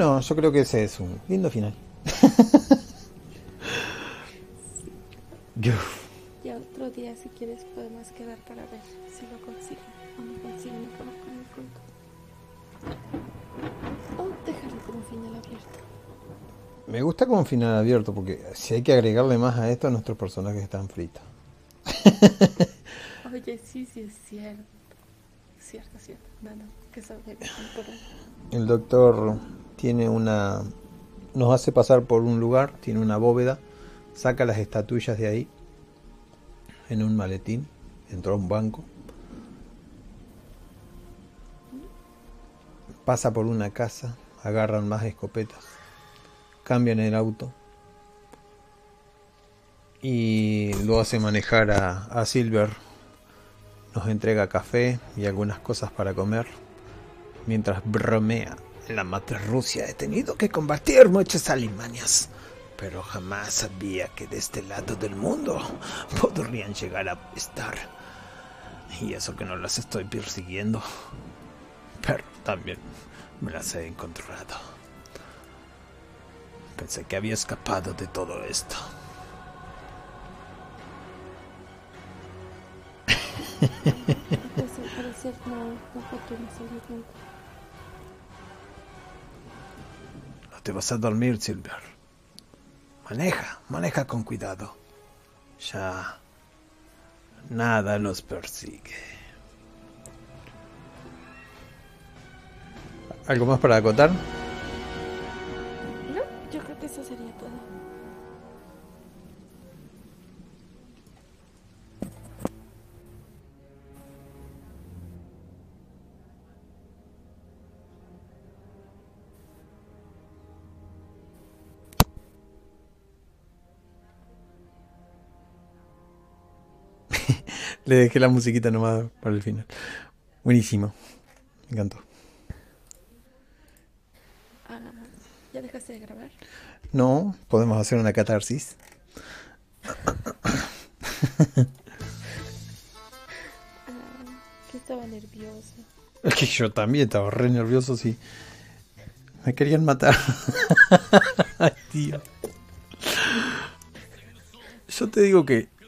Bueno, yo creo que ese es un lindo final. Yo- Ya otro día, si quieres, podemos quedar para ver si lo consiguen o no consiguen acabar con el culto. O dejarlo como final abierto. Me gusta como final abierto porque si hay que agregarle más a esto, nuestros personajes están fritos. Oye, sí, sí, es cierto. Cierto, cierto. No, no, que sabe. El doctor tiene una... Nos hace pasar por un lugar, tiene una bóveda, saca las estatuillas de ahí en un maletín, entró a un banco, pasa por una casa, agarran más escopetas, cambian el auto y lo hace manejar a, a Silver. Nos entrega café y algunas cosas para comer mientras bromea. En la matriz Rusia he tenido que combatir muchas Alemanias, pero jamás sabía que de este lado del mundo podrían llegar a estar. Y eso que no las estoy persiguiendo, pero también me las he encontrado. Pensé que había escapado de todo esto. Pues. No te vas a dormir, Silver. Maneja, maneja con cuidado. Ya nada nos persigue. ¿Algo más para acotar? Le dejé la musiquita nomás para el final. Buenísimo. Me encantó. Ah, ¿Ya dejaste de grabar? No, podemos hacer una catarsis. Ah, que estaba nerviosa. Es que yo también estaba re nervioso, sí. Me querían matar. Ay, tío. Yo te digo que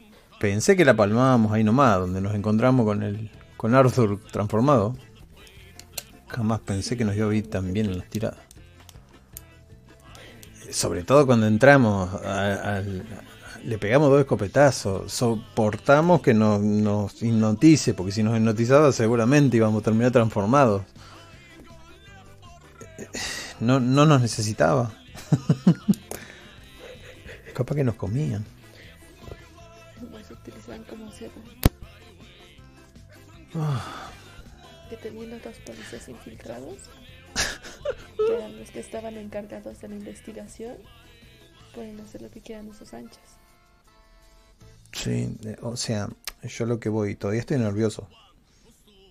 pensé que la palmábamos ahí nomás, donde nos encontramos con el con Arthur transformado. Jamás pensé que nos iba a ir tan bien en las tiradas. Sobre todo cuando entramos, a- al- le pegamos dos escopetazos. Soportamos que nos, nos hipnotice, porque si nos hipnotizaba seguramente íbamos a terminar transformados. No, no nos necesitaba. Capaz que nos comían. Que teniendo dos policías infiltrados, que eran los que estaban encargados de la investigación, pueden hacer lo que quieran a sus anchas. Sí, eh, o sea, yo lo que voy, todavía estoy nervioso.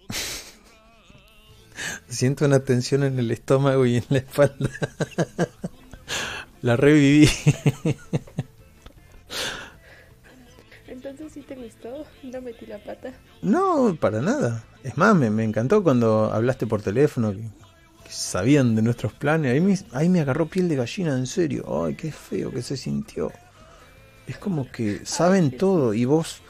Siento una tensión en el estómago y en la espalda. La reviví. Si te gustó, no metí la pata. No, para nada. Es más, me, me encantó cuando hablaste por teléfono, que, que sabían de nuestros planes. Ahí me, ahí me agarró piel de gallina, en serio. Ay, qué feo que se sintió. Es como que saben todo y vos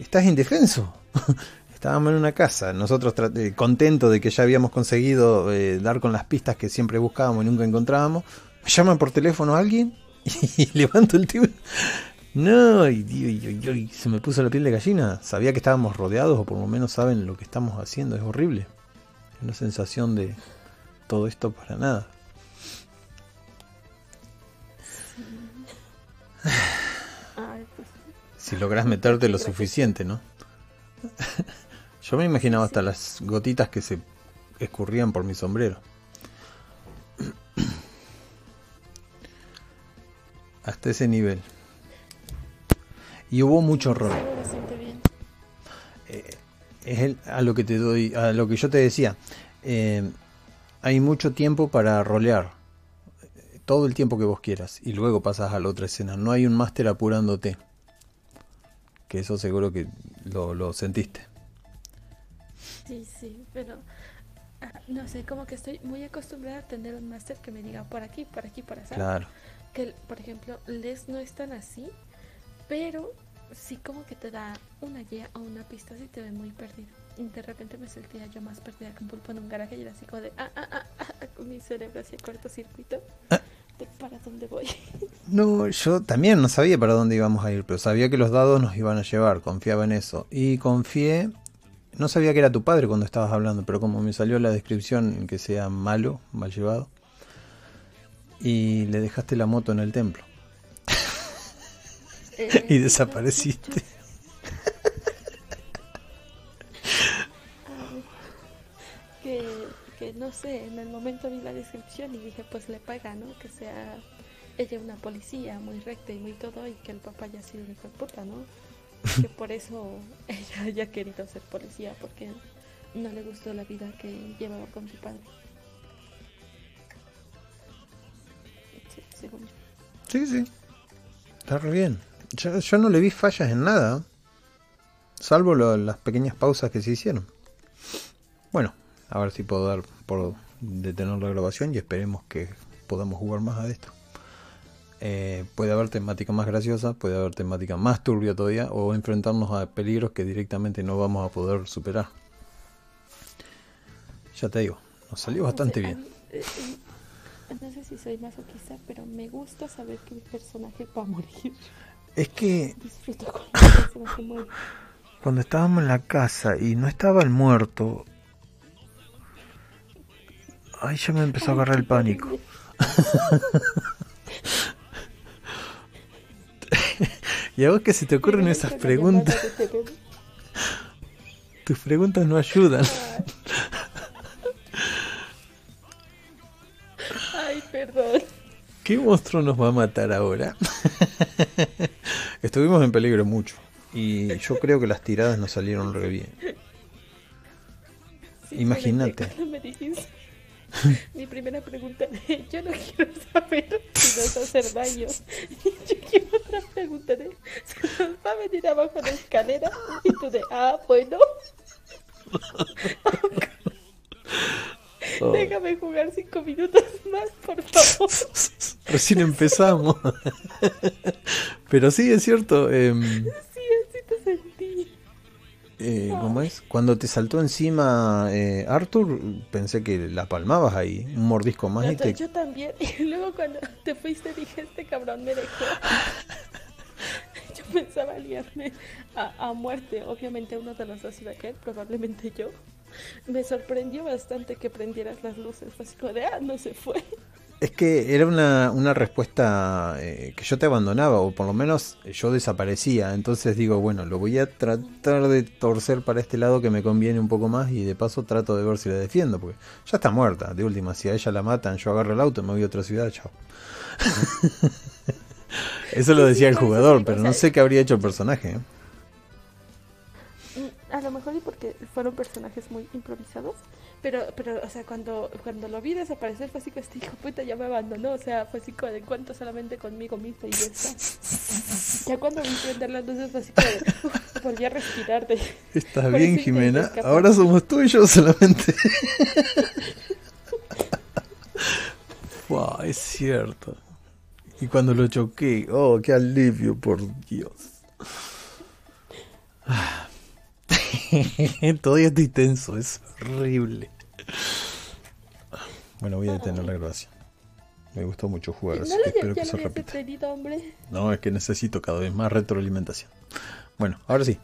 estás indefenso. Estábamos en una casa, nosotros eh, contentos de que ya habíamos conseguido eh, dar con las pistas que siempre buscábamos y nunca encontrábamos. Me llaman por teléfono a alguien y levanto el tío. No, se me puso la piel de gallina. Sabía que estábamos rodeados o por lo menos saben lo que estamos haciendo. Es horrible. Una sensación de todo esto para nada. Si logras meterte lo suficiente, ¿no? Yo me imaginaba hasta las gotitas que se escurrían por mi sombrero. Hasta ese nivel. Y hubo mucho horror. Eh, es a lo que te doy, a lo que yo te decía. Eh, hay mucho tiempo para rolear. Todo el tiempo que vos quieras. Y luego pasas a la otra escena. No hay un máster apurándote. Que eso seguro que lo, lo sentiste. Sí, sí, pero ah, no sé, como que estoy muy acostumbrada a tener un máster que me diga por aquí, por aquí, por allá. Claro. Que, por ejemplo, Les no es tan así, pero sí como que te da una guía o una pista si te ve muy perdido. Y de repente me sentía yo más perdida que un pulpo en un garaje y era así como de, ah, ah, ah, ah con mi cerebro hacía cortocircuito. Ah. De para dónde voy. No, yo también no sabía para dónde íbamos a ir, pero sabía que los dados nos iban a llevar, confiaba en eso. Y confié no sabía que era tu padre cuando estabas hablando, pero como me salió la descripción en que sea malo, mal llevado, y le dejaste la moto en el templo. Y desapareciste. que, que no sé, en el momento vi la descripción y dije, pues le paga, ¿no? Que sea ella una policía muy recta y muy todo y que el papá haya sido un hijo de puta, ¿no? que por eso ella haya querido ser policía, porque no le gustó la vida que llevaba con su padre. Sí, sí, Está re bien. Yo, no le vi fallas en nada, salvo las pequeñas pausas que se hicieron. Bueno, a ver si puedo dar por detener la grabación y esperemos que podamos jugar más a esto. Eh, puede haber temática más graciosa, puede haber temática más turbia todavía, o enfrentarnos a peligros que directamente no vamos a poder superar. Ya te digo, nos salió bastante bien. Eh, eh, no sé si soy masoquista, pero me gusta saber que mi personaje va a morir. Es que. Cuando estábamos en la casa y no estaba el muerto. Ay, ya me empezó a agarrar el pánico. ¿Y a vos qué se te ocurren esas preguntas? Tus preguntas no ayudan. Ay, perdón. ¿Qué monstruo nos va a matar ahora? Estuvimos en peligro mucho. Y yo creo que las tiradas nos salieron re bien. Imagínate. Mi primera pregunta yo no quiero saber si nos va a hacer daño. Yo quiero otra pregunta de, ¿se nos va a venir abajo la escalera? Y tú de, ah, bueno. Oh. Déjame jugar cinco minutos más, por favor. Recién empezamos. Pero sí, es cierto. Eh, sí, así te sentí. Eh, ¿Cómo es? Cuando te saltó encima eh, Arthur, pensé que la palmabas ahí, un mordisco más. y Yo también, y luego cuando te fuiste dije, este cabrón me dejó. yo pensaba liarme a, a, muerte, obviamente uno de los dos iba a caer, probablemente yo. Me sorprendió bastante que prendieras las luces, así como de, ah, no se fue. Es que era una, una respuesta eh, que yo te abandonaba, o por lo menos yo desaparecía. Entonces digo, bueno, lo voy a tratar de torcer para este lado que me conviene un poco más y de paso trato de ver si la defiendo, porque ya está muerta. De última, si a ella la matan, yo agarro el auto, me voy a otra ciudad, chao. Eso lo decía el jugador, pero no sé qué habría hecho el personaje. ¿eh? A lo mejor y porque fueron personajes muy improvisados pero, pero, o sea, cuando, cuando lo vi desaparecer fue así que este hijo puta ya me abandonó, o sea, fue así como de cuento solamente conmigo mismo y ya está. Ya cuando vi prender las luces fue así como de, volví a respirar. De, Estás bien, Jimena, ahora somos tú y yo solamente. es cierto. Y cuando lo choqué, oh, qué alivio, por Dios. Todavía estoy tenso, es horrible. Bueno, voy a detener la grabación. Me gustó mucho jugar, así No que espero que se repita. No, es que necesito cada vez más retroalimentación. Bueno, ahora sí.